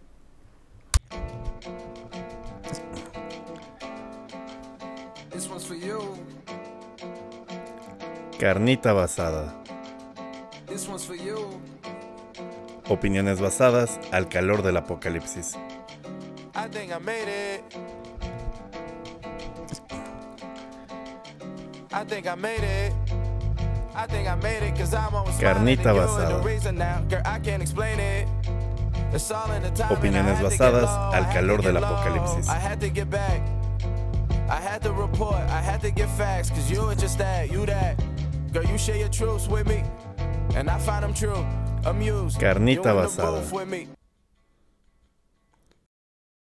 Carnita Basada. This one's for you. Opiniones basadas al calor del apocalipsis. I think I made it. I think I made it. I think I made it cause I'm always Carnita basada. Opiniones basadas al calor del apocalipsis. I had to get back. I had to report. I had to get facts cause you were just that, you that. Girl, you share your truths with me. And I find them true. Amused. Carnita basada.